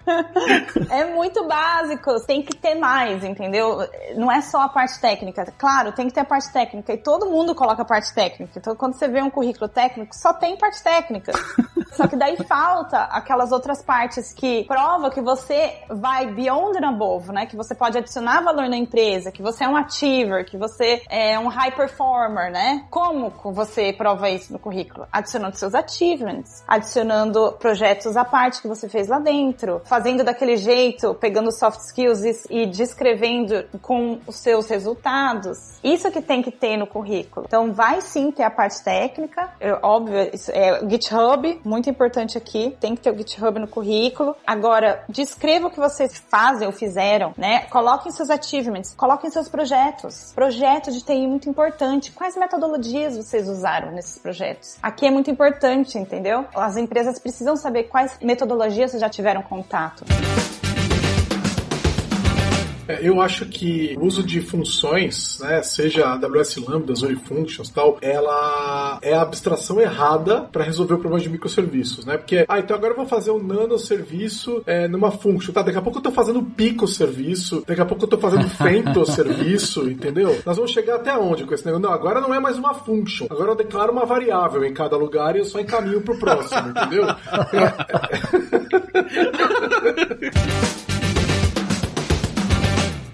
É muito básico, tem que ter mais, entendeu? Não é só a parte técnica. Claro, tem que ter a parte técnica e todo mundo coloca a parte técnica. Então, quando você vê um currículo técnico, só tem parte técnica. Só que daí falta aquelas outras partes que prova que você vai beyond and above, né? Que você pode adicionar valor na empresa, que você é um achiever, que você é um high performer, né? Como você prova isso no currículo? Adicionando seus achievements, adicionando projetos à parte que você fez lá dentro, fazendo daquele jeito, pegando soft skills e, e descrevendo com os seus resultados. Isso que tem que ter no currículo. Então, vai sim ter a parte técnica, é, óbvio, isso é GitHub, muito importante aqui, tem que ter o GitHub no currículo. Agora, descreva o que vocês fazem ou fizeram, né? Coloquem seus achievements, coloquem seus projetos. Projeto de TI muito importante. Quais metodologias vocês usaram nesses projetos? Aqui é muito importante, entendeu? As empresas precisam saber quais metodologias vocês já tiveram contato. É, eu acho que o uso de funções, né, seja AWS Lambda, Zone Functions tal, ela é a abstração errada para resolver o problema de microserviços, né? Porque, ah, então agora eu vou fazer um nano serviço é, numa function, tá? Daqui a pouco eu tô fazendo pico serviço, daqui a pouco eu tô fazendo femto serviço, entendeu? Nós vamos chegar até onde com esse negócio? Não, agora não é mais uma function, agora eu declaro uma variável em cada lugar e eu só encaminho pro próximo, entendeu?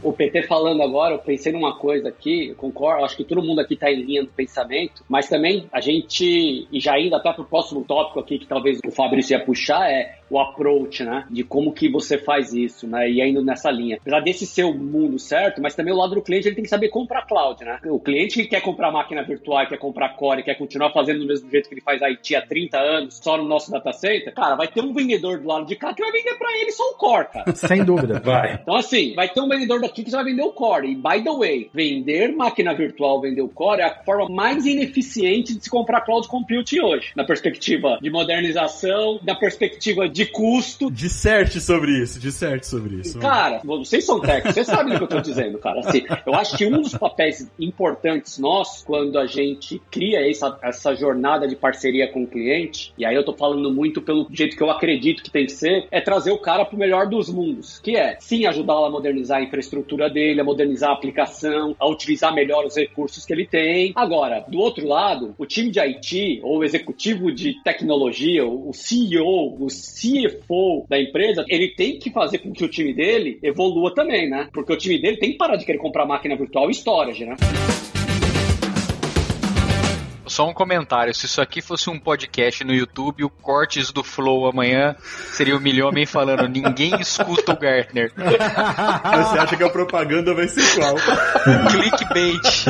o PT falando agora, eu pensei numa coisa aqui, eu concordo, acho que todo mundo aqui está em linha do pensamento, mas também a gente, e já indo até para o próximo tópico aqui, que talvez o Fabrício ia puxar, é o approach, né? De como que você faz isso, né? E indo nessa linha. Apesar desse ser o mundo certo, mas também o lado do cliente ele tem que saber comprar cloud, né? O cliente que quer comprar máquina virtual, quer comprar core, quer continuar fazendo do mesmo jeito que ele faz IT há 30 anos, só no nosso data center, cara, vai ter um vendedor do lado de cá que vai vender para ele só o core, cara. Sem dúvida. Vai. Então, assim, vai ter um vendedor daqui que vai vender o core. E, by the way, vender máquina virtual, vender o core é a forma mais ineficiente de se comprar cloud computing hoje. Na perspectiva de modernização, na perspectiva de custo. Disserte sobre isso, disserte sobre isso. Cara, vocês são técnicos, vocês sabem o que eu tô dizendo, cara. Assim, eu acho que um dos papéis importantes nossos, quando a gente cria essa, essa jornada de parceria com o cliente, e aí eu tô falando muito pelo jeito que eu acredito que tem que ser, é trazer o cara pro melhor dos mundos. Que é, sim, ajudá-lo a modernizar a infraestrutura dele, a modernizar a aplicação, a utilizar melhor os recursos que ele tem. Agora, do outro lado, o time de IT, ou o executivo de tecnologia, o CEO, o CFO da empresa, ele tem que fazer com que o time dele evolua também, né? Porque o time dele tem que parar de querer comprar máquina virtual e storage, né? Só um comentário. Se isso aqui fosse um podcast no YouTube, o cortes do Flow amanhã seria o Milhomem falando: ninguém escuta o Gartner. Você acha que a propaganda vai ser qual? Clickbait.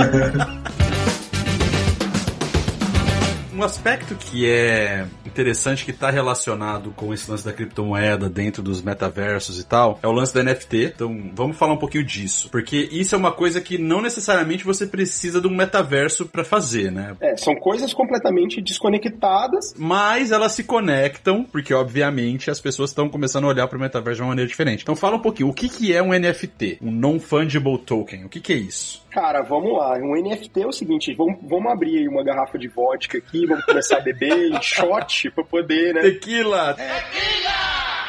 Um aspecto que é interessante que está relacionado com esse lance da criptomoeda dentro dos metaversos e tal é o lance da NFT. Então vamos falar um pouquinho disso, porque isso é uma coisa que não necessariamente você precisa de um metaverso para fazer, né? É, são coisas completamente desconectadas, mas elas se conectam porque obviamente as pessoas estão começando a olhar para o metaverso de uma maneira diferente. Então fala um pouquinho, o que que é um NFT, um non fungible token? O que que é isso? Cara, vamos lá. Um NFT é o seguinte: vamos, vamos abrir aí uma garrafa de vodka aqui, vamos começar a beber em shot pra poder, né? Tequila!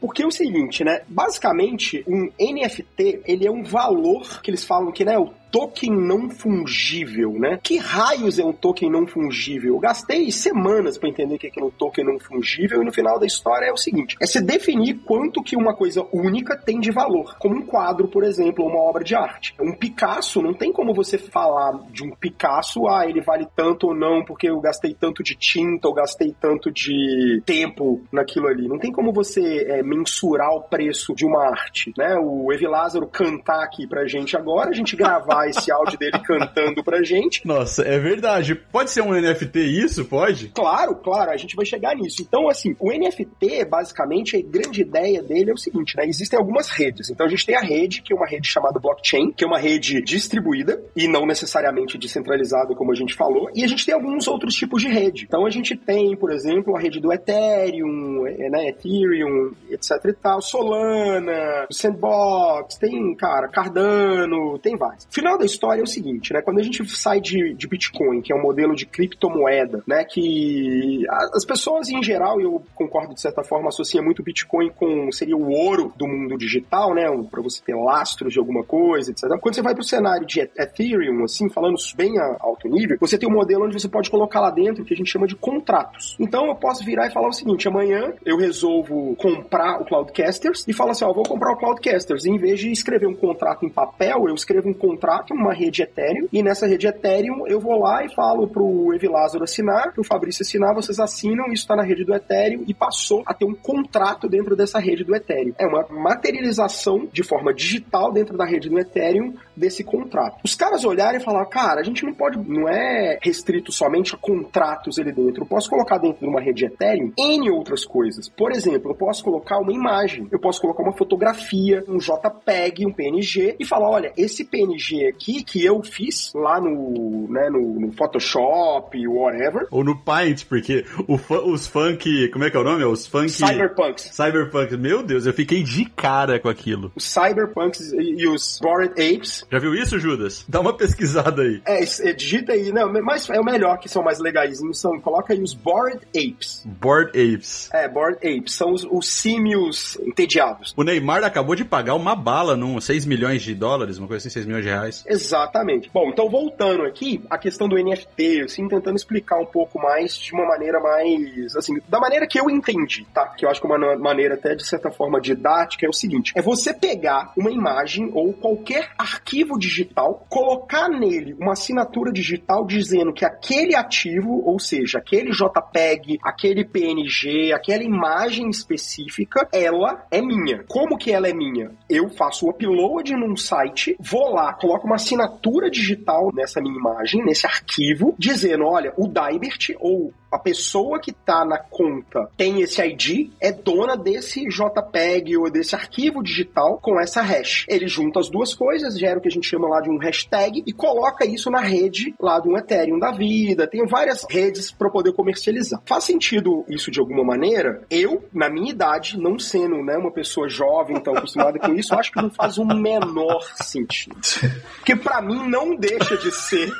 Porque é o seguinte, né? Basicamente, um NFT, ele é um valor que eles falam que, né, o token não fungível, né? Que raios é um token não fungível? Eu gastei semanas para entender o que é um token não fungível e no final da história é o seguinte: é se definir quanto que uma coisa única tem de valor, como um quadro, por exemplo, ou uma obra de arte. Um Picasso, não tem como você falar de um Picasso, ah, ele vale tanto ou não porque eu gastei tanto de tinta ou gastei tanto de tempo naquilo ali. Não tem como você é, mensurar o preço de uma arte, né? O Evi Lázaro cantar aqui pra gente agora, a gente gravar esse áudio dele cantando pra gente. Nossa, é verdade. Pode ser um NFT isso? Pode? Claro, claro, a gente vai chegar nisso. Então, assim, o NFT, basicamente, a grande ideia dele é o seguinte, né? Existem algumas redes. Então, a gente tem a rede, que é uma rede chamada blockchain, que é uma rede distribuída e não necessariamente descentralizada, como a gente falou. E a gente tem alguns outros tipos de rede. Então, a gente tem, por exemplo, a rede do Ethereum, né, Ethereum, etc e tal, Solana, Sandbox, tem, cara, Cardano, tem vários. Final da história é o seguinte, né? Quando a gente sai de, de Bitcoin, que é um modelo de criptomoeda, né? Que as pessoas em geral, e eu concordo de certa forma, associam muito Bitcoin com seria o ouro do mundo digital, né? Para você ter lastros de alguma coisa, etc. Quando você vai para o cenário de Ethereum, assim, falando bem a alto nível, você tem um modelo onde você pode colocar lá dentro o que a gente chama de contratos. Então eu posso virar e falar o seguinte: amanhã eu resolvo comprar o Cloudcasters e falo assim, ó, vou comprar o Cloudcasters. E em vez de escrever um contrato em papel, eu escrevo um contrato numa rede Ethereum e nessa rede Ethereum eu vou lá e falo pro Evilázaro assinar, pro Fabrício assinar, vocês assinam, isso está na rede do Ethereum e passou a ter um contrato dentro dessa rede do Ethereum. É uma materialização de forma digital dentro da rede do Ethereum desse contrato. Os caras olharem e falar, cara, a gente não pode, não é restrito somente a contratos ali dentro. Eu posso colocar dentro de uma rede Ethereum N outras coisas. Por exemplo, eu posso colocar uma imagem, eu posso colocar uma fotografia, um JPEG, um PNG e falar, olha, esse PNG aqui que eu fiz lá no, né, no, no Photoshop, whatever. Ou no Paint, porque o, os funk, como é que é o nome? Os funk... Cyberpunks. Cyberpunks. Meu Deus, eu fiquei de cara com aquilo. Os Cyberpunks e os Bored Apes. Já viu isso, Judas? Dá uma pesquisada aí. É, é digita aí, não, mas é o melhor que são mais legaisinhos, são, coloca aí os Bored Apes. Bored Apes. É, Bored Apes, são os, os símios entediados. O Neymar acabou de pagar uma bala num 6 milhões de dólares, uma coisa assim, 6 milhões de reais. Exatamente. Bom, então voltando aqui, a questão do NFT, assim, tentando explicar um pouco mais de uma maneira mais, assim, da maneira que eu entendi, tá? Que eu acho que uma maneira até de certa forma didática é o seguinte, é você pegar uma imagem ou qualquer arquivo digital, colocar nele uma assinatura digital dizendo que aquele ativo, ou seja, aquele JPEG, aquele PNG, aquela imagem específica, ela é minha. Como que ela é minha? Eu faço o upload num site, vou lá, coloco uma assinatura digital nessa minha imagem, nesse arquivo, dizendo, olha, o Daibert ou a pessoa que está na conta tem esse ID, é dona desse JPEG ou desse arquivo digital com essa hash. Ele junta as duas coisas, gera o que a gente chama lá de um hashtag e coloca isso na rede lá do Ethereum da vida. Tem várias redes para poder comercializar. Faz sentido isso de alguma maneira? Eu, na minha idade, não sendo né, uma pessoa jovem, tão acostumada com isso, acho que não faz o menor sentido. Porque para mim não deixa de ser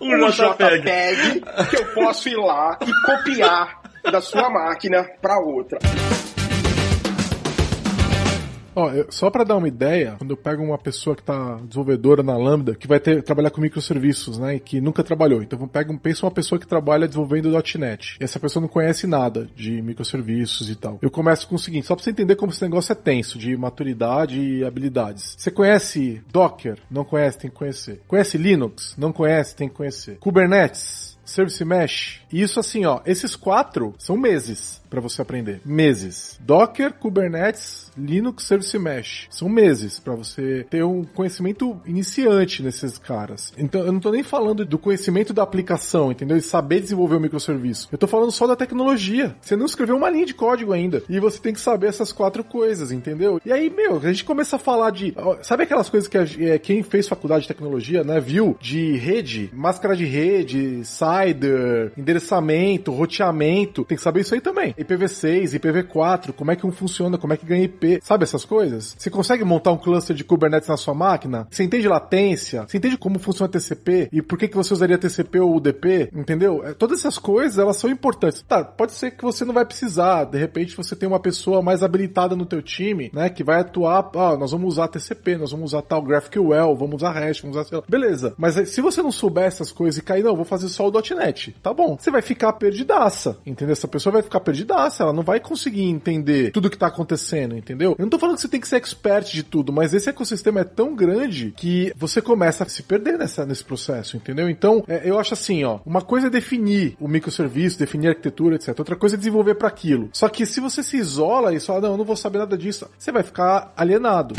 um, um JPEG. JPEG que eu posso ir lá e copiar da sua máquina para outra. Ó, eu, só para dar uma ideia, quando eu pego uma pessoa que tá desenvolvedora na Lambda, que vai ter, trabalhar com microserviços, né, e que nunca trabalhou. Então, pego, pensa uma pessoa que trabalha desenvolvendo .NET. E essa pessoa não conhece nada de microserviços e tal. Eu começo com o seguinte, só pra você entender como esse negócio é tenso, de maturidade e habilidades. Você conhece Docker? Não conhece, tem que conhecer. Conhece Linux? Não conhece, tem que conhecer. Kubernetes? Service Mesh? E isso assim, ó, esses quatro são meses para você aprender. Meses. Docker, Kubernetes, Linux, Service Mesh. São meses para você ter um conhecimento iniciante nesses caras. Então, eu não tô nem falando do conhecimento da aplicação, entendeu? E saber desenvolver o um microserviço. Eu tô falando só da tecnologia. Você não escreveu uma linha de código ainda. E você tem que saber essas quatro coisas, entendeu? E aí, meu, a gente começa a falar de. Sabe aquelas coisas que a, é, quem fez faculdade de tecnologia, né, viu? De rede, máscara de rede, CIDR, endereçamento, roteamento. Tem que saber isso aí também. IPv6, IPv4, como é que um funciona, como é que ganha IP, sabe essas coisas? Você consegue montar um cluster de Kubernetes na sua máquina? Você entende latência? Você entende como funciona TCP? E por que, que você usaria TCP ou UDP? Entendeu? É, todas essas coisas, elas são importantes. Tá, pode ser que você não vai precisar, de repente você tem uma pessoa mais habilitada no teu time, né, que vai atuar, ah, nós vamos usar TCP, nós vamos usar tal GraphQL, vamos usar REST, vamos usar... Beleza, mas se você não souber essas coisas e cair, não, vou fazer só o .NET, tá bom. Você vai ficar perdidaça, entendeu? Essa pessoa vai ficar perdidaça, ela não vai conseguir entender tudo que tá acontecendo, entendeu? Eu não tô falando que você tem que ser expert de tudo, mas esse ecossistema é tão grande que você começa a se perder nessa, nesse processo, entendeu? Então, é, eu acho assim, ó, uma coisa é definir o microserviço, definir a arquitetura, etc. Outra coisa é desenvolver para aquilo. Só que se você se isola e fala, não, eu não vou saber nada disso, você vai ficar alienado.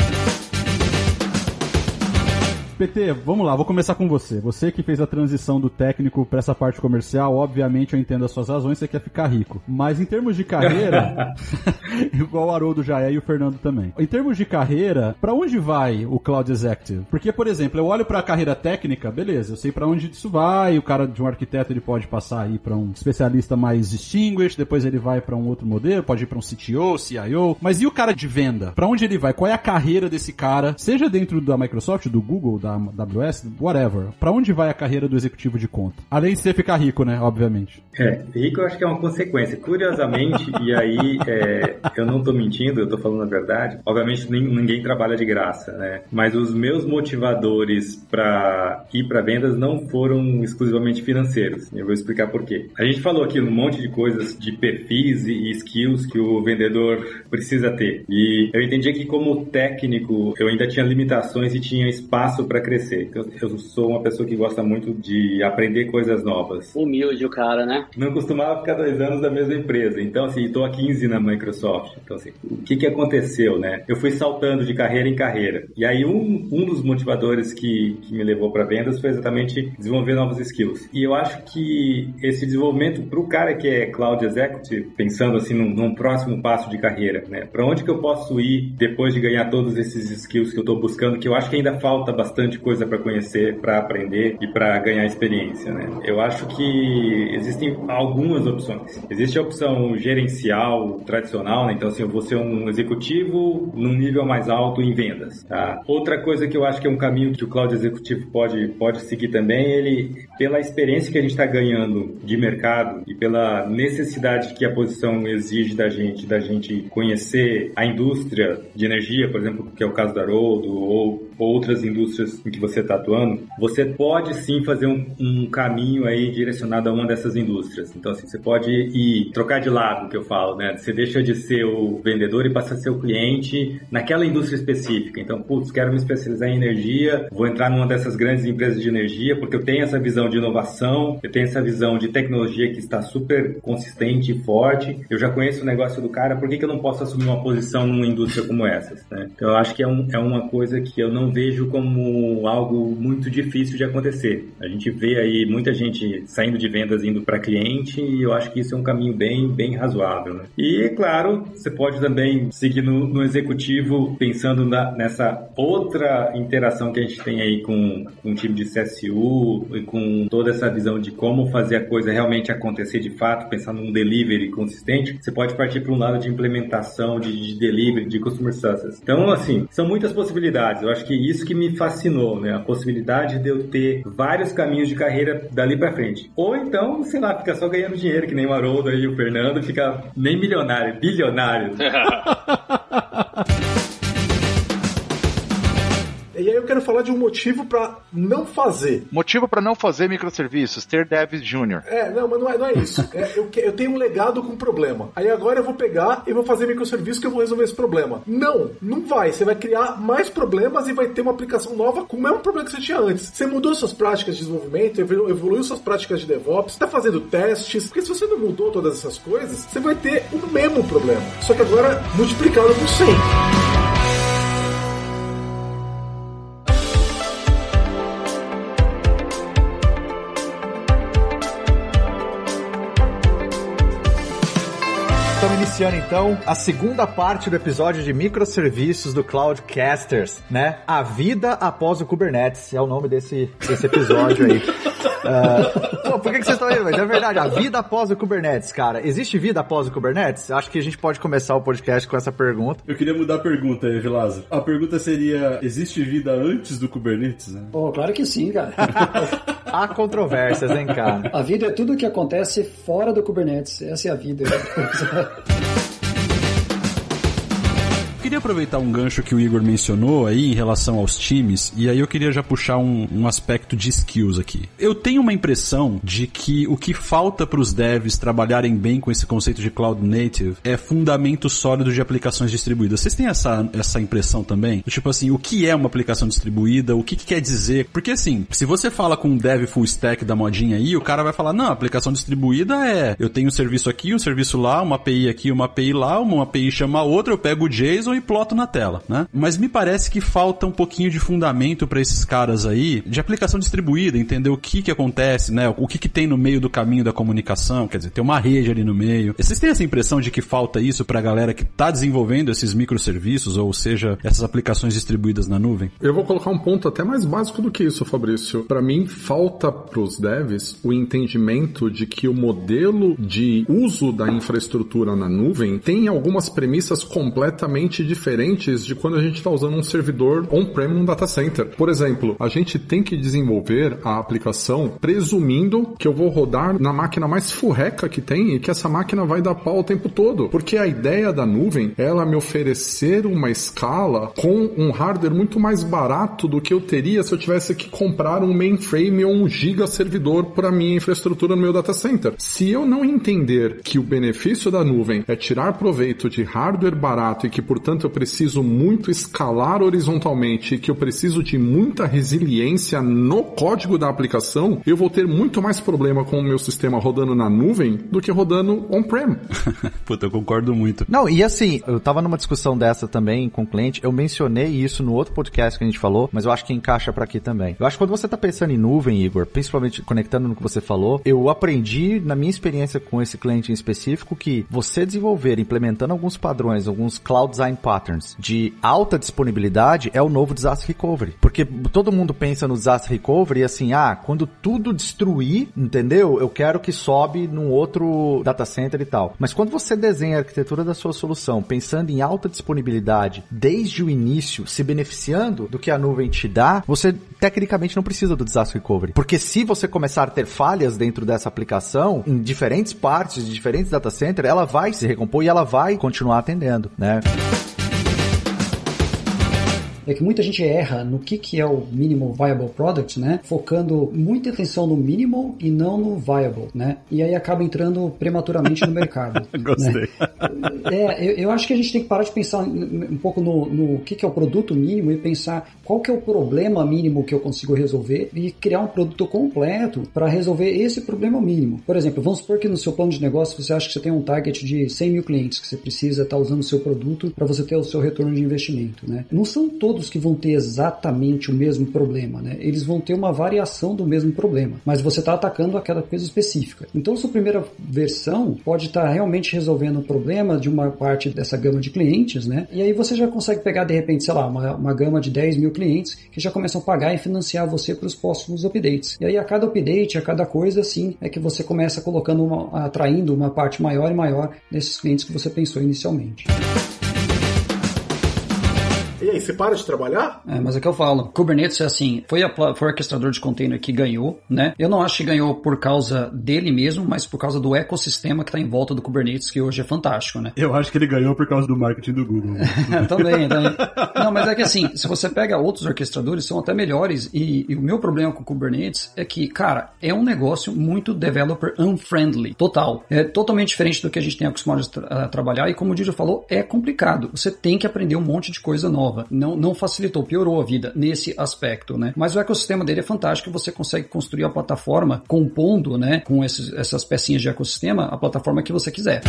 PT, vamos lá, vou começar com você. Você que fez a transição do técnico pra essa parte comercial, obviamente eu entendo as suas razões, você quer ficar rico. Mas em termos de carreira, igual o Haroldo já é e o Fernando também. Em termos de carreira, pra onde vai o Cloud Executive? Porque, por exemplo, eu olho pra carreira técnica, beleza, eu sei pra onde isso vai, o cara de um arquiteto ele pode passar aí pra um especialista mais distinguished, depois ele vai pra um outro modelo, pode ir pra um CTO, CIO, mas e o cara de venda? Pra onde ele vai? Qual é a carreira desse cara? Seja dentro da Microsoft, do Google, da AWS, whatever. Pra onde vai a carreira do executivo de conta? Além de você ficar rico, né, obviamente. É, rico eu acho que é uma consequência. Curiosamente, e aí é, eu não tô mentindo, eu tô falando a verdade. Obviamente ninguém trabalha de graça, né? Mas os meus motivadores para ir para vendas não foram exclusivamente financeiros. Eu vou explicar por quê. A gente falou aqui um monte de coisas de perfis e skills que o vendedor precisa ter. E eu entendi que como técnico eu ainda tinha limitações e tinha espaço para crescer. Então, eu sou uma pessoa que gosta muito de aprender coisas novas. Humilde o cara, né? Não costumava ficar dois anos na mesma empresa. Então, assim, estou há 15 na Microsoft. Então, assim, o que, que aconteceu, né? Eu fui saltando de carreira em carreira. E aí, um, um dos motivadores que, que me levou para vendas foi exatamente desenvolver novos skills. E eu acho que esse desenvolvimento para o cara que é Cloud Executive, pensando assim num, num próximo passo de carreira, né? Para onde que eu posso ir depois de ganhar todos esses skills que eu estou buscando, que eu acho que ainda falta bastante coisa para conhecer, para aprender e para ganhar experiência, né? Eu acho que existem algumas opções. Existe a opção gerencial tradicional, né? Então, assim, eu vou ser um executivo num nível mais alto em vendas, tá? Outra coisa que eu acho que é um caminho que o cloud executivo pode, pode seguir também, ele, pela experiência que a gente está ganhando de mercado e pela necessidade que a posição exige da gente, da gente conhecer a indústria de energia, por exemplo, que é o caso da Haroldo, ou outras indústrias em que você está atuando, você pode sim fazer um, um caminho aí direcionado a uma dessas indústrias. Então, assim, você pode ir trocar de lado, que eu falo, né? Você deixa de ser o vendedor e passa a ser o cliente naquela indústria específica. Então, putz, quero me especializar em energia, vou entrar numa dessas grandes empresas de energia, porque eu tenho essa visão de inovação, eu tenho essa visão de tecnologia que está super consistente e forte, eu já conheço o negócio do cara, por que, que eu não posso assumir uma posição numa indústria como essas, né? Então, eu acho que é, um, é uma coisa que eu não vejo como algo muito difícil de acontecer. A gente vê aí muita gente saindo de vendas indo para cliente e eu acho que isso é um caminho bem, bem razoável. Né? E, claro, você pode também seguir no, no executivo pensando na, nessa outra interação que a gente tem aí com, com o time de CSU e com toda essa visão de como fazer a coisa realmente acontecer de fato, pensando num delivery consistente. Você pode partir para um lado de implementação, de, de delivery, de customer success. Então, assim, são muitas possibilidades. Eu acho que isso que me fascinou, né? A possibilidade de eu ter vários caminhos de carreira dali para frente. Ou então, sei lá, fica só ganhando dinheiro, que nem o Haroldo aí, o Fernando, fica nem milionário, bilionário. eu quero falar de um motivo pra não fazer. Motivo para não fazer microserviços, ter devs júnior. É, não, mas não é, não é isso. É, eu, eu tenho um legado com problema. Aí agora eu vou pegar e vou fazer microserviço que eu vou resolver esse problema. Não, não vai. Você vai criar mais problemas e vai ter uma aplicação nova com o mesmo problema que você tinha antes. Você mudou suas práticas de desenvolvimento, evolu- evoluiu suas práticas de DevOps, está fazendo testes. Porque se você não mudou todas essas coisas, você vai ter o mesmo problema. Só que agora multiplicado por 100. Iniciando então a segunda parte do episódio de microserviços do Cloudcasters, né? A vida após o Kubernetes é o nome desse, desse episódio aí. Ah, pô, por que, que vocês estão rindo? Mas é verdade, a vida após o Kubernetes, cara. Existe vida após o Kubernetes? Acho que a gente pode começar o podcast com essa pergunta. Eu queria mudar a pergunta aí, Vilazo. A pergunta seria: existe vida antes do Kubernetes, né? Pô, claro que sim, cara. Há controvérsias, hein, cara? A vida é tudo o que acontece fora do Kubernetes. Essa é a vida. queria aproveitar um gancho que o Igor mencionou aí em relação aos times, e aí eu queria já puxar um, um aspecto de skills aqui. Eu tenho uma impressão de que o que falta para os devs trabalharem bem com esse conceito de cloud native é fundamento sólido de aplicações distribuídas. Vocês têm essa, essa impressão também? Tipo assim, o que é uma aplicação distribuída? O que, que quer dizer? Porque assim, se você fala com um dev full stack da modinha aí, o cara vai falar, não, aplicação distribuída é, eu tenho um serviço aqui, um serviço lá, uma API aqui, uma API lá, uma API chama a outra, eu pego o JSON e ploto na tela, né? Mas me parece que falta um pouquinho de fundamento para esses caras aí, de aplicação distribuída, entender o que que acontece, né? O que que tem no meio do caminho da comunicação, quer dizer, tem uma rede ali no meio. Vocês têm essa impressão de que falta isso pra galera que tá desenvolvendo esses microserviços, ou seja, essas aplicações distribuídas na nuvem? Eu vou colocar um ponto até mais básico do que isso, Fabrício. Para mim, falta pros devs o entendimento de que o modelo de uso da infraestrutura na nuvem tem algumas premissas completamente diferentes de quando a gente está usando um servidor on-prem num data center. Por exemplo, a gente tem que desenvolver a aplicação presumindo que eu vou rodar na máquina mais furreca que tem e que essa máquina vai dar pau o tempo todo. Porque a ideia da nuvem é ela me oferecer uma escala com um hardware muito mais barato do que eu teria se eu tivesse que comprar um mainframe ou um giga servidor para minha infraestrutura no meu data center. Se eu não entender que o benefício da nuvem é tirar proveito de hardware barato e que, portanto, eu preciso muito escalar horizontalmente e que eu preciso de muita resiliência no código da aplicação, eu vou ter muito mais problema com o meu sistema rodando na nuvem do que rodando on-prem. Puta, eu concordo muito. Não, e assim, eu tava numa discussão dessa também com o cliente, eu mencionei isso no outro podcast que a gente falou, mas eu acho que encaixa para aqui também. Eu acho que quando você tá pensando em nuvem, Igor, principalmente conectando no que você falou, eu aprendi na minha experiência com esse cliente em específico que você desenvolver, implementando alguns padrões, alguns cloud design patterns de alta disponibilidade é o novo disaster recovery. Porque todo mundo pensa no disaster recovery e assim, ah, quando tudo destruir, entendeu? Eu quero que sobe num outro data center e tal. Mas quando você desenha a arquitetura da sua solução pensando em alta disponibilidade desde o início, se beneficiando do que a nuvem te dá, você tecnicamente não precisa do disaster recovery. Porque se você começar a ter falhas dentro dessa aplicação, em diferentes partes de diferentes data centers, ela vai se recompor e ela vai continuar atendendo, né? É que muita gente erra no que, que é o Minimal Viable Product, né? Focando muita atenção no minimal e não no viable, né? E aí acaba entrando prematuramente no mercado. Gostei. Né? É, eu, eu, acho que a gente tem que parar de pensar um pouco no, no que, que é o produto mínimo e pensar qual que é o problema mínimo que eu consigo resolver e criar um produto completo para resolver esse problema mínimo. Por exemplo, vamos supor que no seu plano de negócio você acha que você tem um target de 100 mil clientes que você precisa estar tá usando o seu produto para você ter o seu retorno de investimento, né? Não são todos que vão ter exatamente o mesmo problema, né? Eles vão ter uma variação do mesmo problema, mas você está atacando aquela coisa específica. Então, sua primeira versão pode estar tá realmente resolvendo o problema de uma parte dessa gama de clientes, né? E aí você já consegue pegar, de repente, sei lá, uma, uma gama de 10 mil clientes que já começam a pagar e financiar você para os próximos updates. E aí, a cada update, a cada coisa, assim, é que você começa colocando uma, atraindo uma parte maior e maior desses clientes que você pensou inicialmente. E aí, você para de trabalhar? É, mas é que eu falo. Kubernetes é assim, foi, a, foi o orquestrador de container que ganhou, né? Eu não acho que ganhou por causa dele mesmo, mas por causa do ecossistema que está em volta do Kubernetes, que hoje é fantástico, né? Eu acho que ele ganhou por causa do marketing do Google. também, também. Não, mas é que assim, se você pega outros orquestradores, são até melhores, e, e o meu problema com o Kubernetes é que, cara, é um negócio muito developer unfriendly, total. É totalmente diferente do que a gente tem acostumado a, tra a trabalhar, e como o Didi falou, é complicado. Você tem que aprender um monte de coisa nova nova. Não, não facilitou, piorou a vida nesse aspecto, né? Mas o ecossistema dele é fantástico, você consegue construir a plataforma compondo, né, com esses, essas pecinhas de ecossistema, a plataforma que você quiser.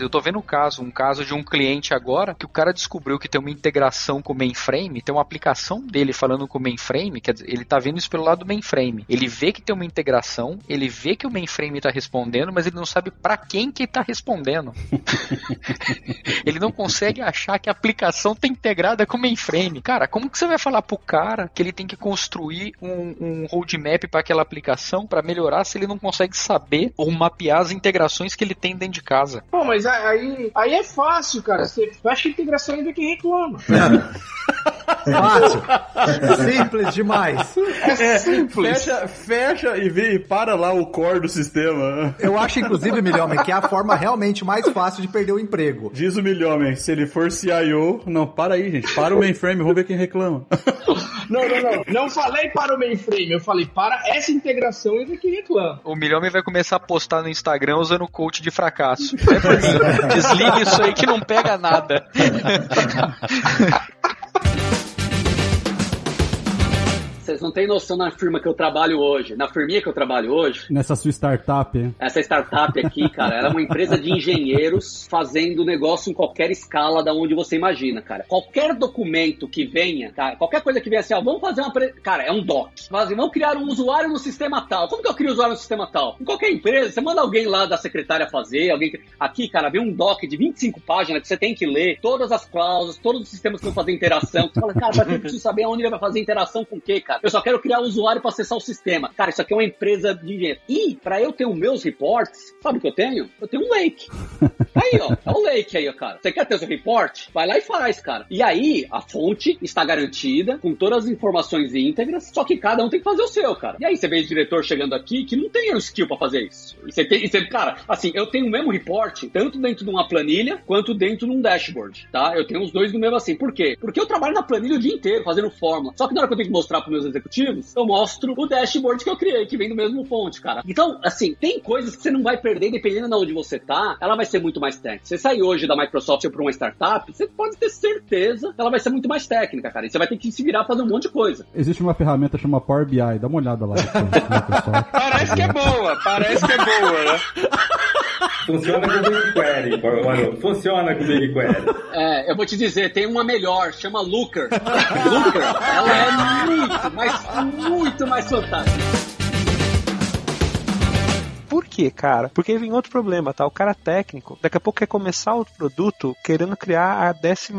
Eu tô vendo um caso, um caso de um cliente agora que o cara descobriu que tem uma integração com o mainframe, tem uma aplicação dele falando com o mainframe, quer dizer, ele tá vendo isso pelo lado do mainframe. Ele vê que tem uma integração, ele vê que o mainframe tá respondendo, mas ele não sabe para quem que tá respondendo. ele não consegue achar que a aplicação tá integrada com o mainframe. Cara, como que você vai falar pro cara que ele tem que construir um, um roadmap para aquela aplicação para melhorar se ele não consegue saber ou mapear as integrações que ele tem dentro de casa? Pô, mas aí, aí é fácil, cara. Você fecha a integração ainda quem reclama. Fácil. Simples demais. É, é simples. Fecha, fecha e vê e para lá o core do sistema. Eu acho, inclusive, Milhomem, que é a forma realmente mais fácil de perder o emprego. Diz o Milhomem, se ele for CIO, não, para aí, gente. Para o mainframe, vamos ver quem reclama. Não, não, não. Não falei para o mainframe, eu falei para essa integração e ver quem reclama. O Milhomem vai começar a postar no Instagram usando o coach de fracasso. É por mim. Desliga isso aí que não pega nada. Vocês não têm noção na firma que eu trabalho hoje, na firminha que eu trabalho hoje. Nessa sua startup. Essa startup aqui, cara, ela é uma empresa de engenheiros fazendo negócio em qualquer escala da onde você imagina, cara. Qualquer documento que venha, cara, qualquer coisa que venha assim, ó, vamos fazer uma. Pre... Cara, é um doc. Mas vamos criar um usuário no sistema tal. Como que eu crio um usuário no sistema tal? Em qualquer empresa, você manda alguém lá da secretária fazer, alguém. Aqui, cara, vem um doc de 25 páginas que você tem que ler todas as cláusulas, todos os sistemas que vão fazer interação. Você fala, cara, que eu preciso saber onde ele vai fazer interação com o quê, cara? Eu só quero criar um usuário para acessar o sistema. Cara, isso aqui é uma empresa de engenheiro. E, para eu ter os meus reports, sabe o que eu tenho? Eu tenho um lake. Aí, ó, é o lake aí, ó, cara. Você quer ter seu report? Vai lá e faz, cara. E aí, a fonte está garantida, com todas as informações íntegras, só que cada um tem que fazer o seu, cara. E aí, você vê o diretor chegando aqui que não tem o skill pra fazer isso. E você tem, e você, cara, assim, eu tenho o mesmo report, tanto dentro de uma planilha, quanto dentro de um dashboard, tá? Eu tenho os dois do mesmo assim. Por quê? Porque eu trabalho na planilha o dia inteiro, fazendo fórmula. Só que na hora que eu tenho que mostrar pros meus executivos, eu mostro o dashboard que eu criei, que vem do mesmo fonte, cara. Então, assim, tem coisas que você não vai perder, dependendo de onde você tá, ela vai ser muito mais técnica. Você sair hoje da Microsoft para uma startup, você pode ter certeza que ela vai ser muito mais técnica, cara. E você vai ter que se virar pra fazer um monte de coisa. Existe uma ferramenta chamada Power BI, dá uma olhada lá. Parece que é boa, parece que é boa, né? Funciona com BigQuery, Maroto. Funciona com BigQuery. É, eu vou te dizer, tem uma melhor, chama Looker. Looker, ela é muito, mas muito mais fantástica. Por quê, cara? Porque vem outro problema, tá? O cara técnico, daqui a pouco quer começar o produto querendo criar a 15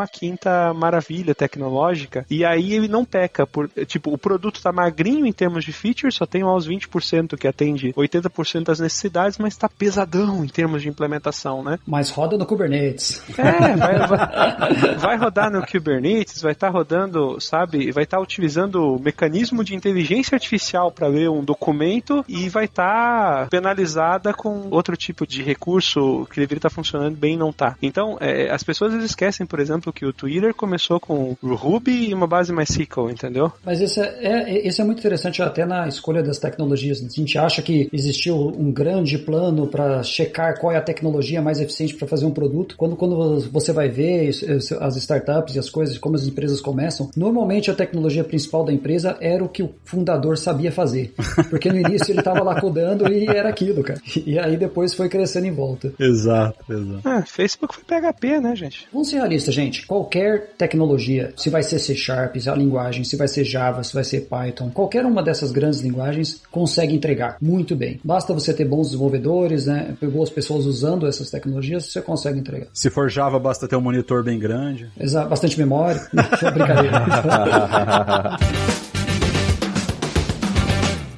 maravilha tecnológica, e aí ele não peca. Por, tipo, o produto tá magrinho em termos de features, só tem lá os 20% que atende 80% das necessidades, mas tá pesadão em termos de implementação, né? Mas roda no Kubernetes. É, vai, vai, vai rodar no Kubernetes, vai estar rodando, sabe, vai estar utilizando o mecanismo de inteligência artificial para ler um documento e vai estar penalizada com outro tipo de recurso que deveria estar funcionando bem e não tá. Então, é, as pessoas esquecem, por exemplo, que o Twitter começou com o Ruby e uma base MySQL, entendeu? Mas esse é, é, esse é muito interessante até na escolha das tecnologias. A gente acha que existiu um grande plano para checar qual é a tecnologia mais eficiente para fazer um produto. Quando, quando você vai ver as startups e as coisas, como as empresas começam, normalmente a tecnologia principal da empresa era o que o fundador sabia fazer. Porque no início ele estava lá codando e era aquilo, cara. E aí depois foi crescendo em volta. Exato, exato. Ah, Facebook foi PHP, né, gente? Vamos ser realistas, gente. Qualquer tecnologia, se vai ser C Sharp, a linguagem, se vai ser Java, se vai ser Python, qualquer uma dessas grandes linguagens consegue entregar muito bem. Basta você ter bons desenvolvedores, né, boas pessoas usando essas tecnologias, você consegue entregar. Se for Java, basta ter um monitor bem grande. Exato, bastante memória. É brincadeira.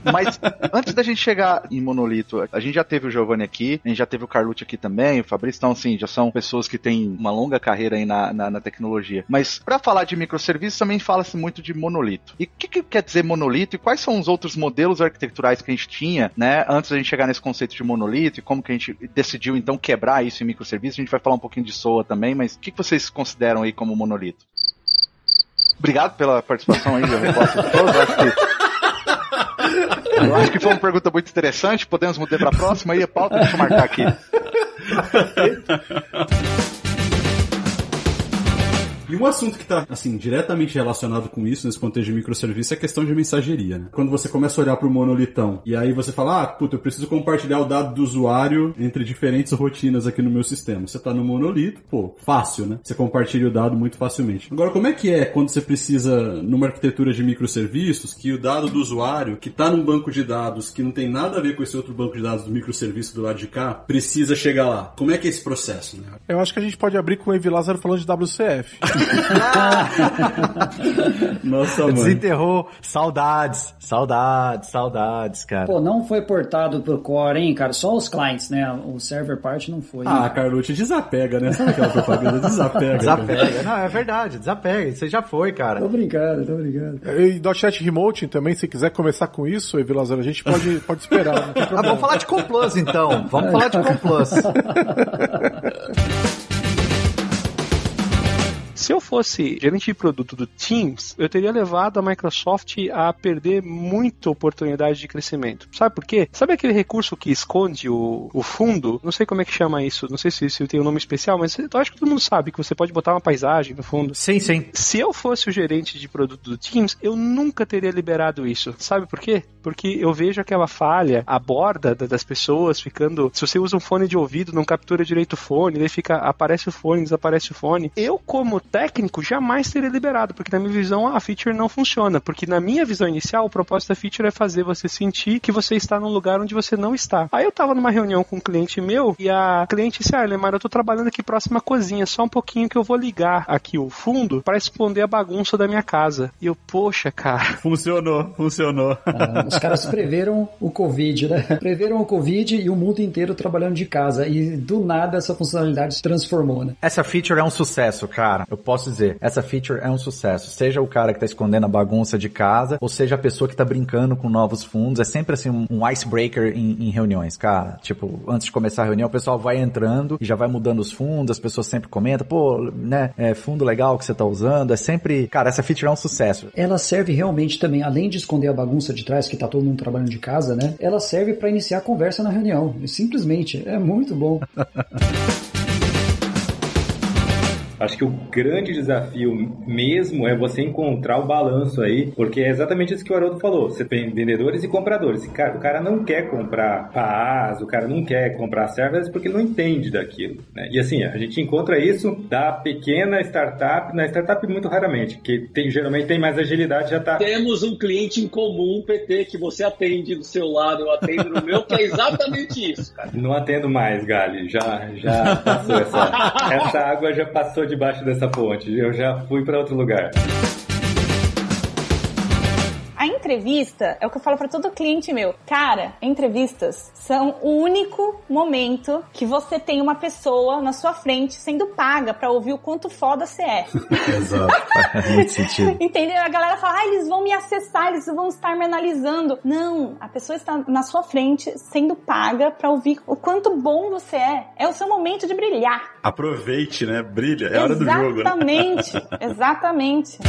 Mas antes da gente chegar em monolito, a gente já teve o Giovanni aqui, a gente já teve o Carlucci aqui também, o Fabrício, então assim, já são pessoas que têm uma longa carreira aí na, na, na tecnologia. Mas para falar de microserviços também fala-se muito de monolito. E o que, que quer dizer monolito e quais são os outros modelos arquiteturais que a gente tinha, né, antes da gente chegar nesse conceito de monolito e como que a gente decidiu então quebrar isso em microserviços? A gente vai falar um pouquinho de SOA também, mas o que, que vocês consideram aí como monolito? Obrigado pela participação aí, eu resposta de todos, acho que eu acho que foi uma pergunta muito interessante. Podemos mudar para a próxima aí, a pauta, deixa eu marcar aqui. E um assunto que está assim, diretamente relacionado com isso, nesse contexto de microserviço, é a questão de mensageria. Né? Quando você começa a olhar para o monolitão e aí você fala, ah, puta, eu preciso compartilhar o dado do usuário entre diferentes rotinas aqui no meu sistema. Você está no monolito, pô, fácil, né? Você compartilha o dado muito facilmente. Agora, como é que é quando você precisa, numa arquitetura de microserviços, que o dado do usuário, que está num banco de dados que não tem nada a ver com esse outro banco de dados do microserviço do lado de cá, precisa chegar lá? Como é que é esse processo? Né? Eu acho que a gente pode abrir com o Evi Lázaro falando de WCF. Nossa, mano. Desenterrou. Saudades, saudades, saudades, cara. Pô, não foi portado pro core, hein, cara? Só os clients, né? O server part não foi. Ah, Carlucci, desapega, né? Sabe aquela propaganda? Desapega. Desapega. Não, é verdade, desapega. Isso já foi, cara. Tô brincando, tô brincando. E .NET Remote também, se quiser começar com isso, Evi Lázaro, a gente pode, pode esperar. Ah, vamos falar de Complus então. Vamos falar de Complus. Se eu fosse gerente de produto do Teams, eu teria levado a Microsoft a perder muita oportunidade de crescimento. Sabe por quê? Sabe aquele recurso que esconde o, o fundo? Não sei como é que chama isso, não sei se, se tem um nome especial, mas eu acho que todo mundo sabe que você pode botar uma paisagem no fundo. Sim, sim. Se eu fosse o gerente de produto do Teams, eu nunca teria liberado isso. Sabe por quê? Porque eu vejo aquela falha, a borda da- das pessoas ficando. Se você usa um fone de ouvido, não captura direito o fone, daí fica. aparece o fone, desaparece o fone. Eu, como técnico, jamais teria liberado, porque na minha visão a feature não funciona. Porque na minha visão inicial, o propósito da feature é fazer você sentir que você está num lugar onde você não está. Aí eu tava numa reunião com um cliente meu e a cliente disse: Ah, Lemar, eu tô trabalhando aqui próxima à cozinha, só um pouquinho que eu vou ligar aqui o fundo para esconder a bagunça da minha casa. E eu, poxa, cara. Funcionou, funcionou. Ah, Os caras preveram o Covid, né? Preveram o Covid e o mundo inteiro trabalhando de casa. E do nada essa funcionalidade se transformou, né? Essa feature é um sucesso, cara. Eu posso dizer, essa feature é um sucesso. Seja o cara que tá escondendo a bagunça de casa, ou seja a pessoa que tá brincando com novos fundos. É sempre assim um, um icebreaker em, em reuniões, cara. Tipo, antes de começar a reunião, o pessoal vai entrando e já vai mudando os fundos, as pessoas sempre comentam, pô, né, é fundo legal que você tá usando. É sempre, cara, essa feature é um sucesso. Ela serve realmente também, além de esconder a bagunça de trás, que tá todo mundo trabalhando de casa, né? Ela serve para iniciar a conversa na reunião. Simplesmente, é muito bom. Acho que o grande desafio mesmo é você encontrar o balanço aí, porque é exatamente isso que o Haroldo falou. Você tem vendedores e compradores. O cara não quer comprar PaaS, o cara não quer comprar servers porque ele não entende daquilo. Né? E assim, a gente encontra isso da pequena startup, na startup muito raramente, que tem, geralmente tem mais agilidade, já tá. Temos um cliente em comum, PT, que você atende do seu lado, eu atendo no meu, que é exatamente isso, cara. Não atendo mais, Gali. Já, já passou essa. essa água já passou debaixo dessa ponte. Eu já fui para outro lugar. A entrevista é o que eu falo pra todo cliente meu. Cara, entrevistas são o único momento que você tem uma pessoa na sua frente sendo paga pra ouvir o quanto foda você é. Exato. Faz muito sentido. Entendeu? A galera fala, ah, eles vão me acessar, eles vão estar me analisando. Não, a pessoa está na sua frente sendo paga pra ouvir o quanto bom você é. É o seu momento de brilhar. Aproveite, né? Brilha. É a hora do jogo. Né? Exatamente, exatamente.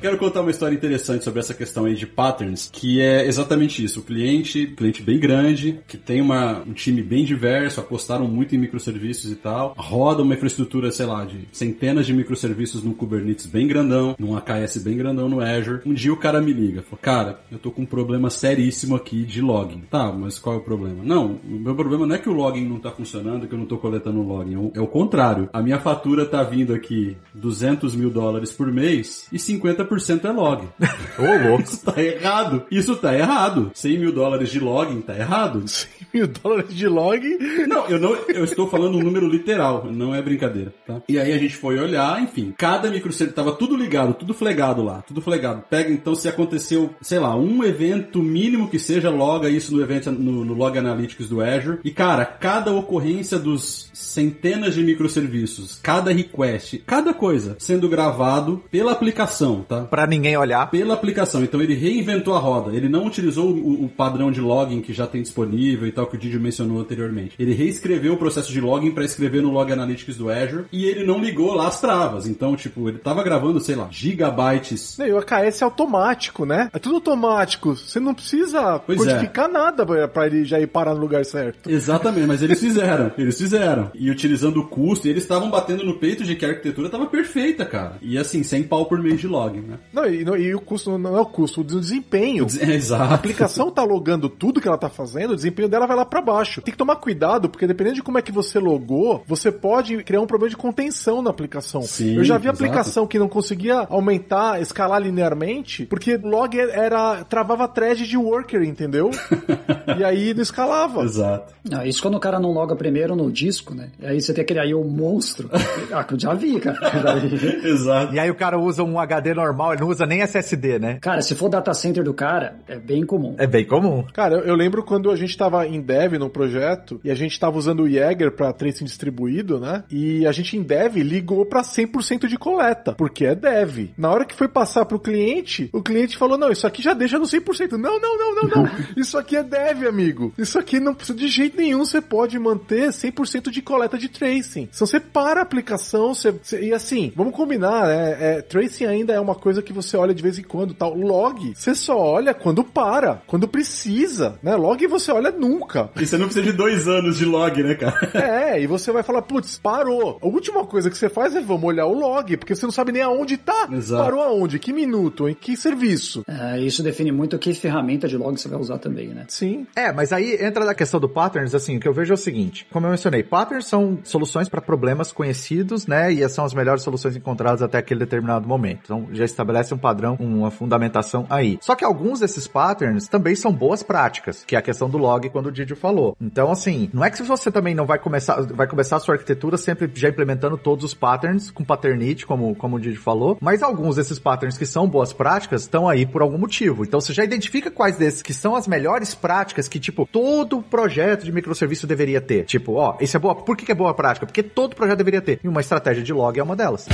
Quero contar uma história interessante sobre essa questão aí de patterns, que é exatamente isso. O cliente, cliente bem grande, que tem uma, um time bem diverso, apostaram muito em microserviços e tal, roda uma infraestrutura, sei lá, de centenas de microserviços num Kubernetes bem grandão, num AKS bem grandão no Azure. Um dia o cara me liga, fala, cara, eu tô com um problema seríssimo aqui de login. Tá, mas qual é o problema? Não, o meu problema não é que o login não tá funcionando, que eu não tô coletando login. É o, é contrário. A minha fatura tá vindo aqui 200 mil dólares por mês e 50% é log. Ô, louco. Isso tá errado. Isso tá errado. 100 mil dólares de login tá errado. 100 mil dólares de log? Não, eu não, eu estou falando um número literal, não é brincadeira, tá? E aí a gente foi olhar, enfim, cada microserviço tava tudo ligado, tudo flegado lá, tudo flegado. Pega então se aconteceu, sei lá, um evento mínimo que seja, loga isso no evento no, no Log Analytics do Azure. E cara, cada ocorrência dos centenas de microserviços, cada request, cada coisa sendo gravado pela aplicação, tá? Pra ninguém olhar. Pela aplicação. Então ele reinventou a roda. Ele não utilizou o, o padrão de login que já tem disponível e tal, que o Didi mencionou anteriormente. Ele reescreveu o processo de login para escrever no Log Analytics do Azure e ele não ligou lá as travas. Então, tipo, ele tava gravando, sei lá, gigabytes. E o AKS é automático, né? É tudo automático. Você não precisa Pois codificar nada pra- pra ele já ir parar no lugar certo. Exatamente, mas eles fizeram, eles fizeram. E utilizando o custo, e eles estavam batendo no peito de que a arquitetura tava perfeita, cara. E assim, sem pau por mês de login, né? Não, e, não- e o custo não é o custo, o desempenho. É, exato. A aplicação tá logando tudo que ela tá fazendo, o desempenho dela vai lá pra baixo. Tem que tomar cuidado, porque dependendo de como é que você logou, você pode criar um problema de contenção na aplicação. Sim, Eu já vi exato. aplicação que não conseguia aumentar, escalar linearmente, porque o log era travava thread de worker, entendeu? e aí não escalava. Exato. Ah, isso quando o cara não loga primeiro no disco, né? E aí você tem aquele aí o monstro. Ah, que eu já vi, cara. Já vi. Exato. E aí o cara usa um HD normal normal, ele não usa nem SSD, né? Cara, se for data center do cara, é bem comum. É bem comum. Cara, eu, eu lembro quando a gente tava em dev no projeto e a gente tava usando o Jaeger pra tracing distribuído, né? E a gente em dev ligou pra 100% de coleta, porque é dev. Na hora que foi passar pro cliente, o cliente falou: "Não, isso aqui já deixa no 100%". Não, não, não, não, não. Isso aqui é dev, amigo. Isso aqui não precisa de jeito nenhum, você pode manter 100% de coleta de tracing. Se você para a aplicação, você, você- e assim, vamos combinar, né? É, tracing ainda é uma coisa que você olha de vez em quando, tal. Log, você só olha quando para, quando precisa, né? Log você olha nunca. E você não precisa de dois anos de log, né, cara? É, e você vai falar, putz, parou. A última coisa que você faz é vamos olhar o log, porque você não sabe nem aonde tá. Exato. Parou aonde? Que minuto? Em que serviço? É, isso define muito que ferramenta de log você vai usar também, né? Sim. É, mas aí entra na questão do patterns, assim, o que eu vejo é o seguinte, como eu mencionei, patterns são soluções para problemas conhecidos, né, e são as melhores soluções encontradas até aquele determinado momento. Então, já estabelece um padrão, uma fundamentação aí. Só que alguns desses patterns também são boas práticas, que é a questão do log quando o Didi falou. Então, assim, não é que você também não vai começar, vai começar a sua arquitetura sempre já implementando todos os patterns com paternity, como, como o Didi falou, mas alguns desses patterns que são boas práticas estão aí por algum motivo. Então, você já identifica quais desses que são as melhores práticas que, tipo, todo projeto de microserviço deveria ter. Tipo, ó, isso é boa. Por que, que é boa prática? Porque todo projeto deveria ter. E uma estratégia de log é uma delas.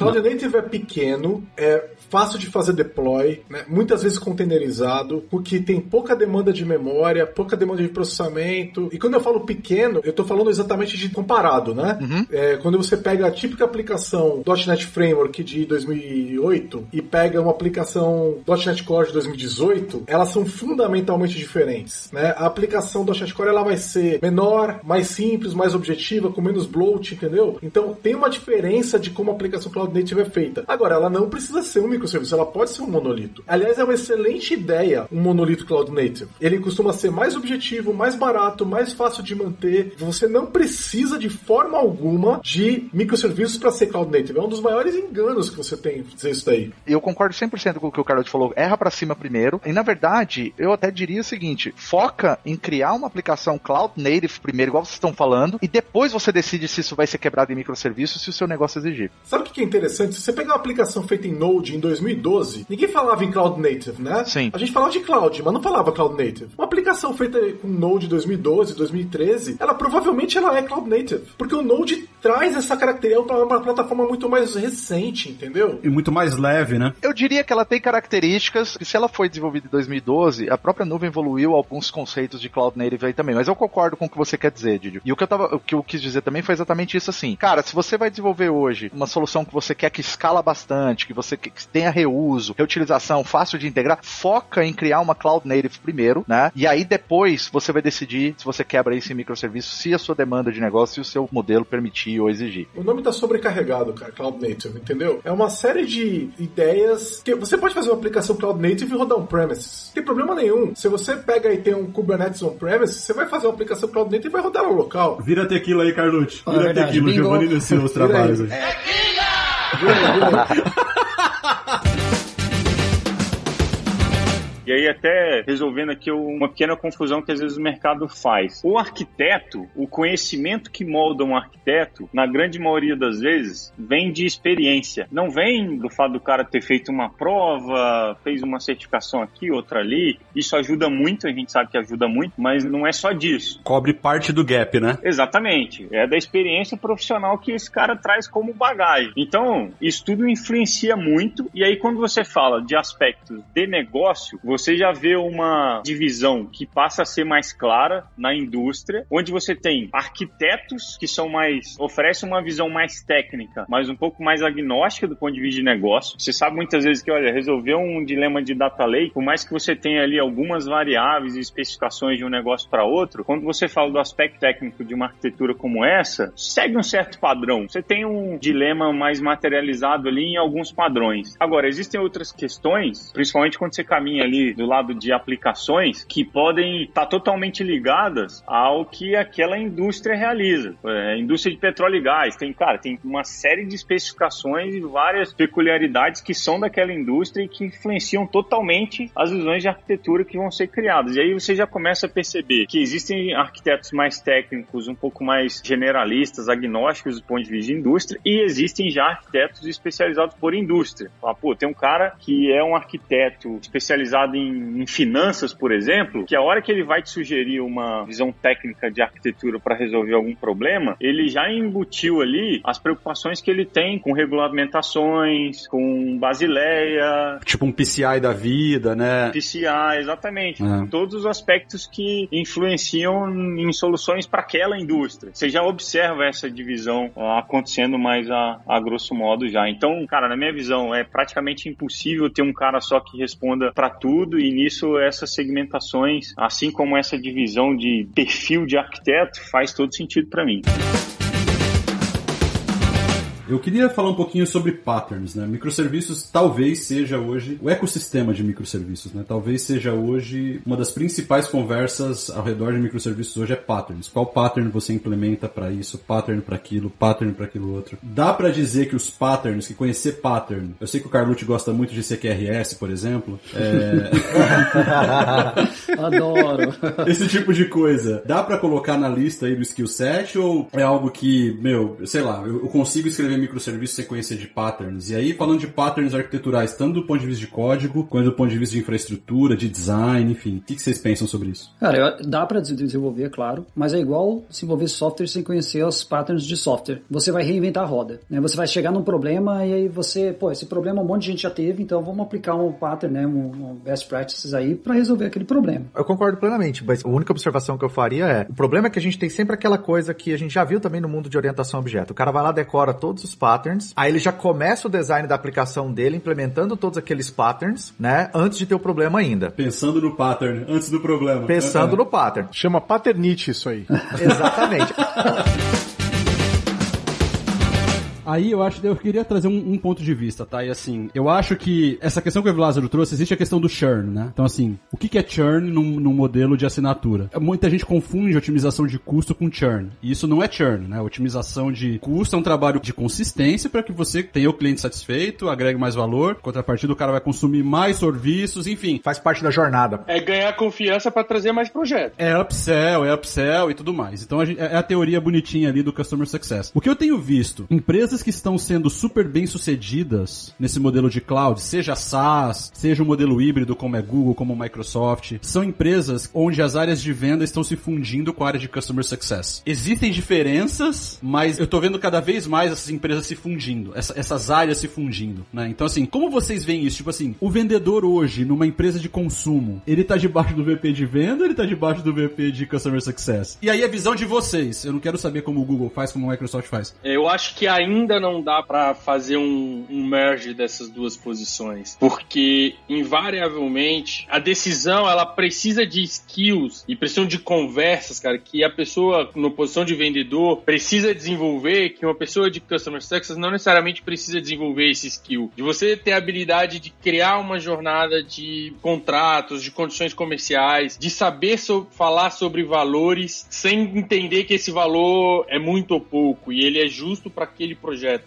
Cloud Native é pequeno, é fácil de fazer deploy, né? muitas vezes containerizado, porque tem pouca demanda de memória, pouca demanda de processamento. E quando eu falo pequeno, eu estou falando exatamente de comparado, né? É, quando você pega a típica aplicação .NET Framework de 2008 e pega uma aplicação .NET Core de 2018, elas são fundamentalmente diferentes, né? A aplicação .NET Core ela vai ser menor, mais simples, mais objetiva, com menos bloat, entendeu? Então tem uma diferença de como a aplicação Cloud Native é feita. Agora, ela não precisa ser um microserviço, ela pode ser um monolito. Aliás, é uma excelente ideia um monolito Cloud Native. Ele costuma ser mais objetivo, mais barato, mais fácil de manter. Você não precisa de forma alguma de microserviços para ser Cloud Native. É um dos maiores enganos que você tem dizer isso daí. Eu concordo 100% com o que o Carlos falou. Erra pra cima primeiro. E na verdade, eu até diria o seguinte: foca em criar uma aplicação cloud native primeiro, igual vocês estão falando, e depois você decide se isso vai ser quebrado em microserviços, se o seu negócio exigir. Sabe o que é interessante? Se você pegar uma aplicação feita em Node em 2012, ninguém falava em Cloud Native, né? Sim. A gente falava de Cloud, mas não falava Cloud Native. Uma aplicação feita com Node 2012, 2013, ela provavelmente ela é Cloud Native. Porque o Node traz essa característica para uma plataforma muito mais recente, entendeu? E muito mais leve, né? Eu diria que ela tem características, e se ela foi desenvolvida em 2012, a própria nuvem evoluiu alguns conceitos de cloud native aí também. Mas eu concordo com o que você quer dizer, Didio. E o que eu, tava, o que eu quis dizer também foi exatamente isso assim. Cara, se você vai desenvolver hoje uma solução que você quer que escala bastante, que você que tenha reuso, reutilização, fácil de integrar, foca em criar uma cloud native primeiro, né? E aí depois você vai decidir se você quebra isso em microserviços, se a sua demanda de negócio e o seu modelo permitir ou exigir. O nome tá sobrecarregado, cara, Cloud Native, entendeu? É uma série de ideias que você pode fazer uma aplicação Cloud Native e rodar on-premises. Não tem problema nenhum. Se você pega e tem um Kubernetes on-premises, você vai fazer uma aplicação Cloud Native e vai rodar no local. Vira tequila aí, Carlucci. Ah, Vira verdade, tequila. Giovanni iniciou os Vira trabalhos aí. E aí, até resolvendo aqui uma pequena confusão que às vezes o mercado faz. O arquiteto, o conhecimento que molda um arquiteto, na grande maioria das vezes, vem de experiência. Não vem do fato do cara ter feito uma prova, fez uma certificação aqui, outra ali. Isso ajuda muito, a gente sabe que ajuda muito, mas não é só disso. Cobre parte do gap, né? Exatamente. É da experiência profissional que esse cara traz como bagagem. Então, isso tudo influencia muito. E aí, quando você fala de aspectos de negócio, você já vê uma divisão que passa a ser mais clara na indústria, onde você tem arquitetos que são mais. oferecem uma visão mais técnica, mas um pouco mais agnóstica do ponto de vista de negócio. Você sabe muitas vezes que, olha, resolver um dilema de data lake, por mais que você tenha ali algumas variáveis e especificações de um negócio para outro, quando você fala do aspecto técnico de uma arquitetura como essa, segue um certo padrão. Você tem um dilema mais materializado ali em alguns padrões. Agora, existem outras questões, principalmente quando você caminha ali do lado de aplicações que podem estar totalmente ligadas ao que aquela indústria realiza. É, indústria de petróleo e gás tem, cara, tem uma série de especificações e várias peculiaridades que são daquela indústria e que influenciam totalmente as visões de arquitetura que vão ser criadas. E aí você já começa a perceber que existem arquitetos mais técnicos, um pouco mais generalistas, agnósticos do ponto de vista de indústria, e existem já arquitetos especializados por indústria. Fala, pô, tem um cara que é um arquiteto especializado em finanças, por exemplo, que a hora que ele vai te sugerir uma visão técnica de arquitetura para resolver algum problema, ele já embutiu ali as preocupações que ele tem com regulamentações, com Basileia. Tipo um PCI da vida, né? PCI, exatamente. É. Todos os aspectos que influenciam em soluções para aquela indústria. Você já observa essa divisão acontecendo mais a, a grosso modo já. Então, cara, na minha visão, é praticamente impossível ter um cara só que responda para tudo e nisso essas segmentações, assim como essa divisão de perfil de arquiteto, faz todo sentido para mim. Eu queria falar um pouquinho sobre patterns, né? Microserviços talvez seja hoje o ecossistema de microserviços, né? Talvez seja hoje uma das principais conversas ao redor de microserviços hoje é patterns. Qual pattern você implementa para isso, pattern para aquilo, pattern para aquilo outro. Dá para dizer que os patterns, que conhecer pattern, eu sei que o Carlucci gosta muito de CQRS, por exemplo, é... Adoro. Esse tipo de coisa. Dá para colocar na lista aí do skill set ou é algo que, meu, sei lá, eu consigo escrever microserviços sem conhecer de patterns? E aí, falando de patterns arquiteturais, tanto do ponto de vista de código, quanto do ponto de vista de infraestrutura, de design, enfim. O que que vocês pensam sobre isso? Cara, eu- dá pra des- desenvolver, é claro, mas é igual desenvolver software sem conhecer os patterns de software. Você vai reinventar a roda, né? Você vai chegar num problema e aí você, pô, esse problema um monte de gente já teve, então vamos aplicar um pattern, né, um, um best practices aí pra resolver aquele problema. Eu concordo plenamente, mas a única observação que eu faria é: o problema é que a gente tem sempre aquela coisa que a gente já viu também no mundo de orientação a objeto. O cara vai lá, decora todos os patterns, aí ele já começa o design da aplicação dele, implementando todos aqueles patterns, né? Antes de ter o problema ainda. Pensando no pattern, antes do problema. Pensando É. no pattern. Chama paternite isso aí. Exatamente. Aí eu acho que eu queria trazer um, um ponto de vista, tá? E assim, eu acho que essa questão que o Lázaro trouxe, existe a questão do churn, né? Então assim, o que é churn num, num modelo de assinatura? Muita gente confunde otimização de custo com churn. E isso não é churn, né? Otimização de custo é um trabalho de consistência para que você tenha o cliente satisfeito, agregue mais valor, contrapartida o cara vai consumir mais serviços, enfim. Faz parte da jornada. É ganhar confiança pra trazer mais projetos. É upsell, é upsell e tudo mais. Então a gente- é a teoria bonitinha ali do Customer Success. O que eu tenho visto, empresas que estão sendo super bem sucedidas nesse modelo de cloud, seja SaaS, seja um modelo híbrido como é Google, como Microsoft, são empresas onde as áreas de venda estão se fundindo com a área de Customer Success. Existem diferenças, mas eu tô vendo cada vez mais essas empresas se fundindo, essa- essas áreas se fundindo, né? Então assim, como vocês veem isso? Tipo assim, o vendedor hoje numa empresa de consumo, ele tá debaixo do VP de venda ele tá debaixo do VP de Customer Success? E aí a visão de vocês, eu não quero saber como o Google faz, como o Microsoft faz. Eu acho que ainda não dá pra fazer um, um merge dessas duas posições, porque invariavelmente a decisão ela precisa de skills e precisa de conversas, cara, que a pessoa na posição de vendedor precisa desenvolver, que uma pessoa de customer success não necessariamente precisa desenvolver esse skill. De você ter a habilidade de criar uma jornada de contratos, de condições comerciais, de saber so- falar sobre valores sem entender que esse valor é muito ou pouco e ele é justo para aquele.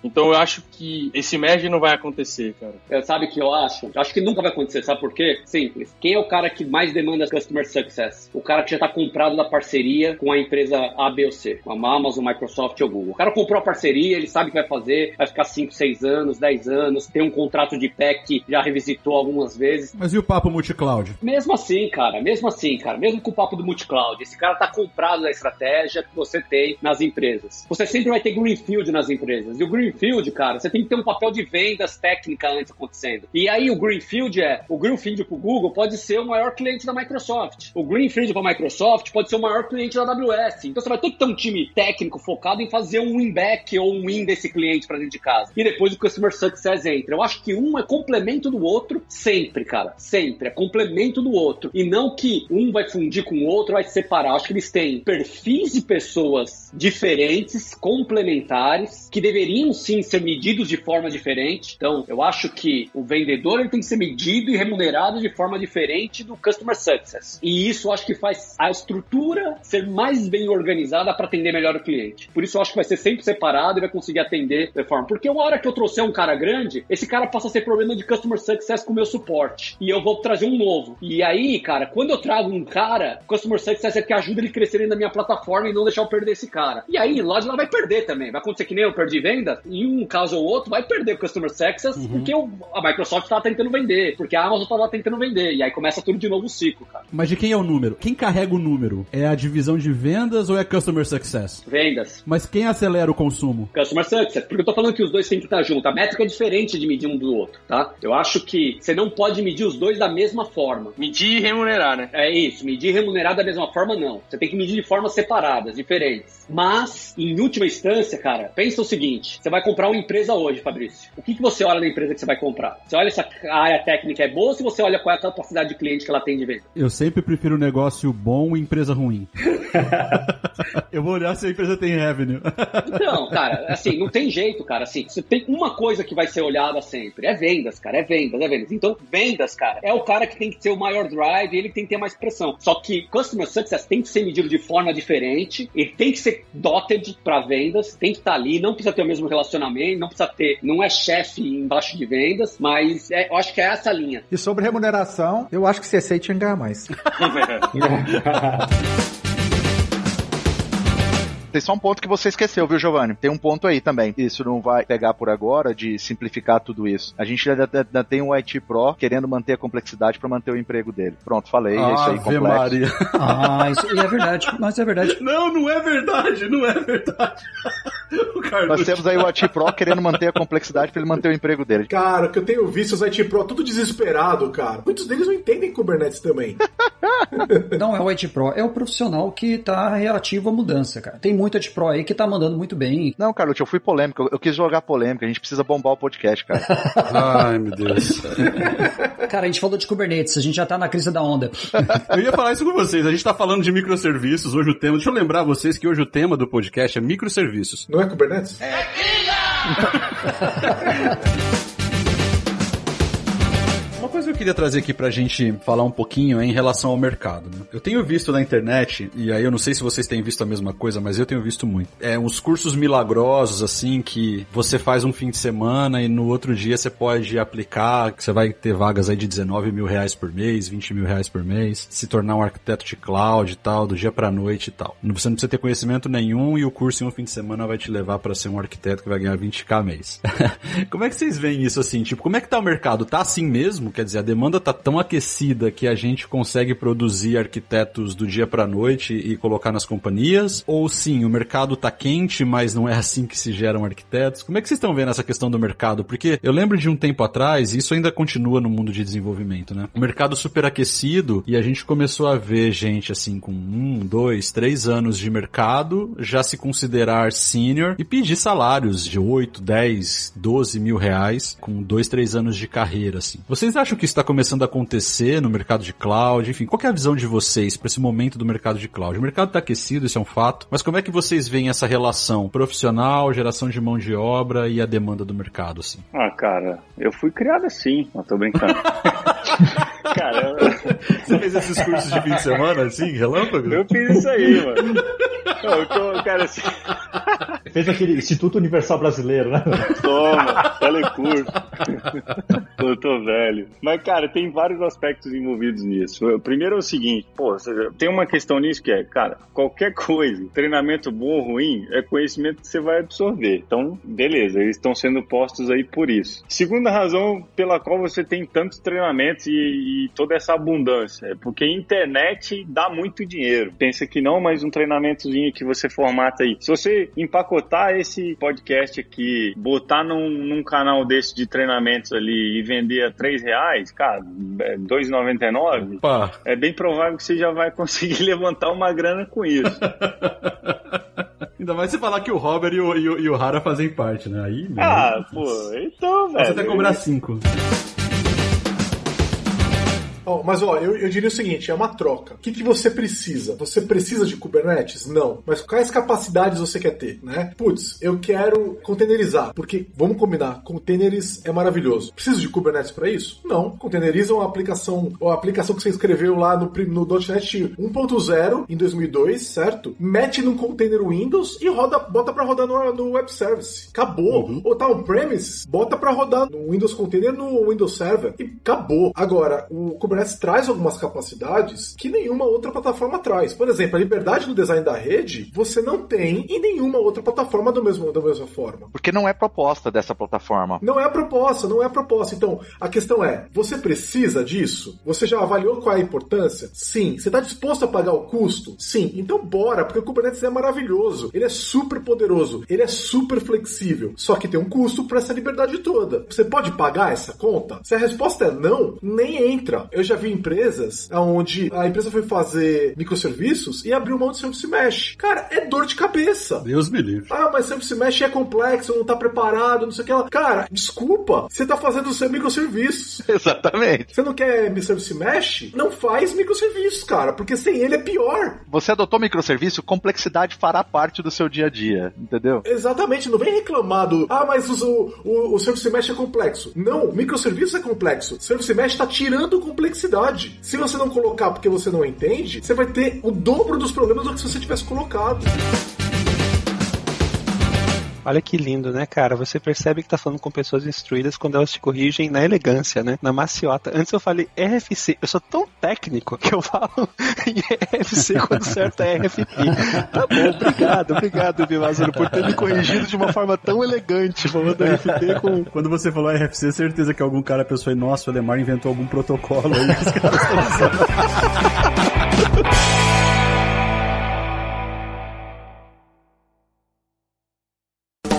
Então eu acho que esse merge não vai acontecer, cara. É, Sabe o que eu acho? Eu acho que nunca vai acontecer, sabe por quê? Simples. Quem é o cara que mais demanda Customer Success? O cara que já tá comprado da parceria com a empresa A, B ou C, com a Amazon, Microsoft ou Google. O cara comprou a parceria, ele sabe o que vai fazer, vai ficar 5, 6 anos, 10 anos, tem um contrato de PEC que já revisitou algumas vezes. Mas e o papo multi-cloud? Mesmo assim, cara, mesmo assim, cara, mesmo com o papo do multi-cloud, esse cara tá comprado da estratégia que você tem nas empresas. Você sempre vai ter greenfield nas empresas. E o greenfield, cara, você tem que ter um papel de vendas técnica antes acontecendo. E aí o greenfield é, o greenfield pro Google pode ser o maior cliente da Microsoft. O greenfield pra Microsoft pode ser o maior cliente da AWS. Então você vai ter que ter um time técnico focado em fazer um win-back ou um win desse cliente pra dentro de casa. E depois o Customer Success entra. Eu acho que um é complemento do outro sempre, cara. Sempre. É complemento do outro. E não que um vai fundir com o outro, vai separar. Eu acho que eles têm perfis de pessoas diferentes, complementares, que deveriam deveriam sim ser medidos de forma diferente. Então, eu acho que o vendedor ele tem que ser medido e remunerado de forma diferente do customer success. E isso acho que faz a estrutura ser mais bem organizada para atender melhor o cliente. Por isso eu acho que vai ser sempre separado e vai conseguir atender de forma. Porque uma hora que eu trouxer um cara grande, esse cara passa a ser problema de customer success com o meu suporte. E eu vou trazer um novo. E aí, cara, quando eu trago um cara, customer success é que ajuda ele a crescer na minha plataforma e não deixar eu perder esse cara. E aí, loja ela vai perder também. Vai acontecer que nem eu perdi venda. Em um caso ou outro, vai perder o customer success Uhum. porque o- a Microsoft tá tentando vender, porque a Amazon tá lá tentando vender. E aí começa tudo de novo o ciclo, cara. Mas de quem é o número? Quem carrega o número? É a divisão de vendas ou é Customer Success? Vendas. Mas quem acelera o consumo? Customer Success. Porque eu tô falando que os dois têm que estar juntos. A métrica é diferente de medir um do outro, tá? Eu acho que você não pode medir os dois da mesma forma. Medir e remunerar, né? É isso. Medir e remunerar da mesma forma, não. Você tem que medir de formas separadas, diferentes. Mas, em última instância, cara, pensa o seguinte. Você vai comprar uma empresa hoje, Fabrício. O que, que você olha na empresa que você vai comprar? Você olha se a área técnica é boa ou se você olha qual é a capacidade de cliente que ela tem de venda? Eu sempre prefiro negócio bom e empresa ruim. Eu vou olhar se a empresa tem revenue. Então, cara, assim, não tem jeito, cara. Assim, você tem uma coisa que vai ser olhada sempre: é vendas, cara. É vendas, é vendas. Então, vendas, cara, é o cara que tem que ter o maior drive, ele tem que ter mais pressão. Só que Customer Success tem que ser medido de forma diferente, ele tem que ser dotted para vendas, tem que estar ali, não precisa ter o mesmo relacionamento, não precisa ter, não é chefe embaixo de vendas, mas é- eu acho que é essa a linha. E sobre remuneração, eu acho que CC tinha que ganhar mais. Tem só um ponto que você esqueceu, viu, Giovanni? Tem um ponto aí também. Isso não vai pegar por agora de simplificar tudo isso. A gente ainda, ainda tem um IT Pro querendo manter a complexidade para manter o emprego dele. Pronto, falei. é isso aí, Ave complexo. Maria. Ah, isso e é verdade, mas é verdade. Não, não é verdade, não é verdade. Nós temos aí o IT Pro querendo manter a complexidade para ele manter o emprego dele. Cara, que eu tenho visto os IT Pro tudo desesperado, cara. Muitos deles não entendem Kubernetes também. Não é o IT Pro, é o profissional que tá reativo à mudança, cara. Tem muito IT Pro aí que tá mandando muito bem. Não, Carlos, eu fui polêmico. Eu, eu quis jogar polêmica. A gente precisa bombar o podcast, cara. Ai, meu Deus. Cara, a gente falou de Kubernetes, a gente já tá na crise da onda. Eu ia falar isso com vocês. A gente tá falando de microserviços. Hoje o tema. Deixa eu lembrar vocês que hoje o tema do podcast é microserviços. Não é Kubernetes? Que eu queria trazer aqui pra gente falar um pouquinho é em relação ao mercado. né? Eu tenho visto na internet, e aí eu não sei se vocês têm visto a mesma coisa, mas eu tenho visto muito. É uns cursos milagrosos, assim, que você faz um fim de semana e no outro dia você pode aplicar, que você vai ter vagas aí de 19 mil reais por mês, 20 mil reais por mês, se tornar um arquiteto de cloud e tal, do dia pra noite e tal. Você não precisa ter conhecimento nenhum e o curso em um fim de semana vai te levar pra ser um arquiteto que vai ganhar 20k mês. como é que vocês veem isso assim? Tipo, como é que tá o mercado? Tá assim mesmo? Quer dizer, a demanda tá tão aquecida que a gente consegue produzir arquitetos do dia pra noite e colocar nas companhias? Ou sim, o mercado tá quente, mas não é assim que se geram arquitetos? Como é que vocês estão vendo essa questão do mercado? Porque eu lembro de um tempo atrás, e isso ainda continua no mundo de desenvolvimento, né? O mercado super aquecido e a gente começou a ver gente assim com um, dois, três anos de mercado já se considerar senior e pedir salários de 8, 10, 12 mil reais com dois, três anos de carreira, assim. Vocês acham que está começando a acontecer no mercado de cloud? Enfim, qual que é a visão de vocês para esse momento do mercado de cloud? O mercado está aquecido, isso é um fato, mas como é que vocês veem essa relação profissional, geração de mão de obra e a demanda do mercado, assim? Ah, cara, eu fui criado assim, não tô brincando. cara, eu... Você fez esses cursos de fim de semana, assim, relâmpago? Eu fiz isso aí, mano. Eu tô, cara, assim... Fez aquele Instituto Universal Brasileiro, né? Toma, telecurso. eu tô velho. Mas, cara, tem vários aspectos envolvidos nisso. O Primeiro é o seguinte, pô, tem uma questão nisso que é, cara, qualquer coisa, treinamento bom ou ruim, é conhecimento que você vai absorver. Então, beleza, eles estão sendo postos aí por isso. Segunda razão pela qual você tem tantos treinamentos e, e toda essa abundância, é porque internet dá muito dinheiro. Pensa que não, mas um treinamentozinho que você formata aí. Se você empacotar esse podcast aqui, botar num, num canal desse de treinamentos ali e vender a 3 reais, cara, é 2,99, é bem provável que você já vai conseguir levantar uma grana com isso. Ainda mais você falar que o Robert e o, e o, e o Hara fazem parte, né? Aí, ah, pô, então, velho. Você até cobrar é 5. Oh, mas ó, eu, eu, diria o seguinte: é uma troca. O que, que você precisa? Você precisa de Kubernetes? Não. Mas quais capacidades você quer ter, né? Putz, eu quero containerizar, porque vamos combinar, containers é maravilhoso. Preciso de Kubernetes para isso? Não. Containeriza uma aplicação, a aplicação que você escreveu lá no, no .NET 1.0 em 2002, certo? Mete num container Windows e roda, bota para rodar no, no, web service. Acabou. Uhum. Ou tá on-premise, bota para rodar no Windows Container no Windows Server e acabou. Agora, o Kubernetes traz algumas capacidades que nenhuma outra plataforma traz. Por exemplo, a liberdade no design da rede você não tem em nenhuma outra plataforma do mesmo, da mesma forma. Porque não é proposta dessa plataforma. Não é a proposta, não é a proposta. Então, a questão é: você precisa disso? Você já avaliou qual é a importância? Sim. Você está disposto a pagar o custo? Sim. Então, bora, porque o Kubernetes é maravilhoso. Ele é super poderoso. Ele é super flexível. Só que tem um custo para essa liberdade toda. Você pode pagar essa conta? Se a resposta é não, nem entra. Eu já vi empresas onde a empresa foi fazer microserviços e abriu mão de Service Mesh. Cara, é dor de cabeça. Deus me livre. Ah, mas Service Mesh é complexo, não tá preparado, não sei o que lá. Cara, desculpa, você tá fazendo o seu microserviços. Exatamente. Você não quer Service Mesh? Não faz microserviços, cara, porque sem ele é pior. Você adotou microserviço, complexidade fará parte do seu dia a dia, entendeu? Exatamente, não vem reclamar do. Ah, mas o, o, o Service Mesh é complexo. Não, microserviço é complexo. Service Mesh tá tirando complexidade. Se você não colocar porque você não entende, você vai ter o dobro dos problemas do que se você tivesse colocado. Olha que lindo, né, cara? Você percebe que tá falando com pessoas instruídas quando elas te corrigem na elegância, né? Na maciota. Antes eu falei RFC. Eu sou tão técnico que eu falo em RFC quando certo é RFP. Tá bom, obrigado, obrigado, Vilázaro, por ter me corrigido de uma forma tão elegante, falando RFP com. Quando você falou RFC, certeza que algum cara pensou em, nossa, o Lemar inventou algum protocolo aí que os caras estão usando.